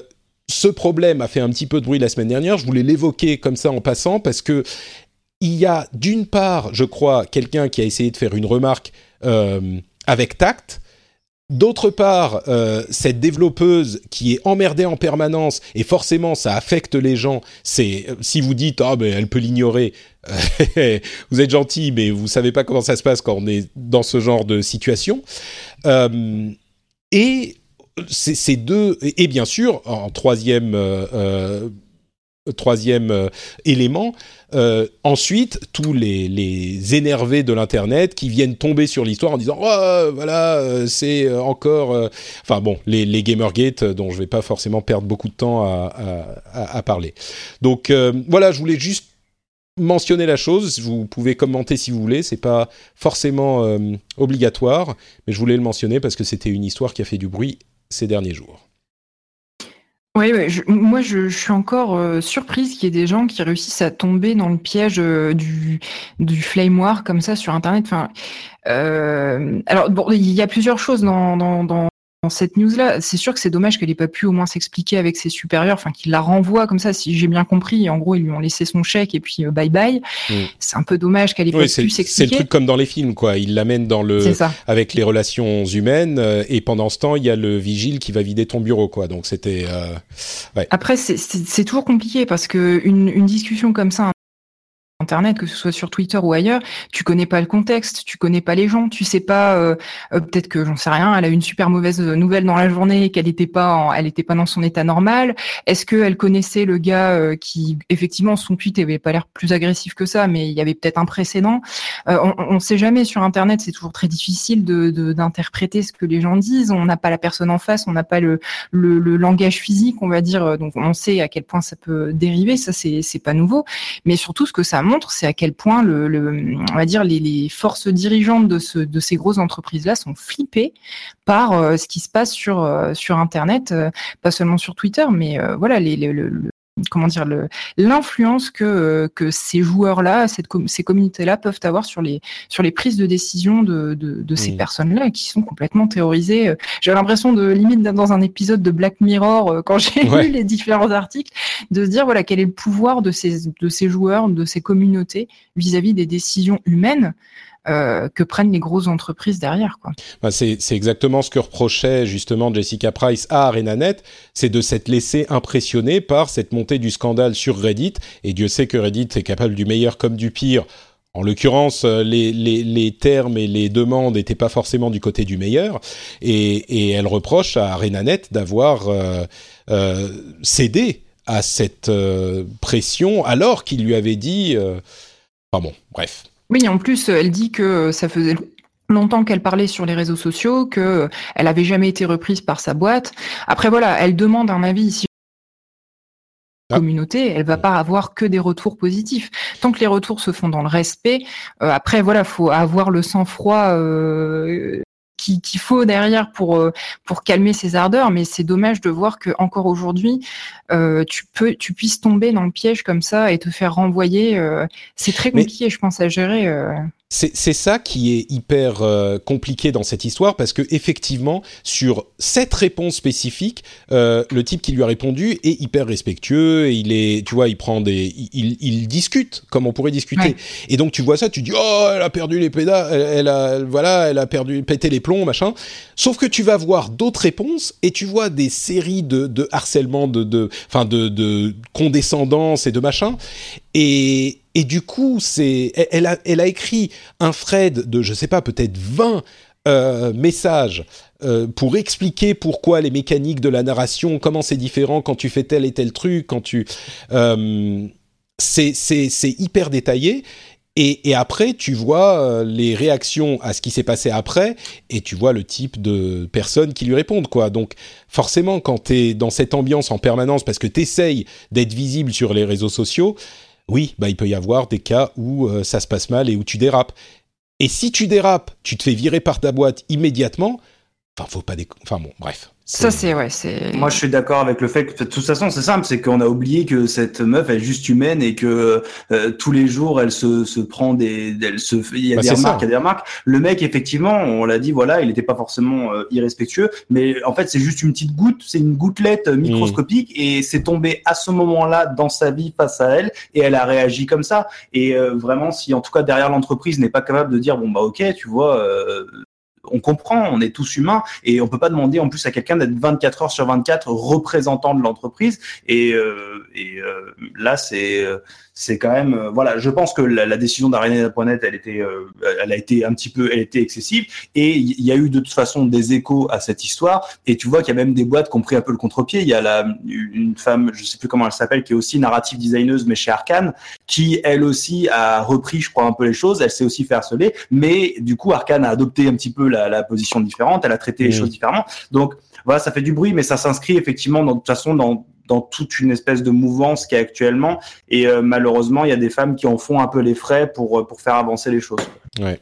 ce problème a fait un petit peu de bruit la semaine dernière. Je voulais l'évoquer comme ça en passant parce que il y a d'une part, je crois, quelqu'un qui a essayé de faire une remarque euh, avec tact. D'autre part, euh, cette développeuse qui est emmerdée en permanence et forcément ça affecte les gens. C'est si vous dites ah ben elle peut l'ignorer, vous êtes gentil mais vous savez pas comment ça se passe quand on est dans ce genre de situation. Euh, et ces deux et bien sûr en troisième troisième euh, élément. Euh, ensuite, tous les, énervés de l'internet qui viennent tomber sur l'histoire en disant oh, voilà euh, c'est encore enfin bon les, les Gamergate dont je vais pas forcément perdre beaucoup de temps à parler. Donc voilà, je voulais juste mentionner la chose. Vous pouvez commenter si vous voulez. C'est pas forcément obligatoire, mais je voulais le mentionner parce que c'était une histoire qui a fait du bruit ces derniers jours. Oui, moi je, suis encore euh, surprise qu'il y ait des gens qui réussissent à tomber dans le piège euh, du, du flame war comme ça sur Internet. Enfin, euh, alors bon, il y a plusieurs choses dans, dans dans cette news-là, c'est sûr que c'est dommage qu'elle n'ait pas pu au moins s'expliquer avec ses supérieurs, enfin qu'il la renvoie comme ça, si j'ai bien compris. En gros, ils lui ont laissé son chèque et puis euh, bye bye. Mm. C'est un peu dommage qu'elle ait pas pu s'expliquer. C'est le truc comme dans les films, quoi. Il l'amène dans le avec les relations humaines euh, et pendant ce temps, il y a le vigile qui va vider ton bureau, quoi. Donc c'était. Euh, ouais. Après, c'est toujours compliqué parce que une, une discussion comme ça Internet, que ce soit sur Twitter ou ailleurs, tu connais pas le contexte, tu connais pas les gens, tu sais pas, euh, euh, peut-être que j'en sais rien, elle a eu une super mauvaise nouvelle dans la journée, qu'elle était pas, elle était pas dans son état normal. Est-ce qu'elle connaissait le gars euh, qui, effectivement, son tweet avait pas l'air plus agressif que ça, mais il y avait peut-être un précédent? on, on sait jamais sur Internet, c'est toujours très difficile de d'interpréter ce que les gens disent. On n'a pas la personne en face, on n'a pas le, le, le langage physique, on va dire. Donc on sait à quel point ça peut dériver. Ça c'est c'est pas nouveau, mais surtout ce que ça montre, c'est à quel point le, on va dire les, forces dirigeantes de, ce, de ces grosses entreprises-là sont flippées par euh, ce qui se passe sur euh, sur Internet, euh, pas seulement sur Twitter, mais voilà les, le, comment dire l'influence que que ces joueurs-là, ces communautés-là peuvent avoir sur les sur les prises de décision de de, ces personnes-là qui sont complètement terrorisées. J'ai l'impression de limite dans un épisode de Black Mirror euh, quand j'ai lu les différents articles de se dire voilà quel est le pouvoir de ces de ces joueurs, de ces communautés vis-à-vis -vis des décisions humaines. Euh, que prennent les grosses entreprises derrière. Quoi. C'est, exactement ce que reprochait justement Jessica Price à ArenaNet, c'est de s'être laissé impressionner par cette montée du scandale sur Reddit. Et Dieu sait que Reddit est capable du meilleur comme du pire. En l'occurrence, euh, les, termes et les demandes n'étaient pas forcément du côté du meilleur. Et, elle reproche à ArenaNet d'avoir euh, cédé à cette pression alors qu'il lui avait dit... Enfin bon, bref. Oui, en plus, elle dit que ça faisait longtemps qu'elle parlait sur les réseaux sociaux, que elle avait jamais été reprise par sa boîte. Après voilà, elle demande un avis ici ah. communauté, elle va pas avoir que des retours positifs. Tant que les retours se font dans le respect, euh, après voilà, faut avoir le sang-froid euh, qu'il faut derrière pour euh, pour calmer ses ardeurs. Mais c'est dommage de voir que encore aujourd'hui, euh, tu peux tu puisses tomber dans le piège comme ça et te faire renvoyer. Euh, c'est très compliqué, je pense, à gérer. C'est ça qui est hyper euh, compliqué dans cette histoire parce que effectivement sur cette réponse spécifique, euh, le type qui lui a répondu est hyper respectueux et il est, tu vois, il prend des, il, il discute comme on pourrait discuter. Et donc tu vois ça, tu dis oh elle a perdu les pédales, elle, a voilà, elle a perdu pété les plombs machin. Sauf que tu vas voir d'autres réponses et tu vois des séries de, harcèlement, de enfin de, de condescendance et de machin. Et du coup, c'est, elle a, elle a écrit un thread de, je sais pas, peut-être 20 euh, messages euh, pour expliquer pourquoi les mécaniques de la narration, comment c'est différent quand tu fais tel et tel truc, quand tu, euh, c'est hyper détaillé. Et, après, tu vois euh, les réactions à ce qui s'est passé après, et tu vois le type de personnes qui lui répondent, quoi. Donc, forcément, quand tu es dans cette ambiance en permanence, parce que tu essayes d'être visible sur les réseaux sociaux, oui, bah, il peut y avoir des cas où euh, ça se passe mal et où tu dérapes. Et si tu dérapes, tu te fais virer par ta boîte immédiatement. Enfin, faut pas Enfin bon, bref, Ça, c'est, ouais, c'est. Moi, je suis d'accord avec le fait que, de toute façon, c'est simple, c'est qu'on a oublié que cette meuf, elle est juste humaine et que euh, tous les jours, elle se, se prend des, elle se, il y a bah, des remarques, il y a des remarques. Le mec, effectivement, on l'a dit, voilà, il n'était pas forcément euh, irrespectueux, mais en fait, c'est juste une petite goutte, c'est une gouttelette mmh. microscopique et c'est tombé à ce moment-là dans sa vie face à elle et elle a réagi comme ça. Et euh, vraiment, si en tout cas derrière l'entreprise n'est pas capable de dire, bon bah ok, tu vois, on comprend, on est tous humains et on peut pas demander en plus à quelqu'un d'être 24 heures sur 24 représentant de l'entreprise. Et, euh, et euh, là, c'est c'est quand même euh, voilà je pense que la, décision d'Arena.net elle était euh, elle a été un petit peu elle était excessive. Et il y a eu de toute façon des échos à cette histoire. Et tu vois qu'il y a même des boîtes qui ont pris un peu le contre-pied. Il y a la une femme je sais plus comment elle s'appelle qui est aussi narrative designeuse mais chez Arkane qui elle aussi a repris je crois un peu les choses. Elle s'est aussi fait harceler. Mais du coup Arkane a adopté un petit peu la, la position différente. Elle a traité les choses différemment. Donc voilà ça fait du bruit mais ça s'inscrit effectivement dans, de toute façon dans dans toute une espèce de mouvance qui est actuellement. Et euh, malheureusement, il y a des femmes qui en font un peu les frais pour, euh, pour faire avancer les choses. Ouais.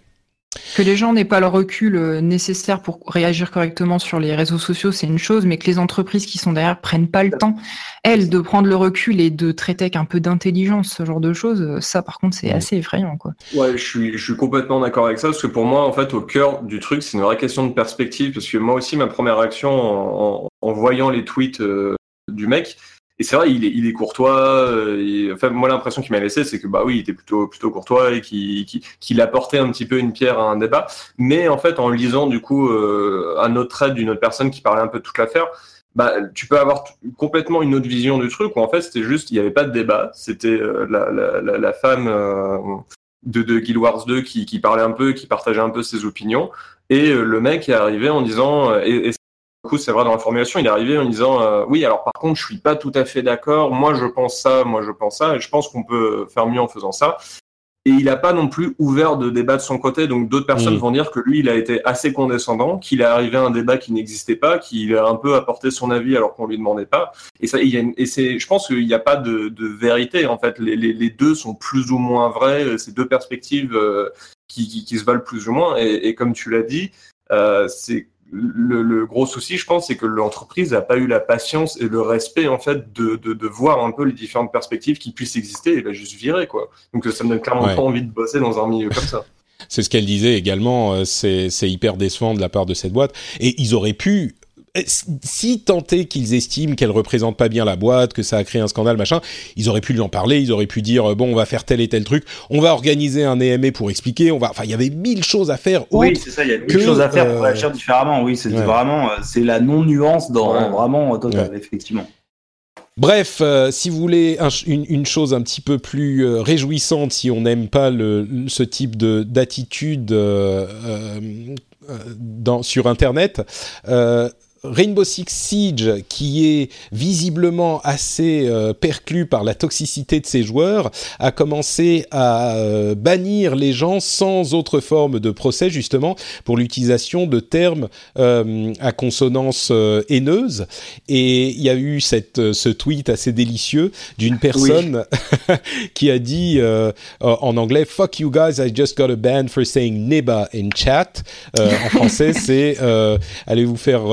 Que les gens n'aient pas le recul euh, nécessaire pour réagir correctement sur les réseaux sociaux, c'est une chose, mais que les entreprises qui sont derrière prennent pas le temps, elles, de prendre le recul et de traiter avec un peu d'intelligence ce genre de choses, ça par contre c'est assez effrayant. Quoi. Ouais, je suis, je suis complètement d'accord avec ça, parce que pour moi, en fait, au cœur du truc, c'est une vraie question de perspective, parce que moi aussi, ma première réaction en, en, voyant les tweets du mec. Et c'est vrai, il est, il est courtois. Euh, enfin, moi, l'impression qu'il m'a laissé, c'est que bah oui, il était plutôt plutôt courtois et qu'il qu'il apportait un petit peu une pierre à un débat. Mais en fait, en lisant du coup euh, un autre trait d'une autre personne qui parlait un peu de toute l'affaire, bah tu peux avoir complètement une autre vision du truc. Où en fait, c'était juste, il n'y avait pas de débat. C'était euh, la, la, la, femme euh, de, de Guild Wars 2 qui, qui parlait un peu, qui partageait un peu ses opinions. Et le mec est arrivé en disant, et, et coup, c'est vrai dans la formulation, il est arrivé en disant euh, oui, alors par contre, je suis pas tout à fait d'accord. Moi, je pense ça, moi, je pense ça, et je pense qu'on peut faire mieux en faisant ça. Et il n'a pas non plus ouvert de débat de son côté. Donc d'autres personnes mm. vont dire que lui, il a été assez condescendant, qu'il est arrivé à un débat qui n'existait pas, qu'il a un peu apporté son avis alors qu'on lui demandait pas. Et ça, il y a et c'est, je pense qu'il n'y a pas de, de, vérité en fait. Les, les, les, deux sont plus ou moins vrais. Ces deux perspectives euh, qui, qui, qui, se valent plus ou moins. Et, et comme tu l'as dit, euh, c'est le, gros souci, je pense, c'est que l'entreprise n'a pas eu la patience et le respect, en fait, de, de, voir un peu les différentes perspectives qui puissent exister et va juste virer, quoi. Donc, ça me donne clairement pas envie de bosser dans un milieu comme ça. C'est ce qu'elle disait également, euh, c'est hyper décevant de la part de cette boîte. Et ils auraient pu si tenté qu'ils estiment qu'elle représente pas bien la boîte, que ça a créé un scandale, machin, ils auraient pu lui en parler, ils auraient pu dire euh, bon, on va faire tel et tel truc, on va organiser un EMA pour expliquer, on va, enfin, il y avait mille choses à faire. Oui, c'est ça, il y a mille choses à faire pour agir différemment. Oui, c'est vraiment, euh, c'est la non nuance dans vraiment total, effectivement. Bref, si vous voulez une, chose un petit peu plus réjouissante, si on n'aime pas le, ce type de d'attitude sur Internet, Rainbow Six Siege, qui est visiblement assez euh, perclus par la toxicité de ses joueurs, a commencé à euh, bannir les gens sans autre forme de procès, justement, pour l'utilisation de termes euh, à consonance haineuse. Et il y a eu cette, ce tweet assez délicieux d'une personne qui a dit en anglais Fuck you guys, I just got a ban for saying neba in chat. en français, c'est allez vous faire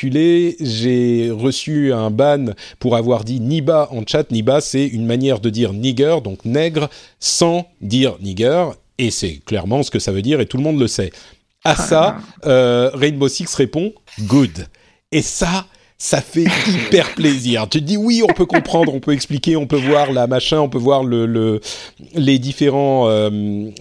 j'ai reçu un ban pour avoir dit Niba en chat. Niba, c'est une manière de dire nigger, donc nègre, sans dire nigger. Et c'est clairement ce que ça veut dire et tout le monde le sait. À ça, euh, Rainbow Six répond good. Et ça, ça fait hyper plaisir. Tu te dis oui, on peut comprendre, on peut expliquer, on peut voir la machin, on peut voir le, le les différents euh,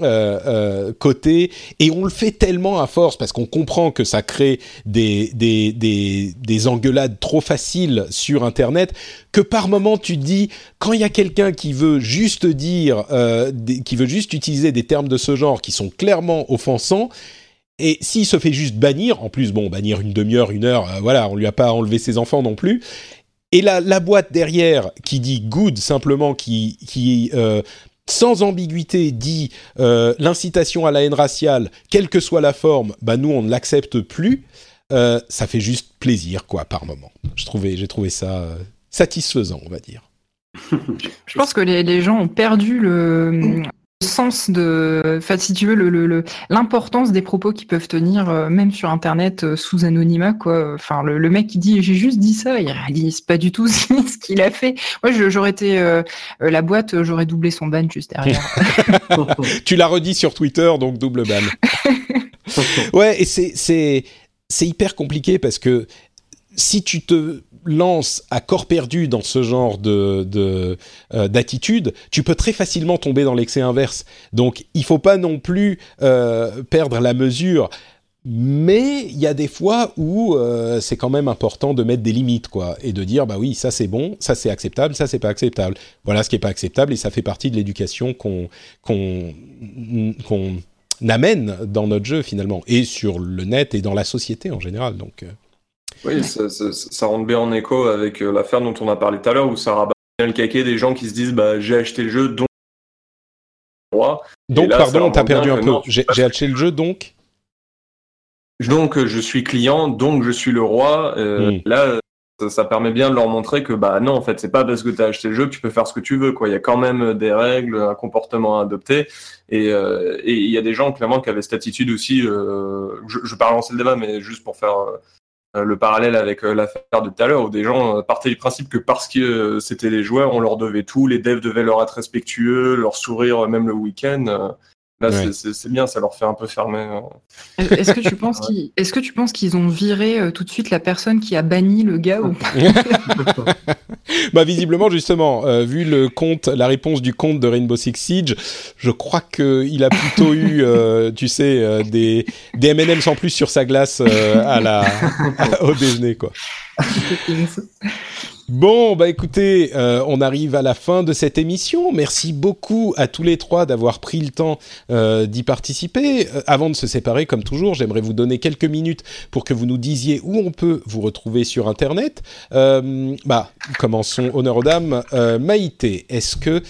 euh, euh, côtés, et on le fait tellement à force parce qu'on comprend que ça crée des, des, des, des engueulades trop faciles sur Internet que par moment tu te dis quand il y a quelqu'un qui veut juste dire, euh, qui veut juste utiliser des termes de ce genre qui sont clairement offensants et s'il se fait juste bannir, en plus, bon, bannir une demi-heure, une heure, euh, voilà, on lui a pas enlevé ses enfants non plus. Et la, boîte derrière qui dit good simplement, qui, qui euh, sans ambiguïté dit euh, l'incitation à la haine raciale, quelle que soit la forme, bah nous on ne l'accepte plus. ça fait juste plaisir quoi par moment. J'ai trouvé ça satisfaisant, on va dire. Je pense que les gens ont perdu le, sens de, enfin, si tu veux, le, l'importance des propos qui peuvent tenir euh, même sur Internet euh, sous anonymat, quoi. Enfin, le, mec qui dit j'ai juste dit ça, il réalise pas du tout ce qu'il a fait. Moi, j'aurais été euh, la boîte, j'aurais doublé son ban juste derrière. tu l'as redit sur Twitter, donc double ban. ouais, et c'est c'est c'est hyper compliqué parce que si tu te lances à corps perdu dans ce genre de euh, d'attitude, tu peux très facilement tomber dans l'excès inverse. Donc, il faut pas non plus euh, perdre la mesure. Mais il y a des fois où euh, c'est quand même important de mettre des limites, quoi, et de dire bah oui, ça c'est bon, ça c'est acceptable, ça c'est pas acceptable. Voilà ce qui est pas acceptable, et ça fait partie de l'éducation qu'on qu'on qu'on amène dans notre jeu finalement, et sur le net et dans la société en général. Donc oui, ça, ça, rentre bien en écho avec euh, l'affaire dont on a parlé tout à l'heure, où ça rabat bien le caquet des gens qui se disent bah, j'ai acheté le jeu, donc. Donc, pardon, t'as perdu un peu. J'ai acheté le jeu, donc Donc, je suis client, donc je suis le roi. Euh, hmm. Là, ça, permet bien de leur montrer que bah non, en fait, c'est pas parce que tu as acheté le jeu que tu peux faire ce que tu veux. Quoi. Il y a quand même des règles, un comportement à adopter. Et euh, il y a des gens, clairement, qui avaient cette attitude aussi. je, je vais pas relancer le débat, mais juste pour faire euh, le parallèle avec euh, l'affaire de tout à l'heure, où des gens euh, partaient du principe que parce que c'était les joueurs, on leur devait tout, les devs devaient leur être respectueux, leur sourire même le week-end. Là, c'est bien, ça leur fait un peu fermer. Hein. Est-ce que tu penses qu'ils, est-ce que tu penses qu'ils ont viré euh, tout de suite la personne qui a banni le gars ou Bah visiblement justement, euh, vu le compte, la réponse du compte de Rainbow Six Siege, je crois que il a plutôt eu, euh, tu sais, des des M&M's en plus sur sa glace à la au déjeuner quoi. Bon, bah écoutez, euh, on arrive à la fin de cette émission. Merci beaucoup à tous les trois d'avoir pris le temps euh, d'y participer. Euh, avant de se séparer, comme toujours, j'aimerais vous donner quelques minutes pour que vous nous disiez où on peut vous retrouver sur Internet. bah, commençons honneur aux dames. Maïté, est-ce que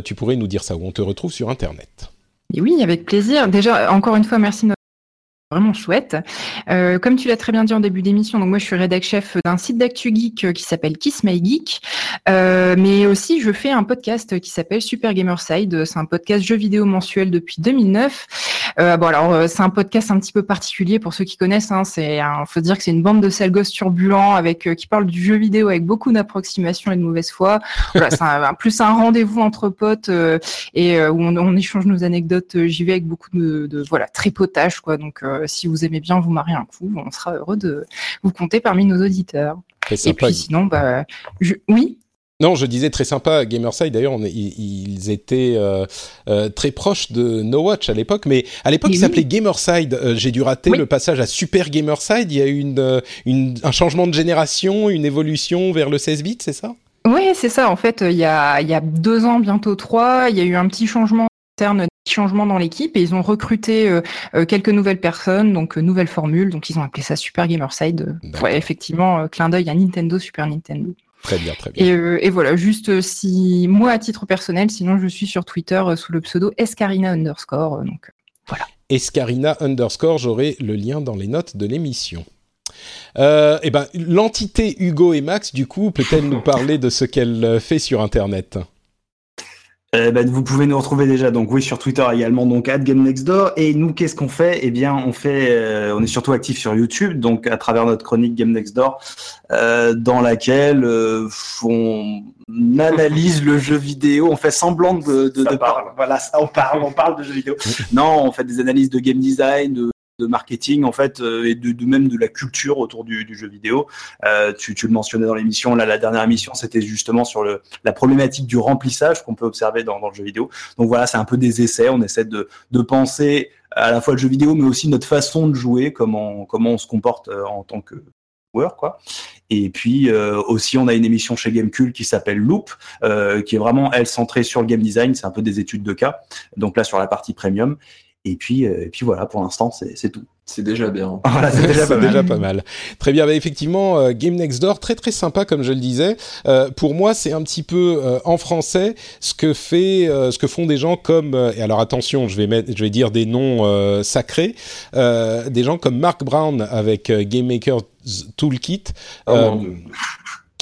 tu pourrais nous dire ça, où on te retrouve sur Internet? Oui, avec plaisir. Déjà, encore une fois, merci vraiment chouette. Euh, comme tu l'as très bien dit en début d'émission, donc moi je suis rédac chef d'un site d'actu geek euh, qui s'appelle Kiss My Geek, euh, mais aussi je fais un podcast qui s'appelle Super Gamerside. C'est un podcast jeux vidéo mensuel depuis 2009. Euh, bon alors c'est un podcast un petit peu particulier pour ceux qui connaissent. Hein, c'est, faut dire que c'est une bande de sales gosses turbulents avec qui parle du jeu vidéo avec beaucoup d'approximations et de mauvaise foi. Voilà, c'est un, plus un rendez-vous entre potes et où on, échange nos anecdotes. J'y vais avec beaucoup de, de voilà tripotage quoi. Donc si vous aimez bien vous marier un coup, on sera heureux de vous compter parmi nos auditeurs. Et puis sinon, bah, oui? Non, je disais très sympa, Gamerside d'ailleurs, ils étaient euh, euh, très proches de No Watch à l'époque, mais à l'époque il s'appelait Gamerside. J'ai dû rater le passage à Super Gamerside. Il y a eu une, un changement de génération, une évolution vers le 16 bits, c'est ça? Oui, c'est ça. En fait, il y, a, il y a deux ans, bientôt trois, il y a eu un petit changement interne changements dans l'équipe et ils ont recruté euh, euh, quelques nouvelles personnes, donc euh, nouvelles formules. Donc ils ont appelé ça Super Gamerside. Ouais, effectivement, clin d'œil à Nintendo, Super Nintendo. Très bien, très bien. Et, et, voilà, juste si moi à titre personnel, sinon je suis sur Twitter sous le pseudo Escarina underscore. Donc voilà. Escarina underscore, j'aurai le lien dans les notes de l'émission. Et eh ben, l'entité Hugo et Max, du coup, peut-elle nous parler de ce qu'elle fait sur Internet? Euh, bah, vous pouvez nous retrouver déjà donc oui sur Twitter également donc @GameNextDoor et nous qu'est-ce qu'on fait? Eh bien on fait euh, on est surtout actif sur YouTube donc à travers notre chronique Game Next Door euh, dans laquelle euh, on analyse le jeu vidéo, on fait semblant de, de, de parler. Voilà, ça on parle, on parle de jeux vidéo. non, on fait des analyses de game design, de de marketing en fait euh, et de, même de la culture autour du, jeu vidéo. Euh, tu, le mentionnais dans l'émission, la dernière émission c'était justement sur le, la problématique du remplissage qu'on peut observer dans, le jeu vidéo. Donc voilà, c'est un peu des essais, on essaie de, penser à la fois le jeu vidéo mais aussi notre façon de jouer, comment, comment on se comporte euh, en tant que joueur quoi. Et puis aussi, on a une émission chez Gamecube qui s'appelle Loop, qui est vraiment elle centrée sur le game design. C'est un peu des études de cas. Donc là, sur la partie premium. Et puis, euh, et puis voilà, pour l'instant, c'est tout. C'est déjà bien. Voilà, c'est déjà, pas, mal. Très bien. Bah, effectivement, euh, Game Next Door, très très sympa comme je le disais. Euh, pour moi, c'est un petit peu euh, en français ce que fait, ce que font des gens comme. et alors attention, je vais mettre, je vais dire des noms sacrés. des gens comme Mark Brown avec Game Maker Toolkit. Oh,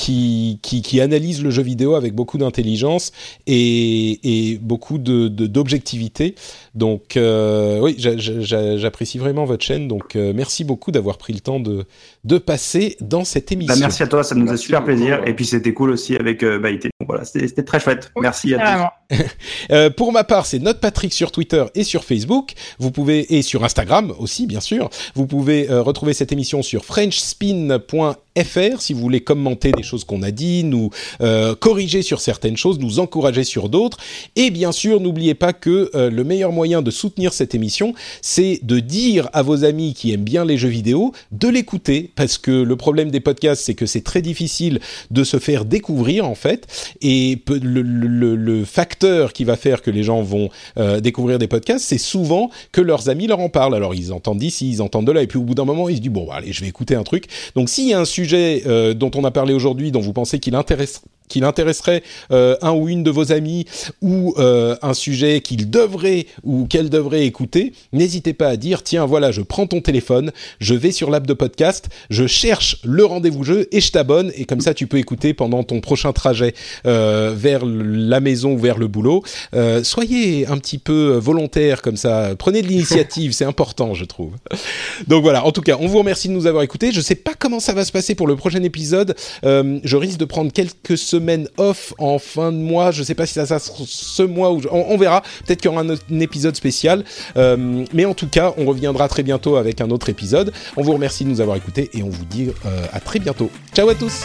qui, qui, qui analyse le jeu vidéo avec beaucoup d'intelligence et, et beaucoup de d'objectivité. Donc oui, j'apprécie vraiment votre chaîne. Donc merci beaucoup d'avoir pris le temps de de passer dans cette bah, émission. merci à toi, ça nous a super plaisir. Et puis c'était cool aussi avec euh, Baïté. Donc voilà, c'était très chouette. Merci à tous. euh, pour ma part, c'est Note Patrick sur Twitter et sur Facebook. Vous pouvez et sur Instagram aussi, bien sûr. Vous pouvez euh, retrouver cette émission sur frenchspin.fr fr si vous voulez commenter des choses qu'on a dit, nous euh, corriger sur certaines choses, nous encourager sur d'autres. Et bien sûr, n'oubliez pas que le meilleur moyen de soutenir cette émission, c'est de dire à vos amis qui aiment bien les jeux vidéo de l'écouter, parce que le problème des podcasts, c'est que c'est très difficile de se faire découvrir en fait, et le, le, le qui va faire que les gens vont euh, découvrir des podcasts, c'est souvent que leurs amis leur en parlent. Alors ils entendent d'ici, ils entendent de là, et puis au bout d'un moment, ils se disent bon, allez, je vais écouter un truc. Donc s'il y a un sujet sujet euh, dont on a parlé aujourd'hui, dont vous pensez qu'il intéresse qu'il intéresserait euh, un ou une de vos amis ou euh, un sujet qu'il devrait ou qu'elle devrait écouter, n'hésitez pas à dire tiens voilà je prends ton téléphone, je vais sur l'app de podcast, je cherche le rendez-vous jeu et je t'abonne et comme ça tu peux écouter pendant ton prochain trajet euh, vers la maison ou vers le boulot. soyez un petit peu volontaire comme ça, prenez de l'initiative, c'est important je trouve. Donc voilà, en tout cas on vous remercie de nous avoir écoutés. Je sais pas comment ça va se passer pour le prochain épisode. je risque de prendre quelques semaines semaine off en fin de mois. Je sais pas si ça, ça ce mois ou on, verra. Peut-être qu'il y aura un, épisode spécial. Euh, mais en tout cas, on reviendra très bientôt avec un autre épisode. On vous remercie de nous avoir écoutés et on vous dit euh, à très bientôt. Ciao à tous.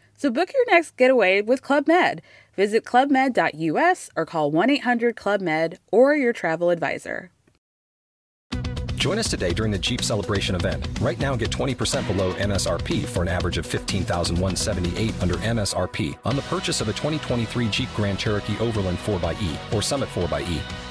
So book your next getaway with Club Med. Visit clubmed.us or call 1 800 Club Med or your travel advisor. Join us today during the Jeep Celebration event. Right now, get 20% below MSRP for an average of 15178 under MSRP on the purchase of a 2023 Jeep Grand Cherokee Overland 4xE or Summit 4xE.